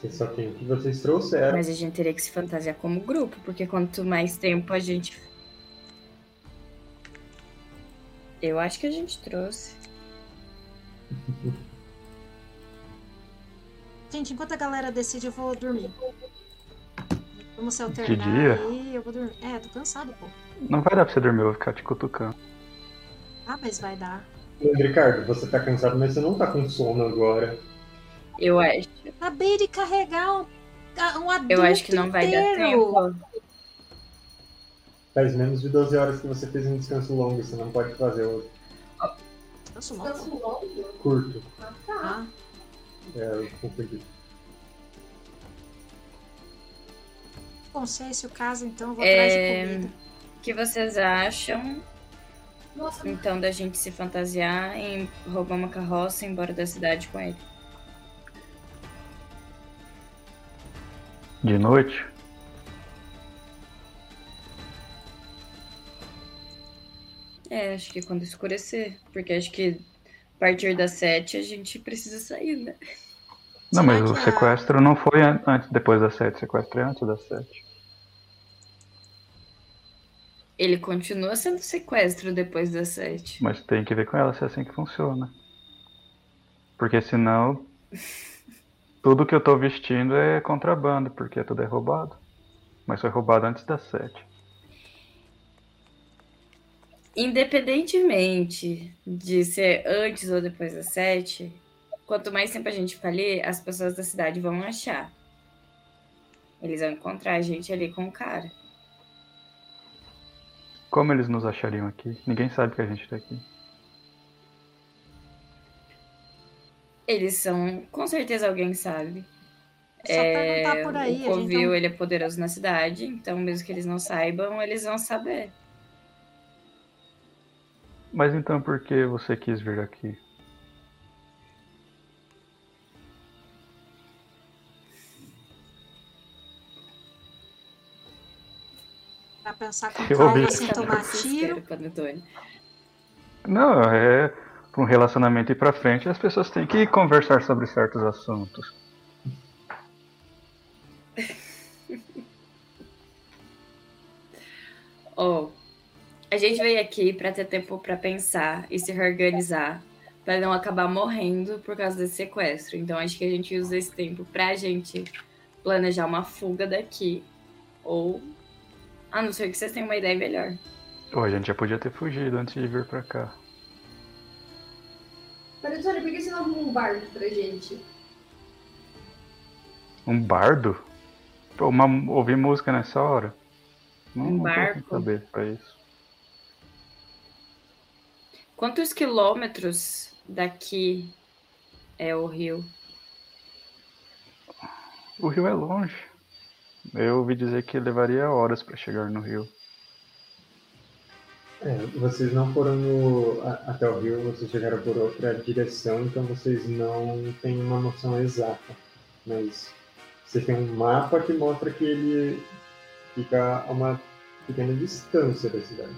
Vocês só tem o que vocês trouxeram. Mas a gente teria que se fantasiar como grupo, porque quanto mais tempo a gente. Eu acho que a gente trouxe. Gente, enquanto a galera decide, eu vou dormir. Vamos se alternar De dia? aí, eu vou dormir. É, tô cansado, pô. Não vai dar pra você dormir, eu vou ficar te cutucando. Ah, mas vai dar. Ricardo, você tá cansado, mas você não tá com sono agora. Eu acho. Acabei de carregar um, um adulto Eu acho que não vai dar inteiro. tempo. Faz menos de 12 horas que você fez um descanso longo, você não pode fazer outro. Descanso longo? Curto. Ah, tá. É, eu confundi. consciência o caso, então eu vou É, atrás de comida. O que vocês acham, Nossa, então, da gente se fantasiar em roubar uma carroça e ir embora da cidade com ele? De noite? É, acho que quando escurecer. Porque acho que a partir das sete a gente precisa sair, né? Não, mas o sequestro não foi an- antes, depois das sete. O sequestro é antes das sete. Ele continua sendo sequestro depois das sete. Mas tem que ver com ela se é assim que funciona. Porque senão. Tudo que eu tô vestindo é contrabando, porque tudo é roubado. Mas foi roubado antes das sete. Independentemente de ser antes ou depois das sete, quanto mais tempo a gente ficar ali, as pessoas da cidade vão achar. Eles vão encontrar a gente ali com o cara. Como eles nos achariam aqui? Ninguém sabe que a gente tá aqui. Eles são. Com certeza alguém sabe. Só perguntar por aí, o a gente Covil, não... ele é poderoso na cidade, então mesmo que eles não saibam, eles vão saber. Mas então por que você quis vir aqui? Pra pensar com eu calma sem assim, tomar tiro. Não, é para um relacionamento ir para frente, as pessoas têm que conversar sobre certos assuntos. oh, a gente veio aqui pra ter tempo pra pensar e se reorganizar pra não acabar morrendo por causa desse sequestro. Então acho que a gente usa esse tempo pra gente planejar uma fuga daqui. Ou. A não ser que vocês tenham uma ideia melhor. Ou a gente já podia ter fugido antes de vir pra cá. Panetone, por que você não arruma um barco pra gente? Um bardo? Pô, uma, ouvir música nessa hora? Não, Um não barco? saber pra isso. Quantos quilômetros daqui é o rio? O rio é longe. Eu ouvi dizer que levaria horas pra chegar no rio. É, vocês não foram no- a- até o rio, vocês chegaram por outra direção, então vocês não têm uma noção exata. Mas você tem um mapa que mostra que ele fica a uma pequena distância da cidade.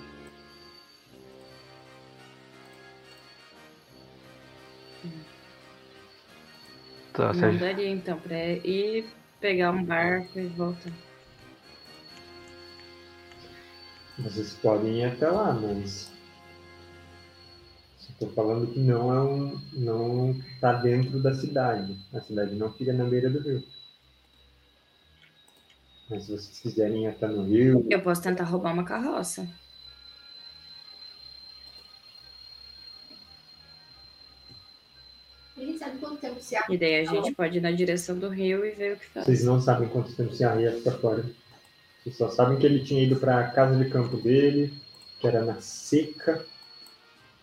Tá, se a Não gente- daria então pra ir pegar um barco e voltar. Vocês podem ir até lá, mas. Estou falando que não é um. não está dentro da cidade. A cidade não fica na beira do rio. Mas se vocês quiserem ir até no rio, Eu posso tentar roubar uma carroça. E daí a gente pode ir na direção do rio e ver o que faz. vocês não sabem quanto tempo se arria fica fora. Vocês só sabem que ele tinha ido para a casa de campo dele, que era na seca,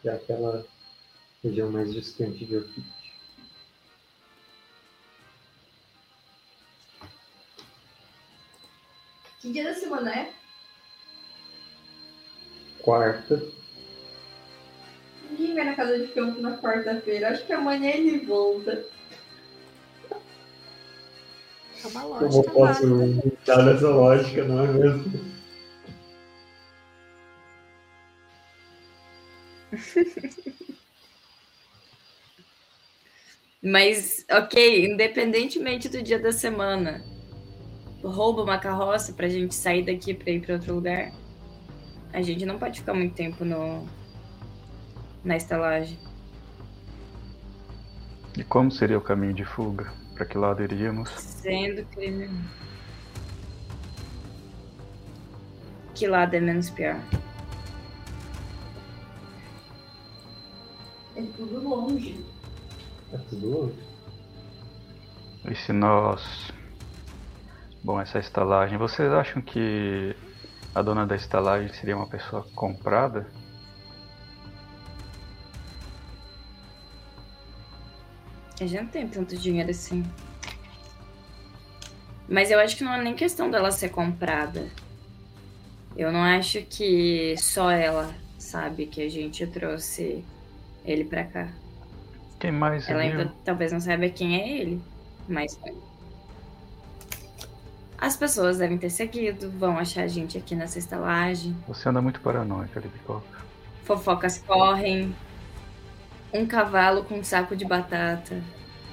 que é aquela região mais distante de Orquídea. Que dia da semana é? Quarta. Ninguém vai na casa de campo na quarta-feira. Acho que amanhã ele volta. É uma Como eu lógica posso entrar nessa lógica, não é mesmo? Mas, ok, independentemente do dia da semana, rouba uma carroça pra gente sair daqui pra ir pra outro lugar. A gente não pode ficar muito tempo no na estalagem. E como seria o caminho de fuga? Pra que lado iríamos? Sendo crime. Que lado é menos pior? É tudo longe. É tudo longe. E se nós. Bom, essa estalagem. Vocês acham que a dona da estalagem seria uma pessoa comprada? A gente não tem tanto dinheiro assim. Mas eu acho que não é nem questão dela ser comprada. Eu não acho que só ela sabe que a gente trouxe ele pra cá. Quem mais Ela ainda talvez não saiba quem é ele, mas as pessoas devem ter seguido, vão achar a gente aqui nessa estalagem. Você anda muito paranoica, Libicoca. Fofocas correm. Um cavalo com um saco de batata,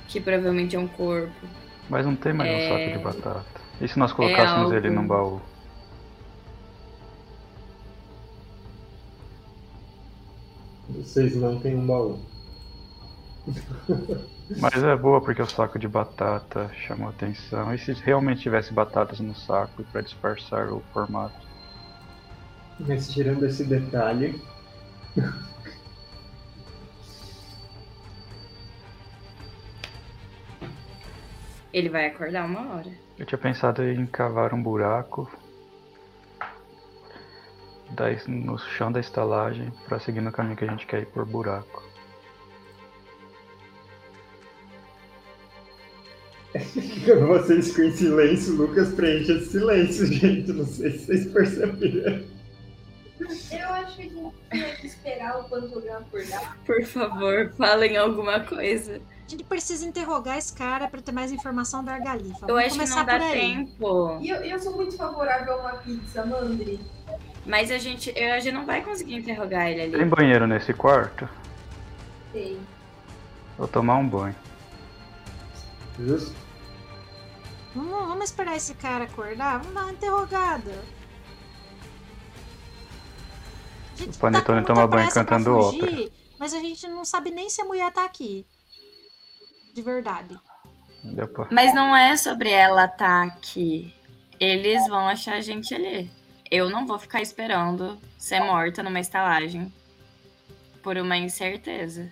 que provavelmente é um corpo. Mas não tem mais É- um saco de batata. E se nós colocássemos algo- ele num baú? Vocês não têm um baú. Mas é boa porque o saco de batata chamou atenção. E se realmente tivesse batatas no saco para disfarçar o formato? Mas tirando esse detalhe, Ele vai acordar uma hora. Eu tinha pensado em cavar um buraco da- no chão da estalagem para seguir no caminho que a gente quer ir por buraco. vocês ficam em silêncio, Lucas preenche esse silêncio, gente. Não sei se vocês perceberam. Eu acho que a gente tinha que esperar o Pantograma acordar. Por favor, falem alguma coisa. A gente precisa interrogar esse cara pra ter mais informação da Argalifa. Eu Vamos acho que começar não dá tempo. E eu, eu sou muito favorável a uma pizza, Mandri. Mas a gente, a gente não vai conseguir interrogar ele ali. Tem banheiro nesse quarto? Tem. Vou tomar um banho. Justo? Vamos, vamos esperar esse cara acordar? Vamos dar uma interrogada. O Panetone tá toma banho cantando ópera. Mas a gente não sabe nem se a mulher tá aqui. De verdade. Deu pra- Mas não é sobre ela estar aqui. Eles vão achar a gente ali. Eu não vou ficar esperando ser morta numa estalagem por uma incerteza.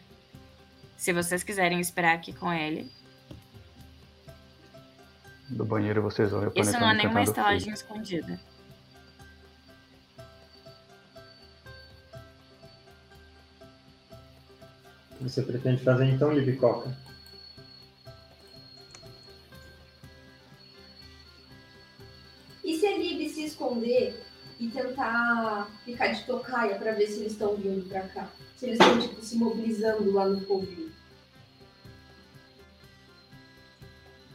Se vocês quiserem esperar aqui com ele, Do banheiro vocês vão isso não é nenhuma estalagem escondida. O que você pretende fazer então, Libicoca? E se a Lib se esconder e tentar ficar de tocaia pra ver se eles estão vindo pra cá? Se eles estão, tipo, se mobilizando lá no covil.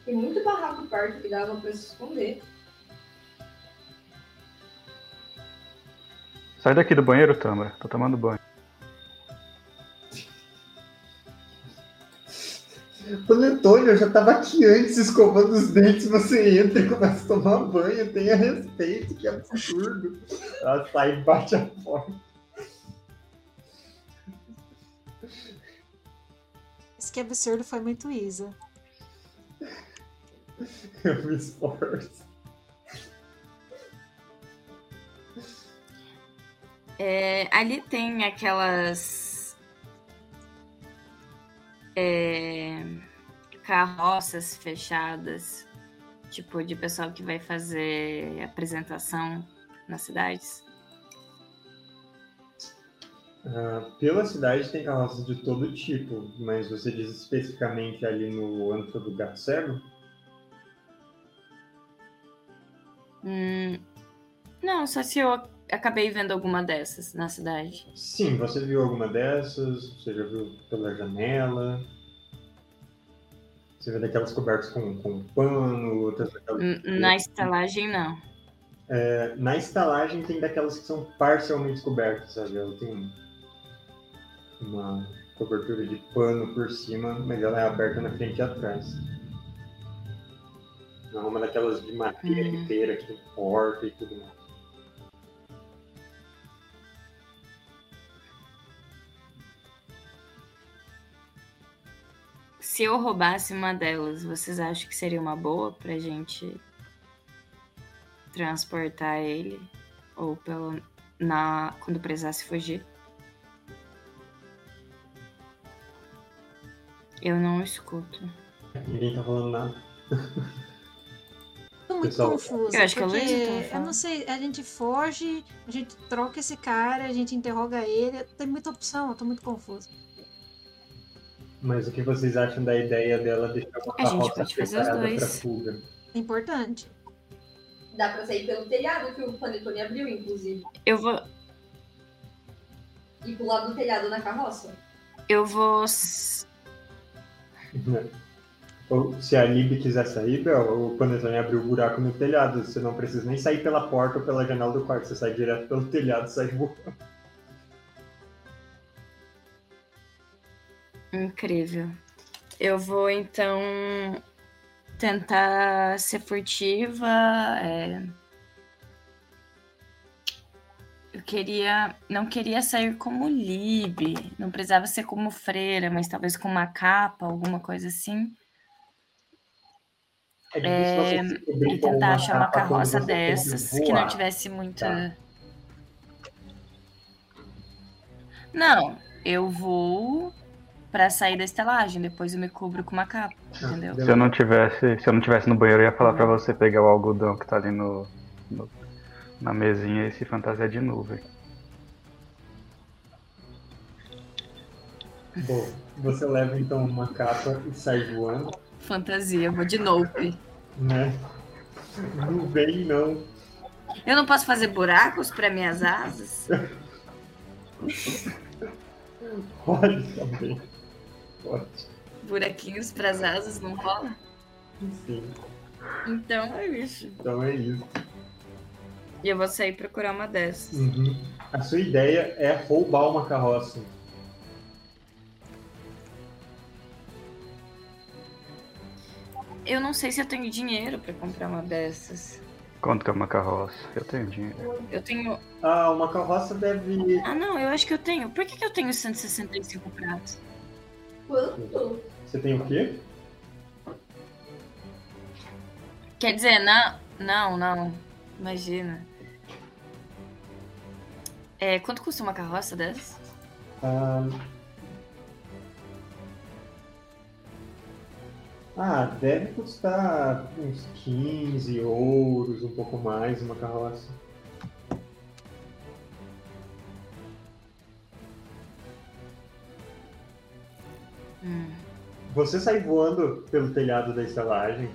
Tem muito barraco perto que dava pra se esconder. Sai daqui do banheiro, Tâmara. Tô tomando banho. Panetone, eu já tava aqui antes escovando os dentes, você entra e começa a tomar banho, tenha respeito, que absurdo. Ela sai e bate a porta. Isso que absurdo foi muito Isa. Eu me esforço. É, ali tem aquelas é, carroças fechadas, tipo de pessoal que vai fazer apresentação nas cidades. Ah, pela cidade tem carroças de todo tipo, mas você diz especificamente ali no antro do gato cego? Hum, não, só se eu acabei vendo alguma dessas na cidade. Sim, você viu alguma dessas, você já viu pela janela. Você vê daquelas cobertas com, com pano, outras daquelas. Na estalagem, não. É, na estalagem tem daquelas que são parcialmente cobertas, sabe? Ela tem um- uma cobertura de pano por cima, mas ela é aberta na frente e atrás. Não é uma daquelas de madeira Hum. inteira que tem porta e tudo mais. Se eu roubasse uma delas, vocês acham que seria uma boa pra gente transportar ele? Ou pelo na quando precisasse fugir? Eu não escuto. Ninguém tá falando nada. Tô muito Pessoal, confusa. eu acho que eu falando. não sei, a gente foge, a gente troca esse cara, a gente interroga ele. Tem muita opção, eu tô muito confusa. Mas o que vocês acham da ideia dela deixar uma A gente carroça pode fazer os preparada dois. pra fuga? É importante. Dá pra sair pelo telhado que o Panetone abriu, inclusive. Eu vou E pular do telhado na carroça. eu vou? Ou se a Lib quiser sair, Bel, o Panetone abriu um buraco no telhado. Você não precisa nem sair pela porta ou pela janela do quarto. Você sai direto pelo telhado e sai voando. Incrível. Eu vou então tentar ser furtiva. é. Eu queria. Não queria sair como Lib. Não precisava ser como freira, mas talvez com uma capa, alguma coisa assim. É cobrir E tentar achar uma carroça dessas que não tivesse muita. Tá. Não, eu vou pra sair da estelagem, depois eu me cubro com uma capa, Ah, entendeu? Se eu não tivesse, se eu não tivesse no banheiro, eu ia falar pra você pegar o algodão que tá ali no, no- na mesinha e se fantasiar de nuvem. Bom, você leva então uma capa e sai voando, Fantasia, vou de nope. né? Não vem, não. Eu não posso fazer buracos para minhas asas? Pode também. Pode, Buraquinhos para as asas não rola? sim. Então é isso. Então é isso. E eu vou sair procurar uma dessas. Uhum. A sua ideia é roubar uma carroça. Eu não sei se eu tenho dinheiro pra comprar uma dessas. Quanto que é uma carroça? Eu tenho dinheiro. Eu tenho. Ah, uma carroça deve. Ah, não, eu acho que eu tenho. Por que, que eu tenho 165 pratos? Quanto? Você tem o quê? Quer dizer, não. Não, não. Imagina. É, quanto custa uma carroça dessa? Ah, ah, deve custar uns 15 ouros, um pouco mais, uma carroça. Hum. Você sai voando pelo telhado da estalagem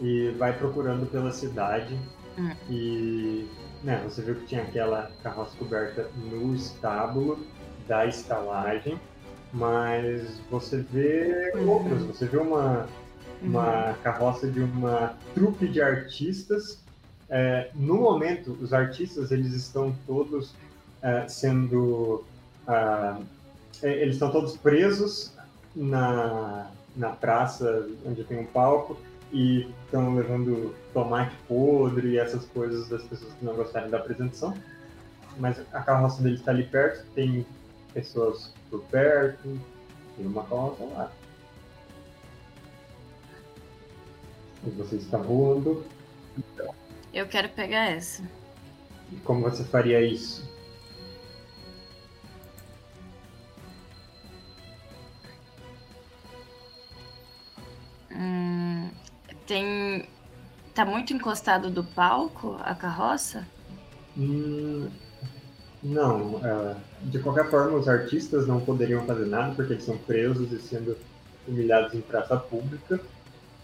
e vai procurando pela cidade. Hum. E né, você viu que tinha aquela carroça coberta no estábulo da estalagem, mas você vê Uhum. outras. Você vê uma, uma carroça de uma trupe de artistas. É, no momento, os artistas eles estão todos é, sendo é, eles estão todos presos na, na praça onde tem um palco e estão levando tomate podre e essas coisas das pessoas que não gostarem da apresentação. Mas a carroça deles está ali perto, tem pessoas por perto, tem uma carroça lá. E você está voando. Eu quero pegar essa. Como você faria isso? Tem. Tá muito encostado do palco a carroça? Hum, não, é, de qualquer forma, os artistas não poderiam fazer nada porque eles são presos e sendo humilhados em praça pública.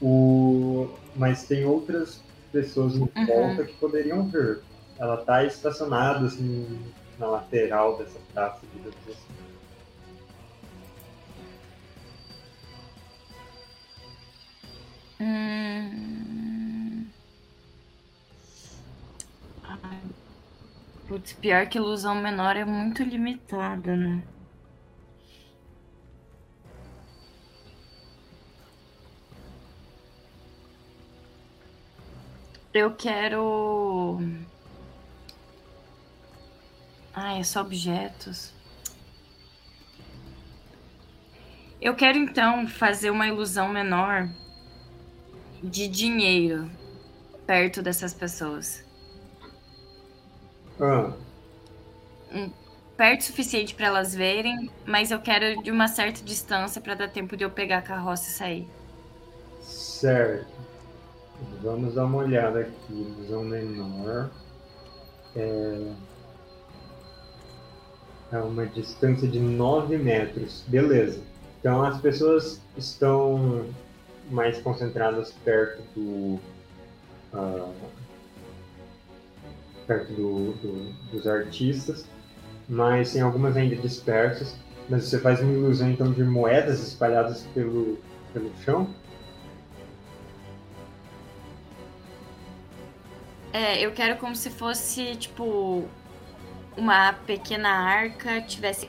O, mas tem outras pessoas em Uhum. volta que poderiam ver. Ela está estacionada assim, na lateral dessa praça, digamos assim. Hum... Putz, pior que ilusão menor é muito limitada, né? Eu quero. Ai, é só objetos. Eu quero então fazer uma ilusão menor de dinheiro perto dessas pessoas. Ah, Perto o suficiente para elas verem, mas eu quero de uma certa distância para dar tempo de eu pegar a carroça e sair. certo. Vamos dar uma olhada aqui. Visão menor. É... é uma distância de 9 metros. Beleza. Então as pessoas estão mais concentradas perto do. ah, perto do, do- dos artistas, mas tem algumas ainda dispersas. Mas você faz uma ilusão então de moedas espalhadas pelo, pelo chão. É, eu quero como se fosse, tipo, uma pequena arca tivesse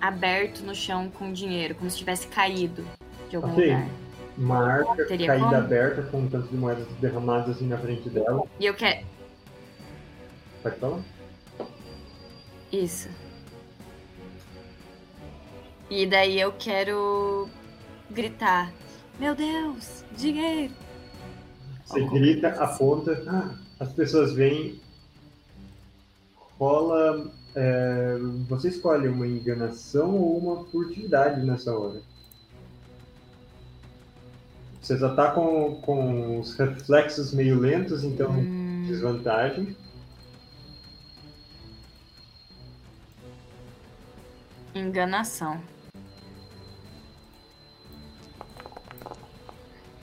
aberto no chão com dinheiro, como se tivesse caído de algum Ok. lugar. Uma arca Teria caída como? aberta com um tanto de moedas derramadas assim na frente dela. E eu quero. Pode falar? Isso. E daí eu quero gritar: Meu Deus, dinheiro! Você grita, coisa assim. aponta, ah, as pessoas vêm, rola. é, você escolhe uma enganação ou uma furtividade nessa hora. Você já tá com, com os reflexos meio lentos, então Hum, desvantagem. enganação.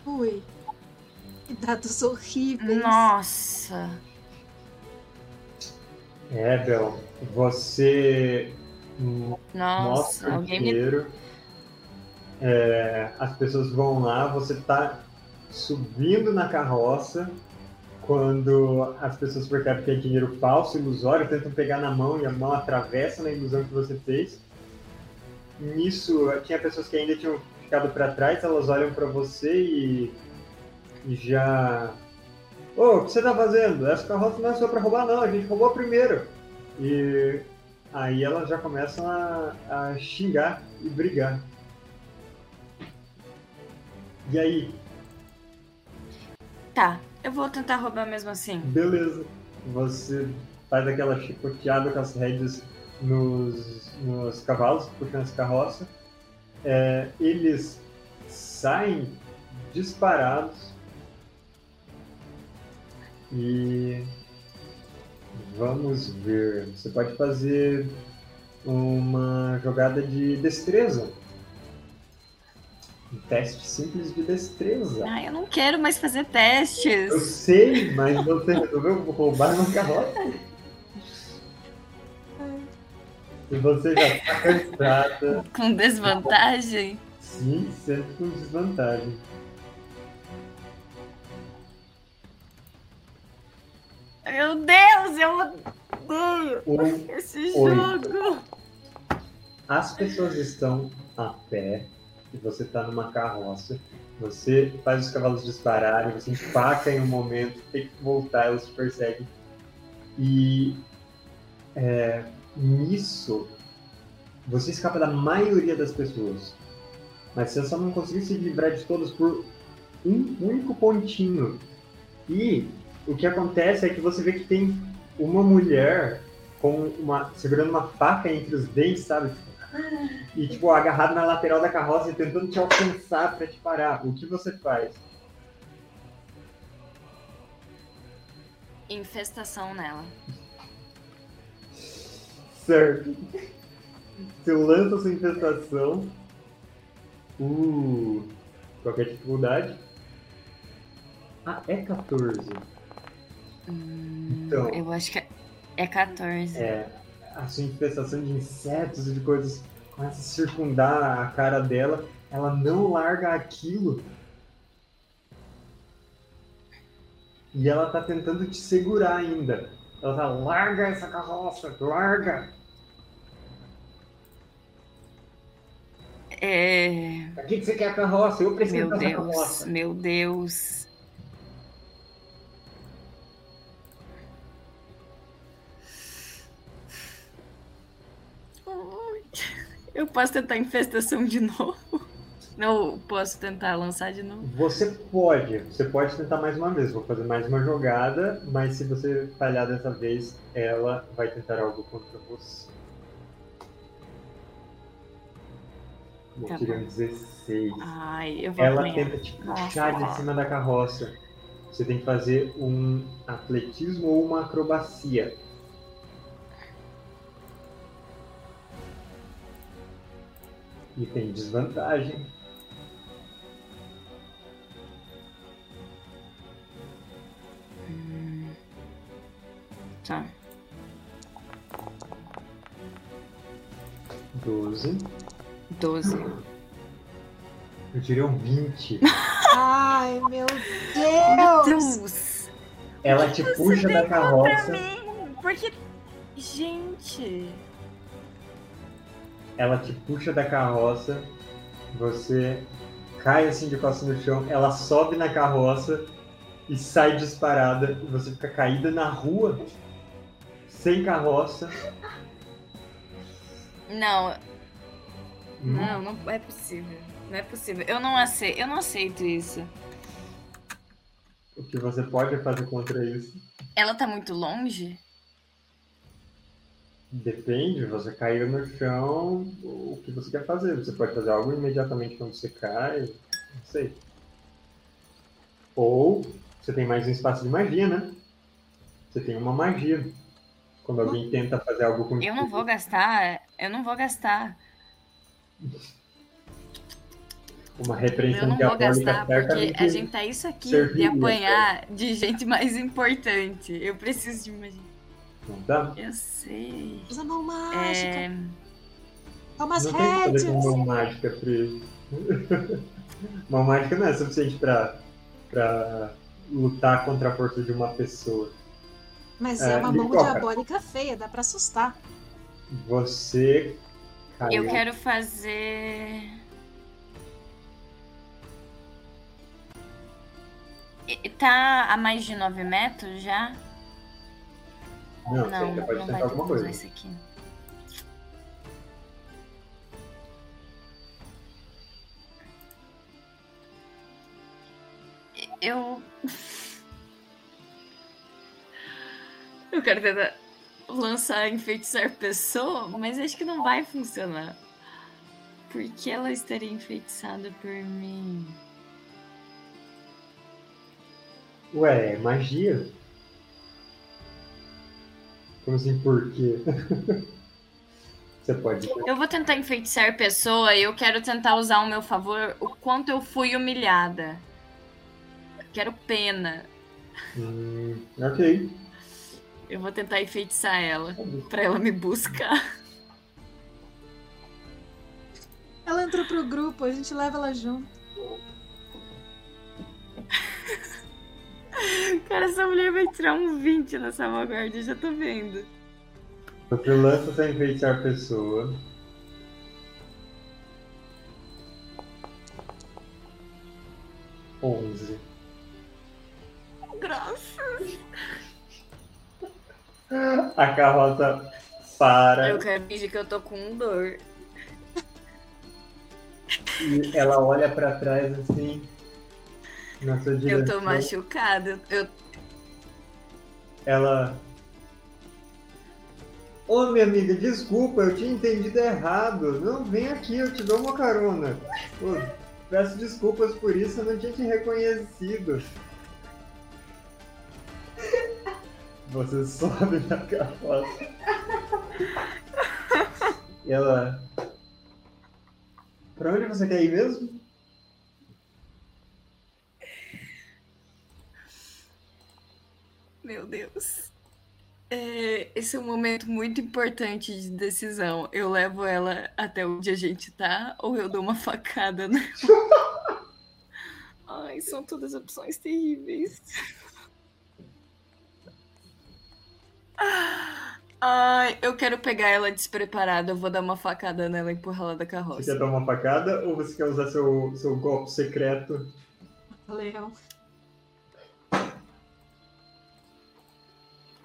Ui. Que dados horríveis. Nossa! É, Bel, você Nossa, alguém me. É, as pessoas vão lá, você tá subindo na carroça quando as pessoas percebem que é dinheiro falso, ilusório, tentam pegar na mão e a mão atravessa na ilusão que você fez. Nisso, tinha pessoas que ainda tinham ficado para trás, elas olham para você e, e já. Ô, oh, o que você tá fazendo? Essa carroça não é só para roubar, não, a gente roubou primeiro. E aí elas já começam a, a xingar e brigar. E aí? Tá, eu vou tentar roubar mesmo assim. Beleza. Você faz aquela chicoteada com as rédeas nos, nos cavalos, puxando as carroças. É, eles saem disparados e vamos ver. Você pode fazer uma jogada de destreza. Um teste simples de destreza. Ah, eu não quero mais fazer testes. Eu sei, mas você resolveu roubar uma carroça. E você já está cansada. Com desvantagem? Sim, sempre com desvantagem. Meu Deus, eu odeio esse jogo. As pessoas estão a pé e você está numa carroça. Você faz os cavalos dispararem, você empaca em um momento, tem que voltar, elas te perseguem. E é, nisso, você escapa da maioria das pessoas. Mas você só não conseguiu se livrar de todas por um único pontinho. E o que acontece é que você vê que tem uma mulher com uma segurando uma faca entre os dentes, sabe? E tipo agarrado na lateral da carroça e tentando te alcançar para te parar. O que você faz? Infestação nela. Certo. Você lança sua infestação. Uh, qualquer dificuldade. Ah, é 14. Hum, então, eu acho que é 14. É. A sua infestação de insetos e de coisas começa a circundar a cara dela. Ela não larga aquilo. E ela tá tentando te segurar ainda. Ela tá, larga essa carroça, larga! É... Pra que, que você quer a carroça? Eu preciso meu Deus, carroça. Meu Deus. Eu posso tentar infestação de novo? Não, posso tentar lançar de novo? Você pode. Você pode tentar mais uma vez. Vou fazer mais uma jogada, mas se você falhar dessa vez, ela vai tentar algo contra você. Eu Tá tirei bom. um 16. Ai, eu vou Ela apanhar. tenta te puxar Nossa. de cima da carroça. Você tem que fazer um atletismo ou uma acrobacia. E tem desvantagem. Hum. Tá. 12. 12. Eu tirei um 20. Ai, meu Meu Deus! Deus! Ela te puxa da Pra carroça. mim! Porque. Gente! Ela te puxa da carroça. Você cai assim de costas no chão. Ela sobe na carroça e sai disparada. E você fica caída na rua. Sem carroça. Não, Hum, não, não é possível. Não é possível. Eu não aceito, eu não aceito isso. O que você pode fazer contra isso? Ela tá muito longe? Depende, você caiu no chão, o que você quer fazer? Você pode fazer algo imediatamente quando você cai, não sei. Ou você tem mais um espaço de magia, né? Você tem uma magia. Quando alguém tenta fazer algo com Eu não vou gastar. Eu não vou gastar. uma Eu repreensão não vou gastar, porque a gente tá isso aqui de apanhar de gente mais importante. Eu preciso de magia. Não dá? Eu sei. Usa mão mágica. É... Toma as Não que fazer rédeas. com mão mágica preso. mão mágica não é suficiente pra, pra lutar contra a força de uma pessoa. Mas é, É, uma mão diabólica feia, dá pra assustar. Você caiu. Eu quero fazer. Tá a mais de 9 metros já? Não, não, você pode não tentar alguma coisa. aqui. Eu. Eu quero tentar lançar enfeitiçar pessoa, mas acho que não vai funcionar. Por que ela estaria enfeitiçada por mim? Ué, é magia? Como assim, por quê? Você pode. Eu vou tentar enfeitiçar pessoa e eu quero tentar usar ao meu favor o quanto eu fui humilhada. Quero pena. Hum, ok. Eu vou tentar enfeitiçar ela pra ela me buscar. Ela entrou pro grupo, a gente leva ela junto. Cara, essa mulher vai tirar um 20 na salvaguarda, já tô vendo. Você lança sem enfeitiçar a pessoa. Onze. Graças. A carroça para Eu quero fingir que eu tô com dor. e ela olha pra trás assim. Na sua direção. Eu tô machucada. Eu... Ela. Ô minha amiga, desculpa, eu tinha entendido errado. Não, vem aqui, eu te dou uma carona. Ô, peço desculpas por isso, eu não tinha te reconhecido. Você sobe na carroça. E ela. Pra onde você quer ir mesmo? Meu Deus. É, esse é um momento muito importante de decisão. Eu levo ela até onde a gente tá ou eu dou uma facada nela? Ai, são todas opções terríveis. Ai, eu quero pegar ela despreparada. Eu vou dar uma facada nela e empurrar ela da Você carroça. quer dar uma facada ou você quer usar seu, seu golpe secreto? Leão.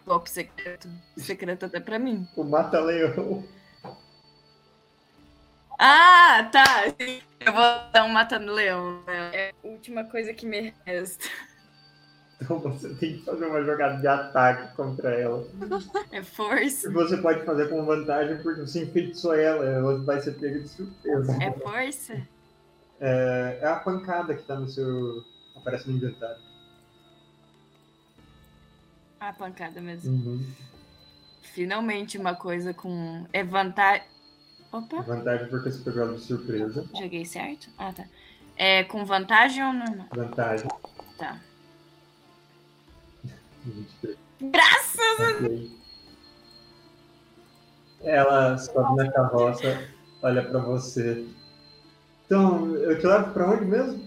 Golpe secreto. Secreto até pra mim. O mata-leão. Ah, tá. Eu vou dar um mata-leão. né? É a última coisa que me resta. Então você tem que fazer uma jogada de ataque contra ela. É E força. você pode fazer com vantagem porque você enfeitiçou ela, ela vai ser pega de surpresa. É força? É, é a pancada que tá no seu. aparece no inventário. Ah, pancada mesmo. Uhum. Finalmente uma coisa com. É vantagem. Opa, Vantagem porque você pegou de surpresa. joguei certo? Ah, tá. É com vantagem ou normal? Vantagem. Tá. 23. Graças! Ok. Ela sobe na carroça, olha pra você. Então, eu te levo pra onde mesmo?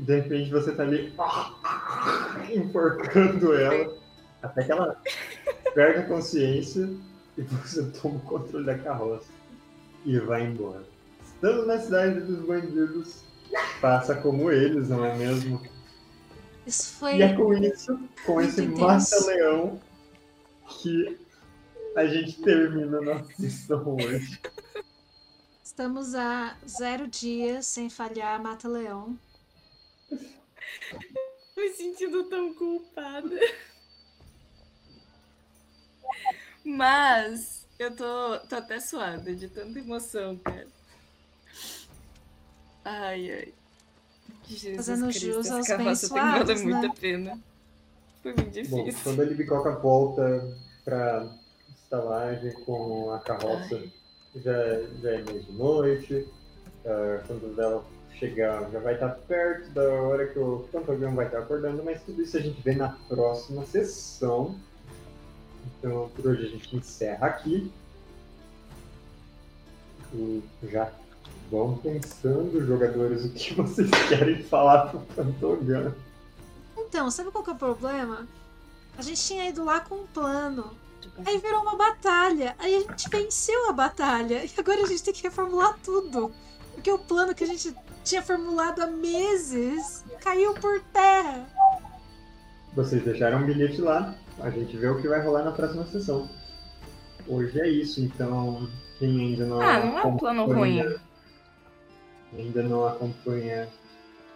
E de repente você tá ali enforcando ela, até que ela perde a consciência e você toma o controle da carroça e vai embora. Estando na cidade dos bandidos, passa como eles, não é mesmo? Isso foi. E é com isso, com esse mata-leão, que a gente termina a nossa sessão hoje. Estamos a zero dias sem falhar Mata-Leão. Me sentindo tão culpada. Mas eu tô, tô até suada de tanta emoção, cara. Ai, ai. Jesus Fazendo Cristo, jus aos tem vale abençoados, muita né? pena. Foi muito Bom, difícil. quando a Libicoca volta pra estalagem com a carroça, já, já é meia de noite. ah, quando ela chegar, já vai estar perto da hora que o Pantogão vai estar acordando, mas tudo isso a gente vê na próxima sessão. Então, por hoje a gente encerra aqui. E já vão pensando, jogadores, o que vocês querem falar pro Pantogão. Então, sabe qual que é o problema? A gente tinha ido lá com um plano. Aí virou uma batalha. Aí a gente venceu a batalha. E agora a gente tem que reformular tudo. Porque o plano que a gente tinha formulado há meses caiu por terra. Vocês deixaram um bilhete lá. A gente vê o que vai rolar na próxima sessão. Hoje é isso, então quem ainda não Ah, não é um plano ruim. Ainda não acompanha,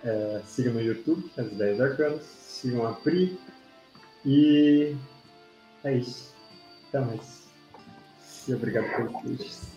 é, siga no YouTube, as 10 arcanas, sigam a Pri. E é isso. Até mais. E obrigado pelos peixes.